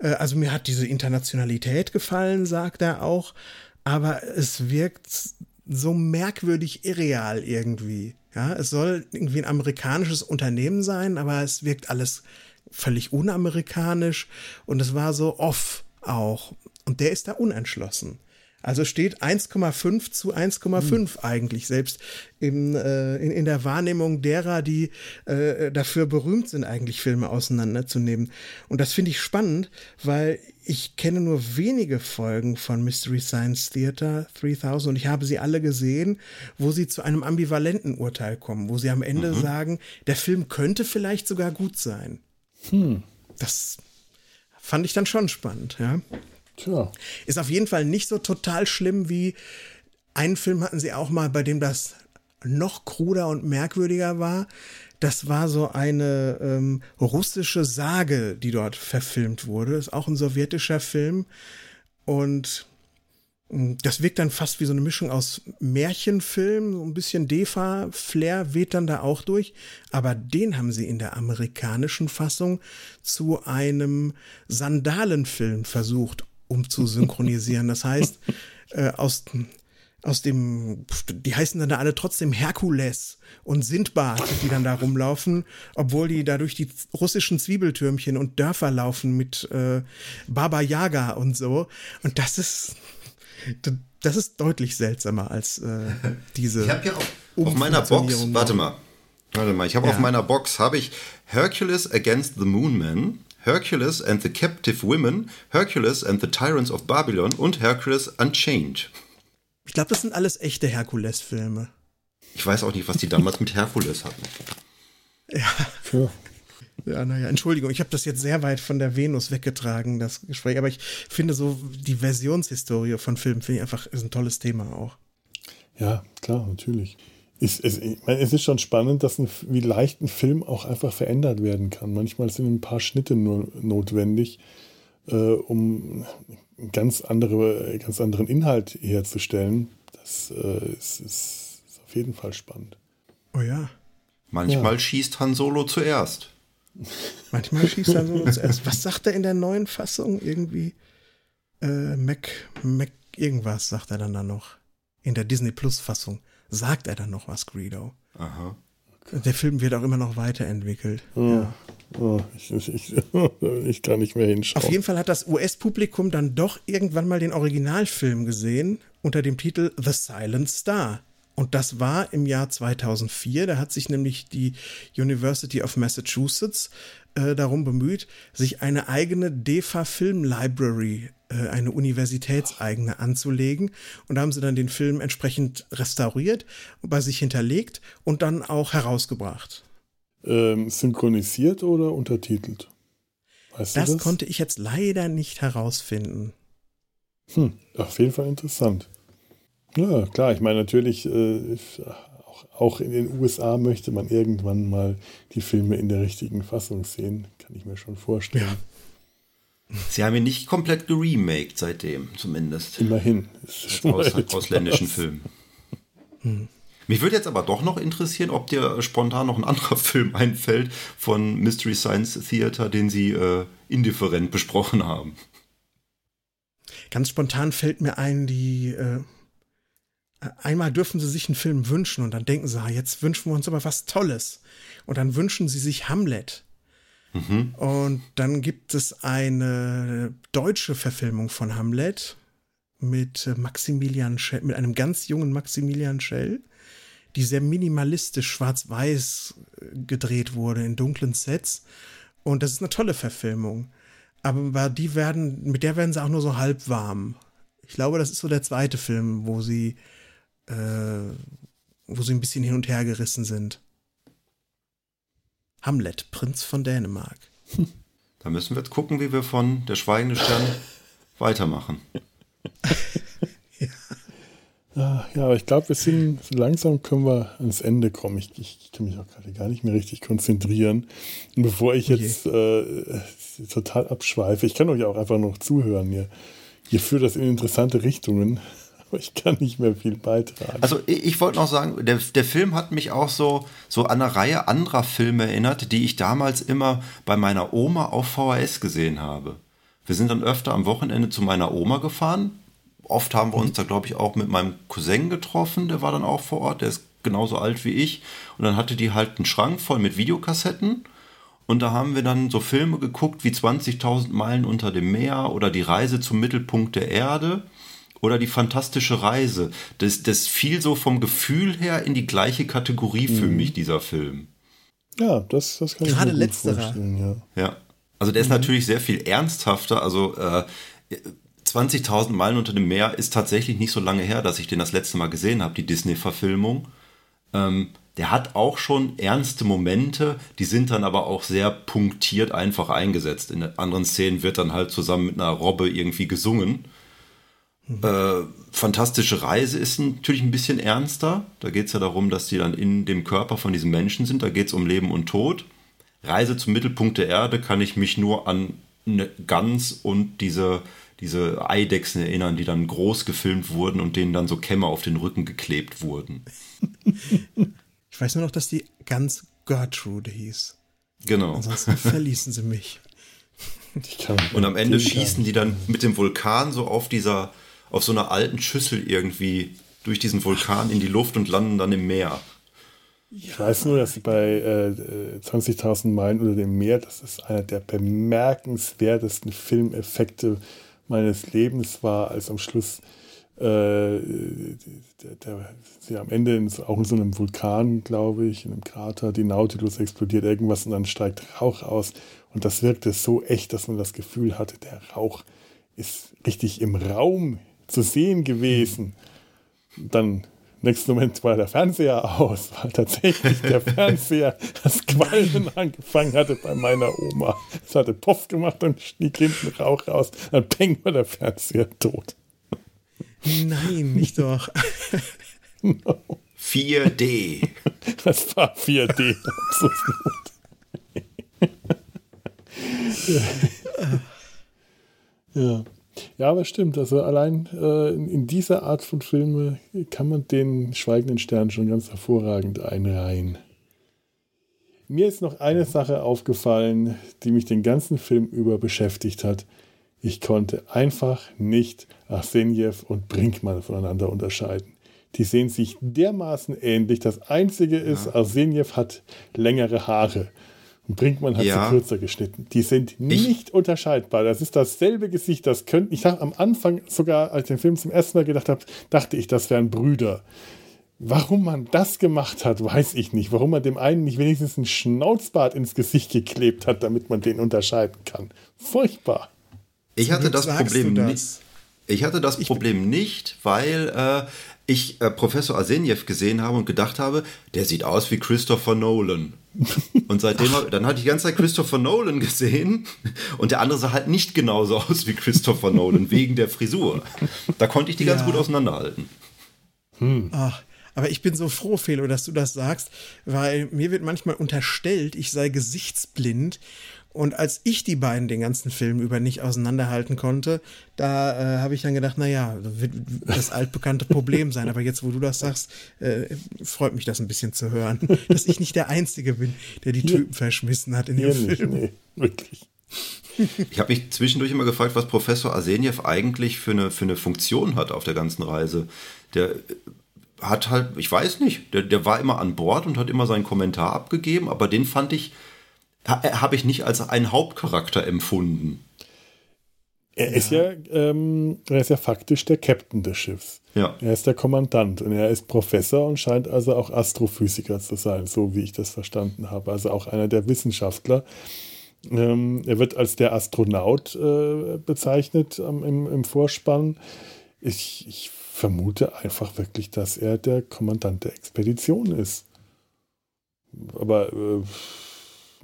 also mir hat diese Internationalität gefallen, sagt er auch. aber es wirkt so merkwürdig irreal irgendwie. Ja, es soll irgendwie ein amerikanisches Unternehmen sein, aber es wirkt alles völlig unamerikanisch und es war so off auch. Und der ist da unentschlossen. Also steht 1,5 zu 1,5 hm. eigentlich, selbst im, äh, in, in der Wahrnehmung derer, die äh, dafür berühmt sind, eigentlich Filme auseinanderzunehmen. Und das finde ich spannend, weil ich kenne nur wenige Folgen von Mystery Science Theater 3000 und ich habe sie alle gesehen, wo sie zu einem ambivalenten Urteil kommen, wo sie am Ende mhm. sagen, der Film könnte vielleicht sogar gut sein. Hm. Das fand ich dann schon spannend, ja. Tja. Ist auf jeden Fall nicht so total schlimm wie einen Film hatten sie auch mal, bei dem das noch kruder und merkwürdiger war. Das war so eine ähm, russische Sage, die dort verfilmt wurde. Ist auch ein sowjetischer Film. Und hm, das wirkt dann fast wie so eine Mischung aus Märchenfilm, so ein bisschen Defa-Flair weht dann da auch durch. Aber den haben sie in der amerikanischen Fassung zu einem Sandalenfilm versucht um zu synchronisieren. Das heißt, äh, aus, aus dem, die heißen dann da alle trotzdem Herkules und Sindbad, die dann da rumlaufen, obwohl die da durch die russischen Zwiebeltürmchen und Dörfer laufen mit äh, Baba Yaga und so. Und das ist, das ist deutlich seltsamer als äh, diese. Ich habe ja auf, auf meiner Box, warte mal, warte mal, ich habe ja. auf meiner Box habe ich Hercules Against the Moon Man Hercules and the Captive Women, Hercules and the Tyrants of Babylon und Hercules Unchained. Ich glaube, das sind alles echte Herkules-Filme. Ich weiß auch nicht, was die damals mit Herkules hatten. Ja. Ja, naja, Entschuldigung, ich habe das jetzt sehr weit von der Venus weggetragen, das Gespräch, aber ich finde so die Versionshistorie von Filmen finde ich einfach ist ein tolles Thema auch. Ja, klar, natürlich ist, es, ich meine, es ist schon spannend, dass ein, wie leicht ein Film auch einfach verändert werden kann. Manchmal sind ein paar Schnitte nur notwendig, äh, um einen ganz, andere, ganz anderen Inhalt herzustellen. Das äh, ist, ist, ist, auf jeden Fall spannend. Oh ja. Manchmal ja. schießt Han Solo zuerst. Manchmal schießt Han Solo zuerst. Was sagt er in der neuen Fassung? Irgendwie äh, Mac, Mac irgendwas sagt er dann da noch. In der Disney Plus Fassung sagt er dann noch was, Greedo. Aha. Der Film wird auch immer noch weiterentwickelt. Oh, ja. oh, ich, ich, ich, kann nicht mehr hinschauen. Auf jeden Fall hat das US-Publikum dann doch irgendwann mal den Originalfilm gesehen unter dem Titel The Silent Star. Und das war im Jahr 2004. Da hat sich nämlich die University of Massachusetts äh, darum bemüht, sich eine eigene DEFA Film Library, eine universitätseigene anzulegen. Und da haben sie dann den Film entsprechend restauriert, bei sich hinterlegt und dann auch herausgebracht. Ähm, synchronisiert oder untertitelt? Weißt das, das konnte ich jetzt leider nicht herausfinden. Hm, auf jeden Fall interessant. Ja, klar, ich meine natürlich, äh, auch in den USA möchte man irgendwann mal die Filme in der richtigen Fassung sehen. Kann ich mir schon vorstellen. Ja. Sie haben ihn nicht komplett geremaked seitdem, zumindest. Immerhin. Aus, ausländischen Film. Hm. Mich würde jetzt aber doch noch interessieren, ob dir spontan noch ein anderer Film einfällt von Mystery Science Theater, den Sie äh, indifferent besprochen haben. Ganz spontan fällt mir ein, die äh, einmal dürfen sie sich einen Film wünschen und dann denken sie, ah, jetzt wünschen wir uns aber was Tolles. Und dann wünschen sie sich Hamlet. Mhm. Und dann gibt es eine deutsche Verfilmung von Hamlet mit Maximilian Schell, mit einem ganz jungen Maximilian Schell, die sehr minimalistisch schwarz-weiß gedreht wurde in dunklen Sets. Und das ist eine tolle Verfilmung. Aber die werden, mit der werden sie auch nur so halb warm. Ich glaube, das ist so der zweite Film, wo sie äh, wo sie ein bisschen hin und her gerissen sind. Hamlet, Prinz von Dänemark. Da müssen wir jetzt gucken, wie wir von Der Schweigende Stern weitermachen. ja. ja, aber ich glaube, wir sind so langsam können wir ans Ende kommen. Ich, ich kann mich auch gerade gar nicht mehr richtig konzentrieren. Und bevor ich jetzt äh, total abschweife, ich kann euch auch einfach noch zuhören. Ihr, ihr führt das in interessante Richtungen. ich kann nicht mehr viel beitragen. Also ich, ich wollte noch sagen, der, der Film hat mich auch so, so an eine Reihe anderer Filme erinnert, die ich damals immer bei meiner Oma auf VHS gesehen habe. Wir sind dann öfter am Wochenende zu meiner Oma gefahren, oft haben wir uns da, glaube ich, auch mit meinem Cousin getroffen, der war dann auch vor Ort, der ist genauso alt wie ich. Und dann hatte die halt einen Schrank voll mit Videokassetten. Und da haben wir dann so Filme geguckt wie 20.000 Meilen unter dem Meer oder Die Reise zum Mittelpunkt der Erde oder Die fantastische Reise. Das, das fiel so vom Gefühl her in die gleiche Kategorie für mhm. mich, dieser Film. Ja, das, das kann Gerade ich mir gut vorstellen. Ja. ja. Also der ist mhm. natürlich sehr viel ernsthafter. Also äh, 20.000 Meilen unter dem Meer ist tatsächlich nicht so lange her, dass ich den das letzte Mal gesehen habe, die Disney-Verfilmung. Ähm, der hat auch schon ernste Momente, die sind dann aber auch sehr punktiert einfach eingesetzt. In anderen Szenen wird dann halt zusammen mit einer Robbe irgendwie gesungen. Mhm. Äh, Fantastische Reise ist natürlich ein bisschen ernster. Da geht es ja darum, dass die dann in dem Körper von diesem Menschen sind. Da geht es um Leben und Tod. Reise zum Mittelpunkt der Erde kann ich mich nur an eine Gans und diese, diese Eidechsen erinnern, die dann groß gefilmt wurden und denen dann so Kämme auf den Rücken geklebt wurden. Ich weiß nur noch, dass die Gans Gertrude hieß. Genau. Ansonsten verließen sie mich. Und am Ende schießen die dann mit dem Vulkan so auf dieser, auf so einer alten Schüssel irgendwie durch diesen Vulkan in die Luft und landen dann im Meer. Ich weiß nur, dass bei äh, 20.000 Meilen unter dem Meer, das ist einer der bemerkenswertesten Filmeffekte meines Lebens war, als am Schluss äh, sie am Ende in, auch in so einem Vulkan, glaube ich, in einem Krater, die Nautilus explodiert irgendwas und dann steigt Rauch aus. Und das wirkte so echt, dass man das Gefühl hatte, der Rauch ist richtig im Raum zu sehen gewesen. Dann nächsten Moment war der Fernseher aus, weil tatsächlich der Fernseher das Qualmen angefangen hatte bei meiner Oma. Es hatte Puff gemacht und stieg hinten Rauch raus. Dann peng war der Fernseher tot. Nein, nicht doch. no. 4D. Das war 4D. ja. Ja, aber stimmt. Also allein äh, in, in, dieser Art von Filme kann man den Schweigenden Stern schon ganz hervorragend einreihen. Mir ist noch eine Sache aufgefallen, die mich den ganzen Film über beschäftigt hat. Ich konnte einfach nicht Arsenjew und Brinkmann voneinander unterscheiden. Die sehen sich dermaßen ähnlich. Das Einzige ist, ja. Arsenjew hat längere Haare. Brinkmann hat ja. sie kürzer geschnitten. Die sind nicht ich, unterscheidbar. Das ist dasselbe Gesicht. Das könnten. Ich dachte am Anfang sogar, als ich den Film zum ersten Mal gedacht habe, dachte ich, das wären Brüder. Warum man das gemacht hat, weiß ich nicht. Warum man dem einen nicht wenigstens ein Schnauzbart ins Gesicht geklebt hat, damit man den unterscheiden kann. Furchtbar. Ich hatte das Problem nicht. Ich hatte das Problem nicht, weil äh, ich äh, Professor Arsenjew gesehen habe und gedacht habe, der sieht aus wie Christopher Nolan. Und seitdem, hab, dann hatte ich die ganze Zeit Christopher Nolan gesehen und der andere sah halt nicht genauso aus wie Christopher Nolan, wegen der Frisur. Da konnte ich die ja. ganz gut auseinanderhalten. Hm. Ach, aber ich bin so froh, Felo, dass du das sagst, weil mir wird manchmal unterstellt, ich sei gesichtsblind und als ich die beiden den ganzen Film über nicht auseinanderhalten konnte, da äh, habe ich dann gedacht, naja, wird das altbekannte Problem sein. Aber jetzt, wo du das sagst, äh, freut mich das ein bisschen zu hören, dass ich nicht der Einzige bin, der die Typen verschmissen hat in dem Film. Nee, wirklich. Ich habe mich zwischendurch immer gefragt, was Professor Arsenjev eigentlich für eine, für eine Funktion hat auf der ganzen Reise. Der hat halt, ich weiß nicht, der, der war immer an Bord und hat immer seinen Kommentar abgegeben, aber den fand ich äh, habe ich nicht als einen Hauptcharakter empfunden. Er ist ja, ähm, er ist ja faktisch der Captain des Schiffs. Ja. Er ist der Kommandant und er ist Professor und scheint also auch Astrophysiker zu sein, so wie ich das verstanden habe. Also auch einer der Wissenschaftler. Ähm, er wird als der Astronaut äh, bezeichnet ähm, im, im Vorspann. Ich, ich vermute einfach wirklich, dass er der Kommandant der Expedition ist. Aber äh,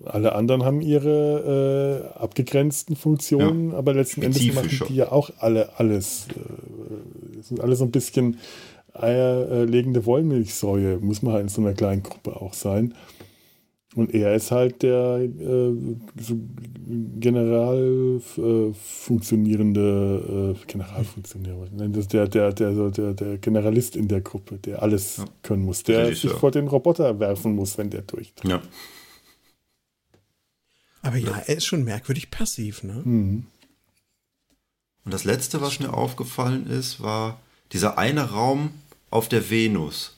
alle anderen haben ihre äh, abgegrenzten Funktionen, ja, aber letzten Endes machen die ja auch alle alles. Äh, sind alle so ein bisschen eierlegende Wollmilchsäue, muss man halt in so einer kleinen Gruppe auch sein. Und er ist halt der äh, so general äh, funktionierende äh, Generalfunktionär, der, der, der, der, der Generalist in der Gruppe, der alles ja. können muss, der sich vor den Roboter werfen muss, wenn der durch. Ja. Aber ja, er ist schon merkwürdig passiv, ne? Mhm. Und das letzte, was mir aufgefallen ist, war dieser eine Raum auf der Venus,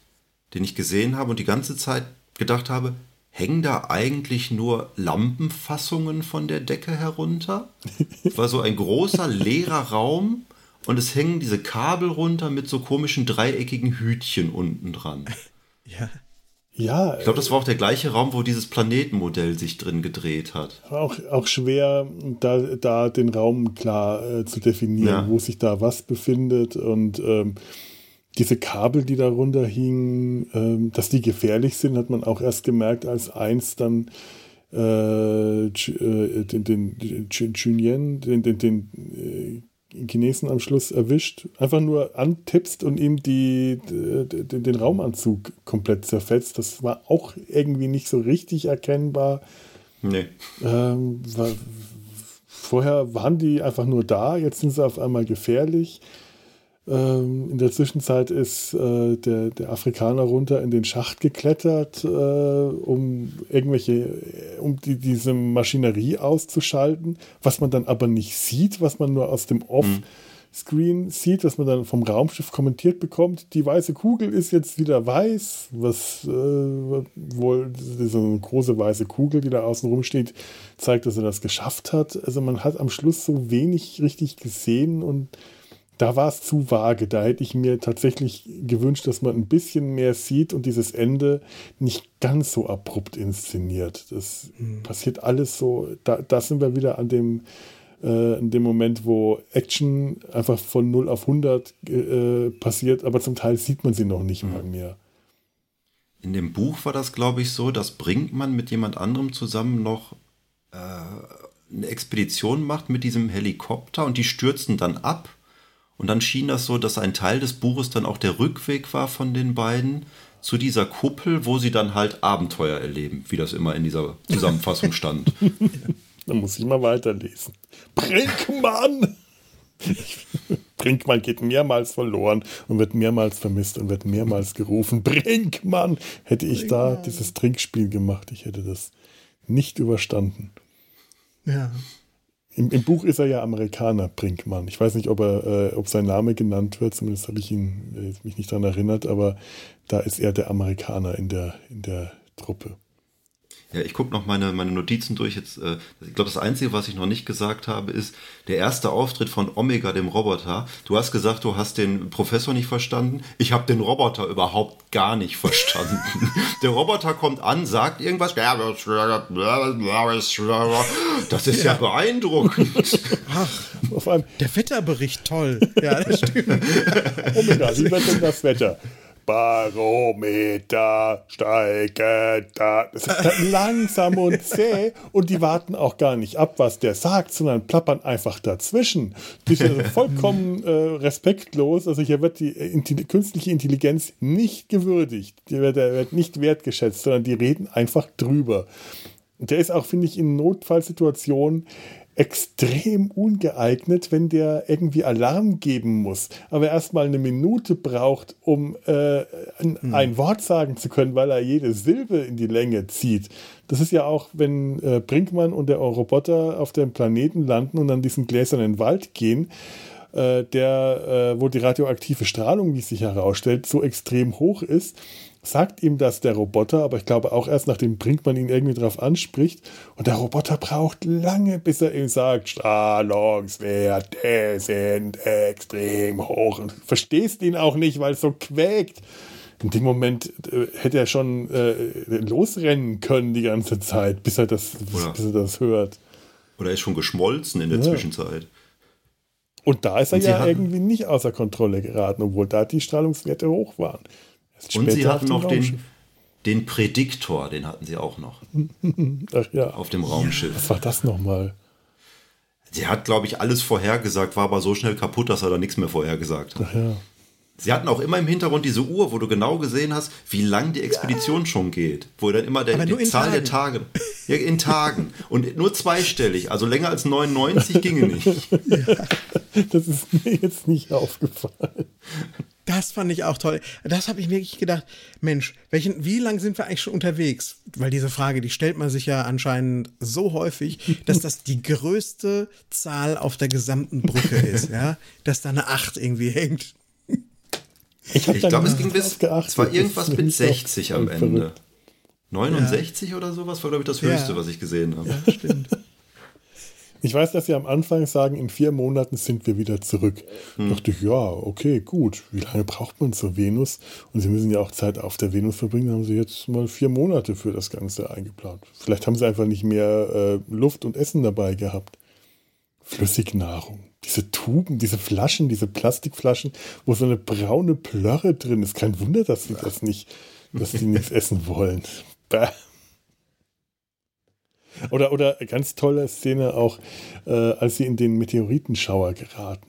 den ich gesehen habe und die ganze Zeit gedacht habe, hängen da eigentlich nur Lampenfassungen von der Decke herunter? War so ein großer leerer Raum und es hängen diese Kabel runter mit so komischen dreieckigen Hütchen unten dran. Ja. Ja, Ich glaube, das war auch der gleiche Raum, wo dieses Planetenmodell sich drin gedreht hat. auch, auch schwer, da, da den Raum klar äh, zu definieren, Ja. wo sich da was befindet. Und ähm, diese Kabel, die darunter hingen, ähm, dass die gefährlich sind, hat man auch erst gemerkt, als eins dann äh, äh, den, den, den den, den, den äh, Chinesen am Schluss erwischt, einfach nur antippst und ihm die, d- d- den Raumanzug komplett zerfetzt. Das war auch irgendwie nicht so richtig erkennbar. Nee. Ähm, war, vorher waren die einfach nur da, jetzt sind sie auf einmal gefährlich. Ähm, in der Zwischenzeit ist äh, der, der Afrikaner runter in den Schacht geklettert, äh, um irgendwelche, um die, diese Maschinerie auszuschalten, was man dann aber nicht sieht, was man nur aus dem Off-Screen sieht, was man dann vom Raumschiff kommentiert bekommt. Die weiße Kugel ist jetzt wieder weiß, was äh, wohl diese große weiße Kugel, die da außen rumsteht, zeigt, dass er das geschafft hat. Also man hat am Schluss so wenig richtig gesehen und da war es zu vage. Da hätte ich mir tatsächlich gewünscht, dass man ein bisschen mehr sieht und dieses Ende nicht ganz so abrupt inszeniert. Das passiert alles so. Da, da sind wir wieder an dem, äh, an dem Moment, wo Action einfach von 0 auf 100 äh, passiert, aber zum Teil sieht man sie noch nicht mal mehr. In dem Buch war das, glaube ich, so, dass Brinkmann mit jemand anderem zusammen noch äh, eine Expedition macht mit diesem Helikopter und die stürzen dann ab. Und dann schien das so, dass ein Teil des Buches dann auch der Rückweg war von den beiden zu dieser Kuppel, wo sie dann halt Abenteuer erleben, wie das immer in dieser Zusammenfassung stand. Da muss ich mal weiterlesen. Brinkmann! Brinkmann geht mehrmals verloren und wird mehrmals vermisst und wird mehrmals gerufen. Brinkmann! Hätte ich da dieses Trinkspiel gemacht, ich hätte das nicht überstanden. Ja. Im, Im Buch ist er ja Amerikaner, Brinkmann. Ich weiß nicht, ob, er, äh, ob sein Name genannt wird, zumindest habe ich ihn, äh, mich nicht daran erinnert, aber da ist er der Amerikaner in der, in der Truppe. Ja, ich gucke noch meine, meine Notizen durch. Jetzt, äh, ich glaube, das Einzige, was ich noch nicht gesagt habe, ist der erste Auftritt von Omega, dem Roboter. Du hast gesagt, du hast den Professor nicht verstanden. Ich habe den Roboter überhaupt gar nicht verstanden. der Roboter kommt an, sagt irgendwas. Das ist ja, beeindruckend. Auf einem Der Wetterbericht, toll. Ja, das stimmt. Omega, wie wird denn das Wetter? Barometer steigend. Da. Das ist langsam und zäh und die warten auch gar nicht ab, was der sagt, sondern plappern einfach dazwischen. Das ist also vollkommen äh, respektlos. Also hier wird die Intelli künstliche Intelligenz nicht gewürdigt. Die wird, der wird nicht wertgeschätzt, sondern die reden einfach drüber. Und der ist auch, finde ich, in Notfallsituationen extrem ungeeignet, wenn der irgendwie Alarm geben muss, aber erstmal eine Minute braucht, um äh, ein, ein Wort sagen zu können, weil er jede Silbe in die Länge zieht. Das ist ja auch, wenn äh, Brinkmann und der Roboter auf dem Planeten landen und an diesen gläsernen Wald gehen, äh, der, äh, wo die radioaktive Strahlung, wie es sich herausstellt, so extrem hoch ist, sagt ihm das der Roboter, aber ich glaube auch erst nachdem Brinkmann ihn irgendwie darauf anspricht. Und der Roboter braucht lange, bis er ihm sagt, Strahlungswerte sind extrem hoch. Und du verstehst ihn auch nicht, weil es so quäkt. In dem Moment äh, hätte er schon äh, losrennen können die ganze Zeit, bis er das, Oder- bis er das hört. Oder ist schon geschmolzen in der Ja. Zwischenzeit. Und da ist er ja irgendwie nicht außer Kontrolle geraten, obwohl da die Strahlungswerte hoch waren. Und sie hatten noch den, den Prädiktor, den hatten sie auch noch Ach ja, auf dem Raumschiff. was war das nochmal? Sie hat, glaube ich, alles vorhergesagt, war aber so schnell kaputt, dass er da nichts mehr vorhergesagt hat. Ach ja. Sie hatten auch immer im Hintergrund diese Uhr, wo du genau gesehen hast, wie lang die Expedition schon geht. Wo dann immer der, die Zahl der Tage. Ja, in Tagen. Und nur zweistellig. Also länger als 99 ginge nicht. Das ist mir jetzt nicht aufgefallen. Das fand ich auch toll. Das habe ich wirklich gedacht, Mensch, welchen, wie lange sind wir eigentlich schon unterwegs? Weil diese Frage, die stellt man sich ja anscheinend so häufig, dass das die größte Zahl auf der gesamten Brücke ist, ja, dass da eine 8 irgendwie hängt. Ich, ich glaube, es ging bis, geachtet. es war irgendwas mit 60 am Ende. Verrückt. 69 ja. oder sowas war, glaube ich, das höchste, ja. was ich gesehen habe. Ja, stimmt. Ich weiß, dass Sie am Anfang sagen, in vier Monaten sind wir wieder zurück. Hm. dachte ich, ja, okay, gut. Wie lange braucht man zur Venus? Und Sie müssen ja auch Zeit auf der Venus verbringen. haben Sie jetzt mal vier Monate für das Ganze eingeplant. Vielleicht haben Sie einfach nicht mehr äh, Luft und Essen dabei gehabt. Flüssignahrung. Diese Tuben, diese Flaschen, diese Plastikflaschen, wo so eine braune Plörre drin ist. Kein Wunder, dass Sie das nicht, dass Sie nichts essen wollen. Bäh. Oder, oder ganz tolle Szene auch, äh, als sie in den Meteoritenschauer geraten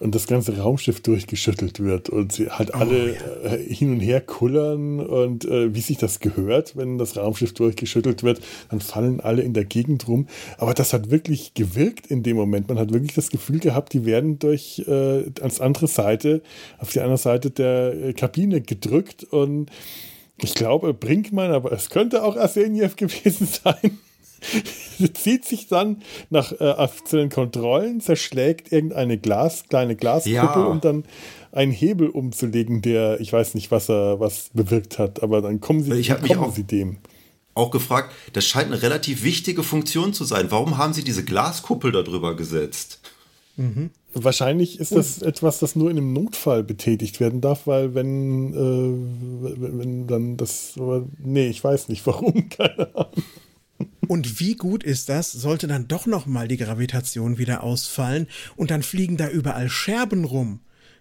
und das ganze Raumschiff durchgeschüttelt wird und sie halt oh, alle ja. äh, hin und her kullern und äh, wie sich das gehört, wenn das Raumschiff durchgeschüttelt wird, dann fallen alle in der Gegend rum. Aber das hat wirklich gewirkt in dem Moment. Man hat wirklich das Gefühl gehabt, die werden durch äh, ans andere Seite, auf die andere Seite der äh, Kabine gedrückt und ich glaube Brinkmann, aber es könnte auch Arseniev gewesen sein. zieht sich dann nach äh, zu den Kontrollen, zerschlägt irgendeine Glas, kleine Glaskuppel, ja. um dann einen Hebel umzulegen, der, ich weiß nicht, was er was bewirkt hat, aber dann kommen sie, ich kommen mich auch, sie dem. Auch gefragt, das scheint eine relativ wichtige Funktion zu sein. Warum haben sie diese Glaskuppel darüber gesetzt? Mhm. Wahrscheinlich ist das etwas, das nur in einem Notfall betätigt werden darf, weil wenn, äh, wenn, wenn dann das, nee, ich weiß nicht warum, keine Ahnung. Und wie gut ist das, sollte dann doch nochmal die Gravitation wieder ausfallen und dann fliegen da überall Scherben rum,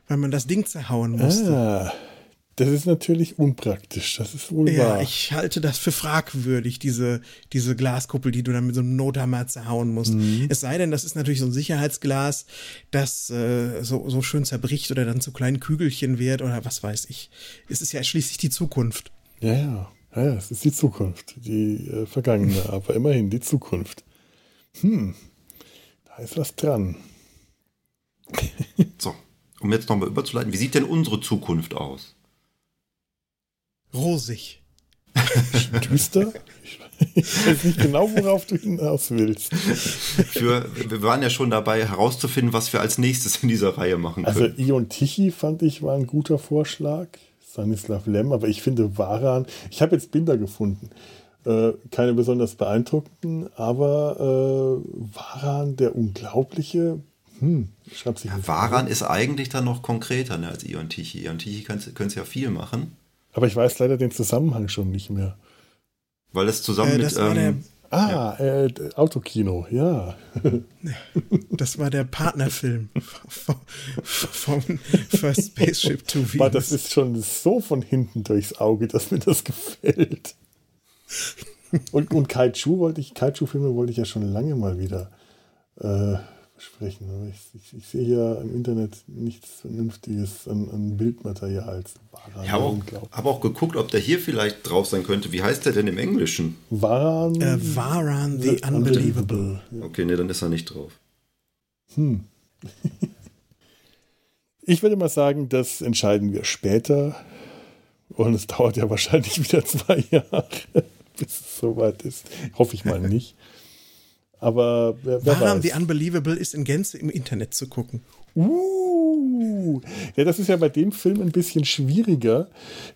weil man das Ding zerhauen musste. Ah, das ist natürlich unpraktisch, das ist wohl ja, wahr. Ja, ich halte das für fragwürdig, diese, diese Glaskuppel, die du dann mit so einem Nothammer zerhauen musst. Mhm. Es sei denn, das ist natürlich so ein Sicherheitsglas, das äh, so, so schön zerbricht oder dann zu kleinen Kügelchen wird oder was weiß ich. Es ist ja schließlich die Zukunft. Ja, ja. Ja, ja, es ist die Zukunft, die äh, vergangene, aber immerhin die Zukunft. Hm, da ist was dran. so, um jetzt nochmal überzuleiten, wie sieht denn unsere Zukunft aus? Rosig. Düster? Ich weiß nicht genau, worauf du hinaus willst. Für, wir waren ja schon dabei, herauszufinden, was wir als nächstes in dieser Reihe machen also können. Also Ion Tichy fand ich war ein guter Vorschlag. Stanislav Lem, aber ich finde Waran, ich habe jetzt Bilder gefunden, äh, keine besonders beeindruckenden, aber äh, Waran, der Unglaubliche, hm, schreibt sich. Ja, Waran ist eigentlich dann noch konkreter ne, als Ion Tichy. Ion Tichy können ja viel machen. Aber ich weiß leider den Zusammenhang schon nicht mehr. Weil es zusammen äh, mit. Ähm, Ah, ja. äh, Autokino, ja. Das war der Partnerfilm von First Spaceship to Venus. Aber das ist schon so von hinten durchs Auge, dass mir das gefällt. Und, und Kaiju wollte ich, Kaiju-Filme wollte ich ja schon lange mal wieder äh, sprechen. Aber ich, ich, ich, sehe hier im Internet nichts Vernünftiges an, an Bildmaterial. Ich habe auch, hab auch, geguckt, ob der hier vielleicht drauf sein könnte. Wie heißt der denn im Englischen? Varan, äh, Varan the, the Unbelievable. Okay, nee, dann ist er nicht drauf. Hm. ich würde mal sagen, das entscheiden wir später. Und es dauert ja wahrscheinlich wieder zwei Jahre, bis es soweit ist. Hoffe ich mal nicht. Aber wer, wer Waran The Unbelievable ist in Gänze im Internet zu gucken. Uh, ja, das ist ja bei dem Film ein bisschen schwieriger.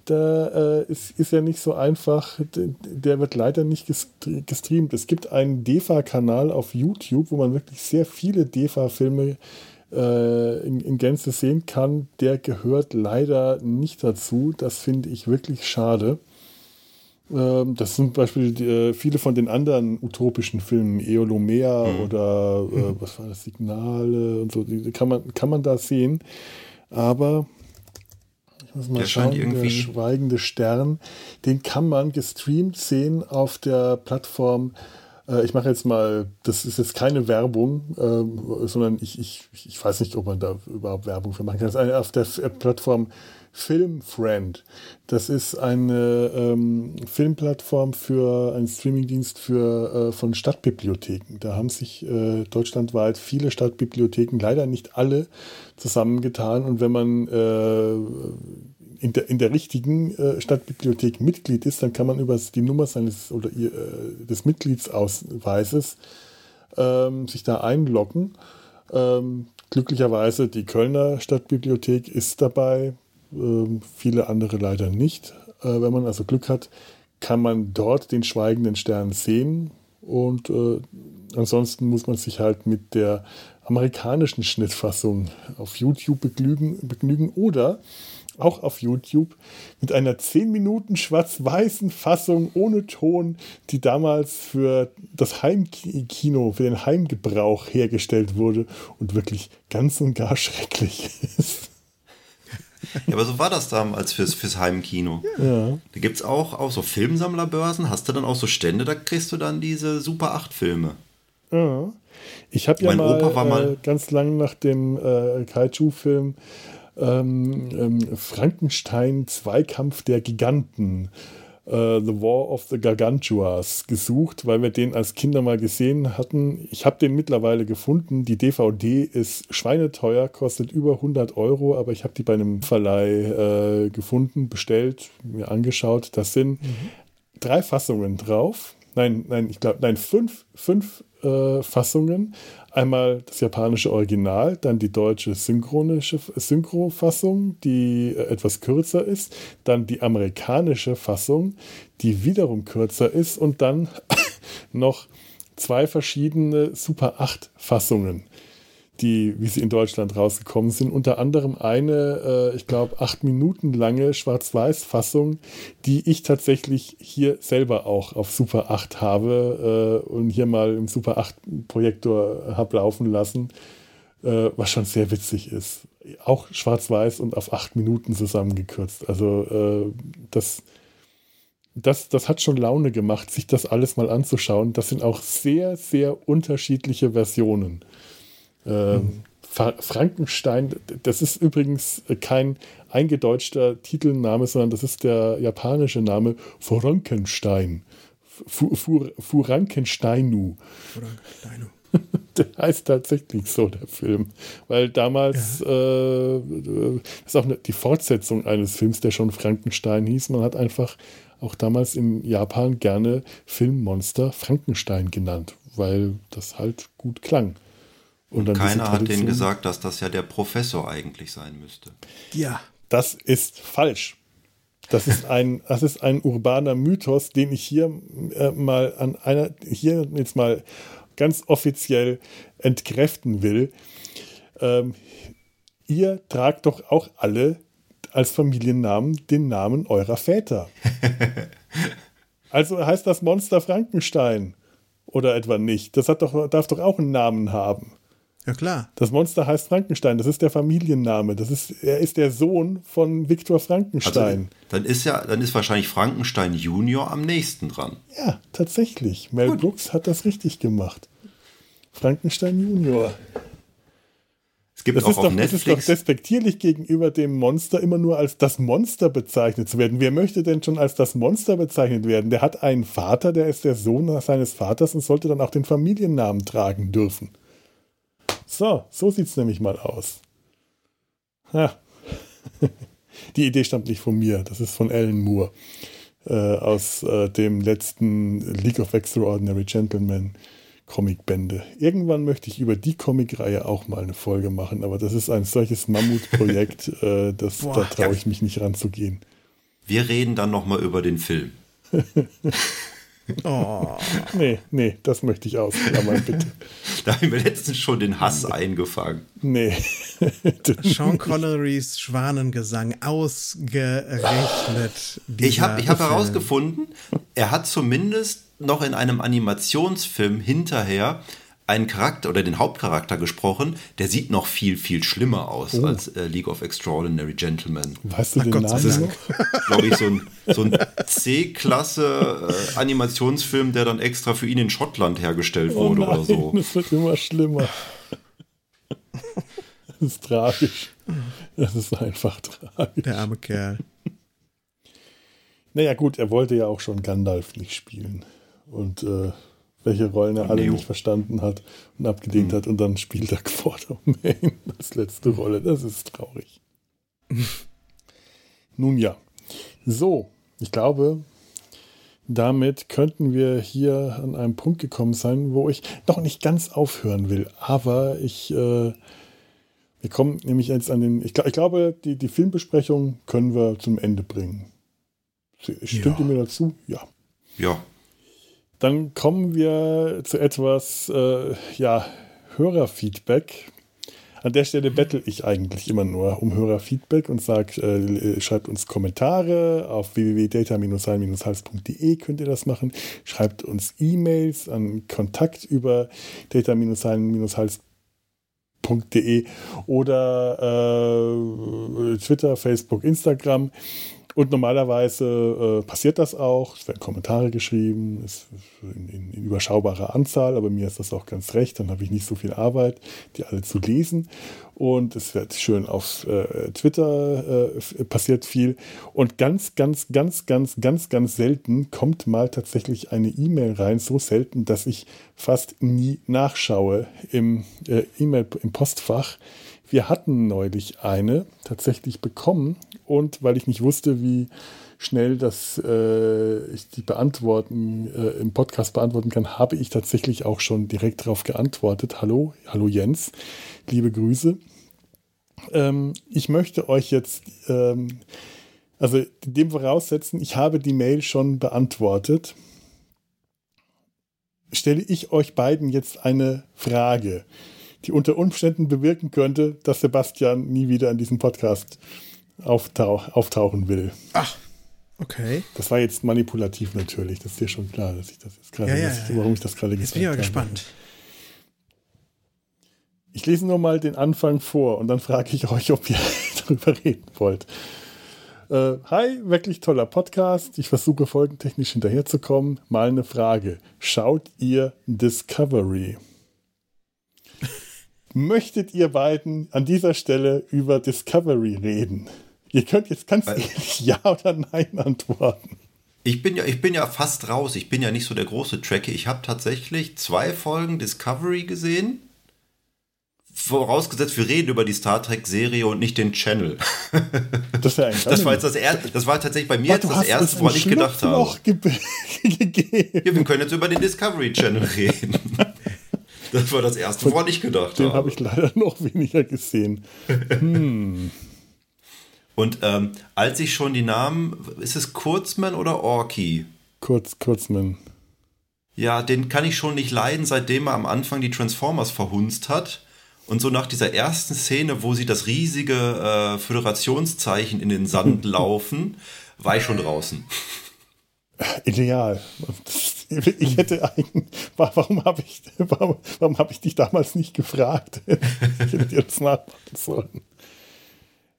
Da äh, ist, ist ja nicht so einfach. Der wird leider nicht gestreamt. Es gibt einen DEFA-Kanal auf YouTube, wo man wirklich sehr viele DEFA-Filme äh, in, in Gänze sehen kann. Der gehört leider nicht dazu. Das finde ich wirklich schade. Ähm, das sind zum Beispiel äh, viele von den anderen utopischen Filmen, Eolomea mhm. oder äh, mhm. was war das, Signale und so, die kann man, kann man da sehen. Aber ich muss mal der schauen, der schweigende Stern, den kann man gestreamt sehen auf der Plattform Äh, ich mache jetzt mal, das ist jetzt keine Werbung, äh, sondern ich, ich, ich weiß nicht, ob man da überhaupt Werbung für machen kann. Das ist eine, auf der Plattform Filmfriend. Das ist eine ähm, Filmplattform für einen Streamingdienst für, äh, von Stadtbibliotheken. Da haben sich äh, deutschlandweit viele Stadtbibliotheken, leider nicht alle, zusammengetan. Und wenn man äh, in, der, in der richtigen äh, Stadtbibliothek Mitglied ist, dann kann man über die Nummer seines oder äh, des Mitgliedsausweises ähm, sich da einloggen. Ähm, glücklicherweise die Kölner Stadtbibliothek ist dabei, viele andere leider nicht. Äh, wenn man also Glück hat, kann man dort den schweigenden Stern sehen und äh, ansonsten muss man sich halt mit der amerikanischen Schnittfassung auf YouTube begnügen, begnügen oder auch auf YouTube mit einer 10 Minuten schwarz-weißen Fassung ohne Ton, die damals für das Heimkino, für den Heimgebrauch hergestellt wurde und wirklich ganz und gar schrecklich ist. Ja, aber so war das damals fürs, fürs Heimkino. Ja. Da gibt es auch, auch so Filmsammlerbörsen. Hast du dann auch so Stände, da kriegst du dann diese Super 8-Filme. Ja. Ich habe ja mal, mal äh, ganz lang nach dem äh, Kaiju-Film ähm, ähm, Frankenstein Zweikampf der Giganten Uh, the War of the Gargantuas gesucht, weil wir den als Kinder mal gesehen hatten. Ich habe den mittlerweile gefunden. Die DVD ist schweineteuer, kostet über 100 Euro, aber ich habe die bei einem Verleih äh, gefunden, bestellt, mir angeschaut. Das sind mhm. drei Fassungen drauf. Nein, nein, ich glaube, nein, fünf, fünf äh, Fassungen. Einmal das japanische Original, dann die deutsche synchronische Synchrofassung, die äh, etwas kürzer ist, dann die amerikanische Fassung, die wiederum kürzer ist und dann noch zwei verschiedene Super 8 Fassungen die, wie sie in Deutschland rausgekommen sind. Unter anderem eine, äh, ich glaube, acht Minuten lange Schwarz-Weiß-Fassung, die ich tatsächlich hier selber auch auf Super 8 habe äh, und hier mal im Super 8 Projektor habe laufen lassen, äh, was schon sehr witzig ist. Auch Schwarz-Weiß und auf acht Minuten zusammengekürzt. Also äh, das das, das hat schon Laune gemacht, sich das alles mal anzuschauen. Das sind auch sehr, sehr unterschiedliche Versionen. Ähm, Frankenstein, das ist übrigens kein eingedeutschter Titelname, sondern das ist der japanische Name Frankenstein. Furankensteinu. Furankensteinu. der heißt tatsächlich so, der Film. Weil damals, ja. äh, das ist auch eine, die Fortsetzung eines Films, der schon Frankenstein hieß. Man hat einfach auch damals in Japan gerne Filmmonster Frankenstein genannt, weil das halt gut klang. Und, Und keiner hat denen gesagt, dass das ja der Professor eigentlich sein müsste. Ja. Das ist falsch. Das ist ein, das ist ein urbaner Mythos, den ich hier äh, mal an einer, hier jetzt mal ganz offiziell entkräften will. Ähm, ihr tragt doch auch alle als Familiennamen den Namen eurer Väter. also heißt das Monster Frankenstein oder etwa nicht? Das hat doch, darf doch auch einen Namen haben. Ja, klar. Das Monster heißt Frankenstein, das ist der Familienname. Das ist, er ist der Sohn von Viktor Frankenstein. Also, dann ist ja, dann ist wahrscheinlich Frankenstein Junior am nächsten dran. Ja, tatsächlich. Mel Gut. Brooks hat das richtig gemacht. Frankenstein Junior. Es gibt das auch ist auf doch, Netflix. Das ist doch despektierlich gegenüber dem Monster immer nur als das Monster bezeichnet zu werden. Wer möchte denn schon als das Monster bezeichnet werden? Der hat einen Vater, der ist der Sohn seines Vaters und sollte dann auch den Familiennamen tragen dürfen. So, so sieht es nämlich mal aus. Ja. Die Idee stammt nicht von mir, das ist von Alan Moore äh, aus äh, dem letzten League of Extraordinary Gentlemen Comicbände. Irgendwann möchte ich über die Comicreihe auch mal eine Folge machen, aber das ist ein solches Mammutprojekt, äh, das, Boah, da traue ich mich nicht ranzugehen. Wir reden dann nochmal über den Film. Oh. Nee, nee, das möchte ich ausklammern, bitte. da haben wir letztens schon den Hass eingefangen. Nee. Sean Connerys Schwanengesang ausgerechnet. Ich habe ich hab herausgefunden, er hat zumindest noch in einem Animationsfilm hinterher einen Charakter oder den Hauptcharakter gesprochen, der sieht noch viel, viel schlimmer aus oh. als äh, League of Extraordinary Gentlemen. Weißt du Ach den Gott, Namen? Das ist, glaube ich, so ein, so ein C-Klasse äh, Animationsfilm, der dann extra für ihn in Schottland hergestellt oh wurde nein, oder so. Das wird immer schlimmer. Das ist tragisch. Das ist einfach tragisch. Der arme Kerl. Naja, gut, er wollte ja auch schon Gandalf nicht spielen. Und äh, welche Rollen er alle nicht verstanden hat und abgelehnt mhm. hat. Und dann spielt er Quartermain als letzte Rolle. Das ist traurig. Nun ja. So, ich glaube, damit könnten wir hier an einem Punkt gekommen sein, wo ich noch nicht ganz aufhören will. Aber ich, äh, wir kommen nämlich jetzt an den, ich, ich glaube, die, die Filmbesprechung können wir zum Ende bringen. Stimmt ja. ihr mir dazu? Ja. Ja. Dann kommen wir zu etwas, äh, ja, Hörerfeedback. An der Stelle bettel ich eigentlich immer nur um Hörerfeedback und sage, äh, schreibt uns Kommentare auf www.data-sein-hals.de könnt ihr das machen. Schreibt uns E-Mails an Kontakt über data-sein-hals.de oder äh, Twitter, Facebook, Instagram. Und normalerweise äh, passiert das auch. Es werden Kommentare geschrieben, ist in, in, in, überschaubarer Anzahl, aber mir ist das auch ganz recht. Dann habe ich nicht so viel Arbeit, die alle zu lesen. Und es wird schön auf äh, Twitter äh, passiert viel. Und ganz, ganz, ganz, ganz, ganz, ganz selten kommt mal tatsächlich eine E-Mail rein. So selten, dass ich fast nie nachschaue im äh, E-Mail im Postfach wir hatten neulich eine tatsächlich bekommen und weil ich nicht wusste, wie schnell das äh, ich die beantworten äh, im Podcast beantworten kann, habe ich tatsächlich auch schon direkt darauf geantwortet. Hallo, hallo Jens, liebe Grüße. Ähm, ich möchte euch jetzt ähm, also dem voraussetzen, ich habe die Mail schon beantwortet. Stelle ich euch beiden jetzt eine Frage die unter Umständen bewirken könnte, dass Sebastian nie wieder in diesem Podcast auftauch, auftauchen will. Ach, okay. Das war jetzt manipulativ natürlich, das ist dir schon klar, dass ich das jetzt gerade, ja, ja, ja. warum ich das gerade gesagt habe. Jetzt bin ich gespannt. Ich lese nur mal den Anfang vor und dann frage ich euch, ob ihr darüber reden wollt. Äh, hi, wirklich toller Podcast. Ich versuche folgentechnisch hinterherzukommen. Mal eine Frage. Schaut ihr Discovery? Möchtet ihr beiden an dieser Stelle über Discovery reden? Ihr könnt jetzt ganz Weil, ehrlich Ja oder Nein antworten. Ich bin, ja, ich bin ja fast raus. Ich bin ja nicht so der große Tracker. Ich habe tatsächlich zwei Folgen Discovery gesehen. Vorausgesetzt, wir reden über die Star Trek-Serie und nicht den Channel. Das, das war jetzt das erste, das war tatsächlich bei mir jetzt das erste, woran ich gedacht habe. gegeben. Ja, wir können jetzt über den Discovery Channel reden. Das war das erste, woran ich gedacht den habe. Den habe ich leider noch weniger gesehen. Hm. Und ähm, als ich schon die Namen, ist es Kurzman oder Orky? Kurz, Kurzman. Ja, den kann ich schon nicht leiden, seitdem er am Anfang die Transformers verhunzt hat. Und so nach dieser ersten Szene, wo sie das riesige äh, Föderationszeichen in den Sand laufen, war ich schon draußen. Ideal. Ich hätte eigentlich, warum habe ich, warum, warum habe ich dich damals nicht gefragt? Ich hätte dir das nachmachen sollen.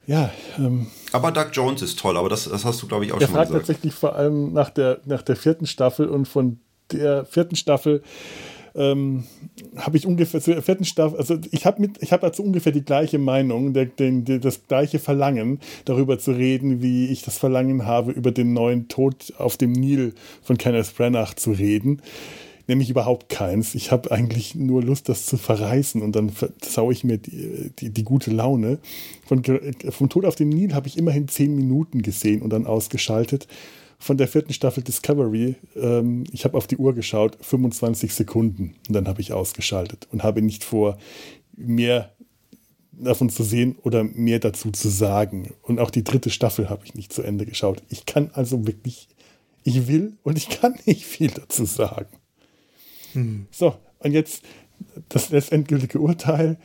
Ja. Ähm, aber Doug Jones ist toll, aber das, das hast du, glaube ich, auch schon gesagt. Er fragt tatsächlich vor allem nach der, nach der vierten Staffel und von der vierten Staffel ähm, habe ich ungefähr zur vierten Staffel, also ich habe mit, dazu ungefähr die gleiche Meinung, der, den, der, das gleiche Verlangen, darüber zu reden, wie ich das Verlangen habe, über den neuen Tod auf dem Nil von Kenneth Branagh zu reden. Nämlich überhaupt keins. Ich habe eigentlich nur Lust, das zu verreißen und dann versau ich mir die, die, die gute Laune. Von, vom Tod auf dem Nil habe ich immerhin zehn Minuten gesehen und dann ausgeschaltet von der vierten Staffel Discovery, ähm, ich habe auf die Uhr geschaut, 25 Sekunden und dann habe ich ausgeschaltet und habe nicht vor, mehr davon zu sehen oder mehr dazu zu sagen. Und auch die dritte Staffel habe ich nicht zu Ende geschaut. Ich kann also wirklich, ich will und ich kann nicht viel dazu sagen. Hm. So, und jetzt das letztendgültige Urteil.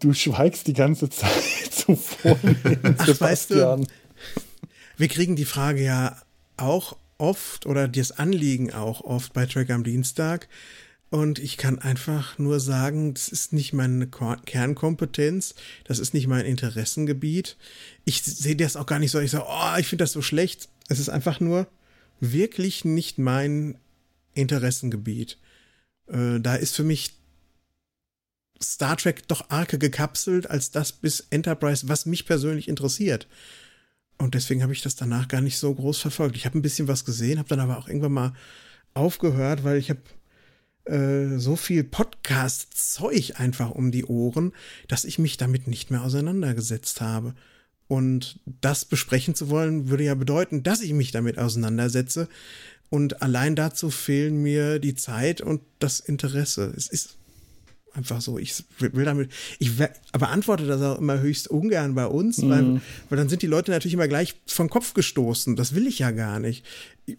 Du schweigst die ganze Zeit zuvor. Ach, Sebastian. Weißt du, wir kriegen die Frage ja auch oft oder das Anliegen auch oft bei Track am Dienstag. Und ich kann einfach nur sagen, das ist nicht meine Kernkompetenz, das ist nicht mein Interessengebiet. Ich sehe das auch gar nicht so, ich sage, oh, ich finde das so schlecht. Es ist einfach nur wirklich nicht mein Interessengebiet. Äh, da ist für mich Star Trek doch arke gekapselt als das bis Enterprise, was mich persönlich interessiert. Und deswegen habe ich das danach gar nicht so groß verfolgt. Ich habe ein bisschen was gesehen, habe dann aber auch irgendwann mal aufgehört, weil ich habe äh, so viel Podcast-Zeug einfach um die Ohren, dass ich mich damit nicht mehr auseinandergesetzt habe. Und das besprechen zu wollen, würde ja bedeuten, dass ich mich damit auseinandersetze. Und allein dazu fehlen mir die Zeit und das Interesse. Es ist einfach so. Ich will damit, ich beantworte das auch immer höchst ungern bei uns, mhm. weil, weil dann sind die Leute natürlich immer gleich vom Kopf gestoßen. Das will ich ja gar nicht. Ich,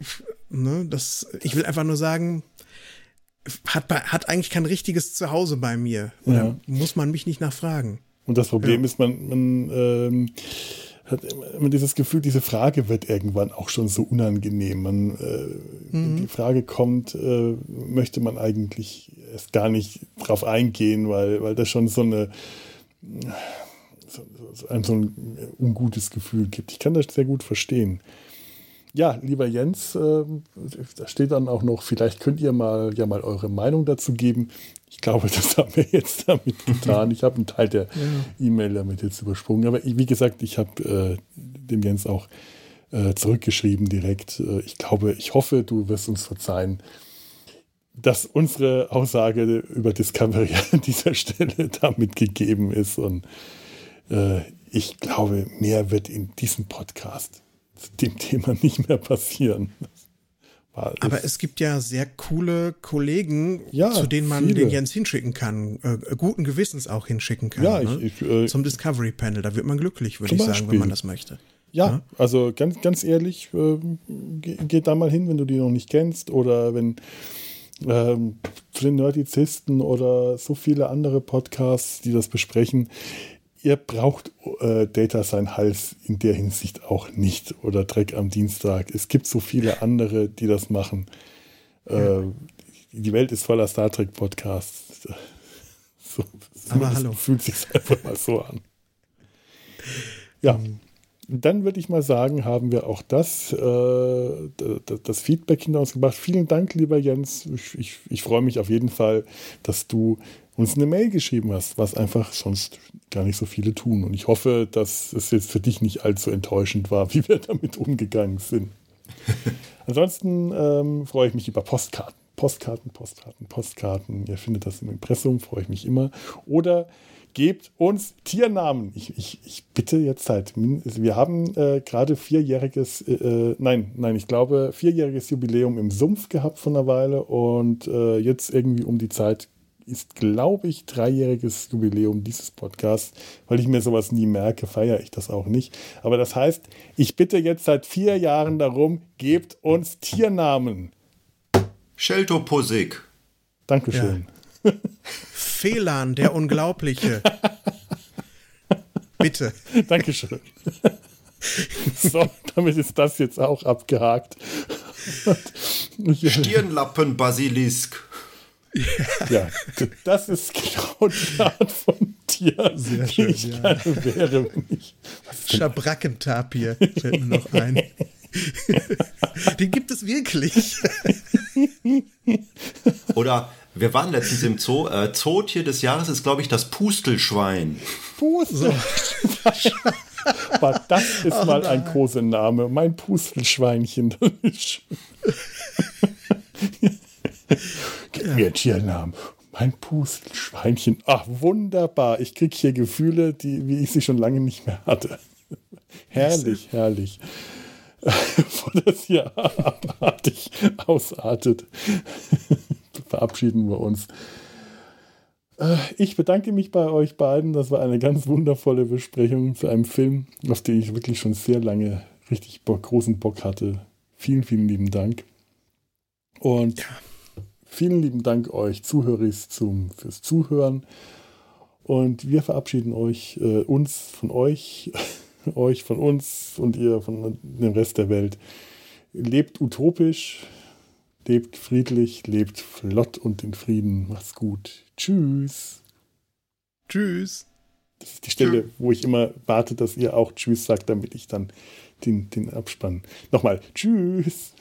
ne, das, ich will einfach nur sagen, hat, hat eigentlich kein richtiges Zuhause bei mir. Oder ja. muss man mich nicht nachfragen. Und das Problem ja. ist, man, man ähm, hat immer dieses Gefühl, diese Frage wird irgendwann auch schon so unangenehm. Man, äh, mhm. Die Frage kommt, äh, möchte man eigentlich erst gar nicht drauf eingehen, weil, weil das schon so eine so, so, ein, so ein ungutes Gefühl gibt. Ich kann das sehr gut verstehen. Ja, lieber Jens, äh, da steht dann auch noch, vielleicht könnt ihr mal ja mal eure Meinung dazu geben. Ich glaube, das haben wir jetzt damit getan. Ich habe einen Teil der ja. E-Mail damit jetzt übersprungen. Aber wie gesagt, ich habe äh, dem Jens auch äh, zurückgeschrieben direkt. Äh, ich glaube, ich hoffe, du wirst uns verzeihen, dass unsere Aussage über Discovery an dieser Stelle damit gegeben ist. Und äh, ich glaube, mehr wird in diesem Podcast dem Thema nicht mehr passieren. Aber es gibt ja sehr coole Kollegen, ja, zu denen man viele. den Jens hinschicken kann, äh, guten Gewissens auch hinschicken kann. Ja, ne? ich, äh, Zum Discovery Panel, da wird man glücklich, würde ich Beispiel. sagen, wenn man das möchte. Ja, ja, also ganz, ganz ehrlich, äh, geht da mal hin, wenn du die noch nicht kennst oder wenn ähm, zu den Nerdizisten oder so viele andere Podcasts, die das besprechen ihr braucht äh, Data sein Hals in der Hinsicht auch nicht oder Dreck am Dienstag. Es gibt so viele andere, die das machen. Äh, die Welt ist voller Star Trek Podcasts. So, so Aber hallo. Fühlt sich einfach mal so an. Ja. Dann würde ich mal sagen, haben wir auch das, äh, das Feedback hinter uns gebracht. Vielen Dank, lieber Jens. Ich, ich, ich freue mich auf jeden Fall, dass du uns eine Mail geschrieben hast, was einfach sonst gar nicht so viele tun. Und ich hoffe, dass es jetzt für dich nicht allzu enttäuschend war, wie wir damit umgegangen sind. Ansonsten ähm, freue ich mich über Postkarten. Postkarten, Postkarten, Postkarten. Ihr findet das im Impressum, freue ich mich immer. Oder gebt uns Tiernamen. Ich, ich, ich bitte jetzt halt. Wir haben äh, gerade vierjähriges, äh, äh, nein, nein, ich glaube, vierjähriges Jubiläum im Sumpf gehabt von einer Weile und äh, jetzt irgendwie um die Zeit ist, glaube ich, dreijähriges Jubiläum dieses Podcasts. Weil ich mir sowas nie merke, feiere ich das auch nicht. Aber das heißt, ich bitte jetzt seit vier Jahren darum, gebt uns Tiernamen. Sheltoposik. Dankeschön. Ja. Felan, der Unglaubliche. Bitte. Dankeschön. So, damit ist das jetzt auch abgehakt. Stirnlappen-Basilisk. Ja. das ist genau die Art von Tier, Sehr schön, die ich ja. gerne wäre. Wenn ich, Schabrackentapir fällt mir noch ein. Den gibt es wirklich. Oder wir waren letztens im Zoo. Äh, Zootier des Jahres ist, glaube ich, das Pustelschwein. Pustelschwein. Aber das ist oh, mal ein Kosename. Mein Pustelschweinchen. Gib mir Tiernamen. Mein Pustelschweinchen. Ach, wunderbar. Ich kriege hier Gefühle, die, wie ich sie schon lange nicht mehr hatte. herrlich, herrlich. Bevor das hier abartig ausartet, verabschieden wir uns. Äh, ich bedanke mich bei euch beiden. Das war eine ganz wundervolle Besprechung zu einem Film, auf den ich wirklich schon sehr lange richtig Bock, großen Bock hatte. Vielen, vielen lieben Dank. Und ja. Vielen lieben Dank euch Zuhörer zum, fürs Zuhören. Und wir verabschieden euch, äh, uns von euch, euch von uns und ihr von dem Rest der Welt. Lebt utopisch, lebt friedlich, lebt flott und in Frieden. Macht's gut. Tschüss. Tschüss. Das ist die Stelle, wo ich immer warte, dass ihr auch Tschüss sagt, damit ich dann den, den Abspann. Nochmal. Tschüss.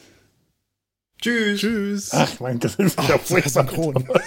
Tschüss. Tschüss. Ach mein Gott, das ist ja sehr synchron.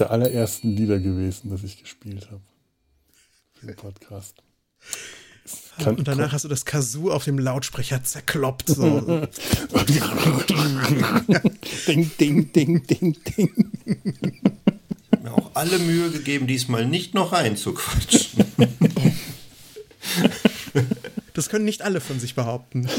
der allerersten Lieder gewesen, das ich gespielt habe. Im Podcast. Kann- und danach hast du das Kazoo auf dem Lautsprecher zerkloppt. So. ding, ding, ding, ding, ding. Mir auch alle Mühe gegeben, diesmal nicht noch reinzuquatschen. Das können nicht alle von sich behaupten.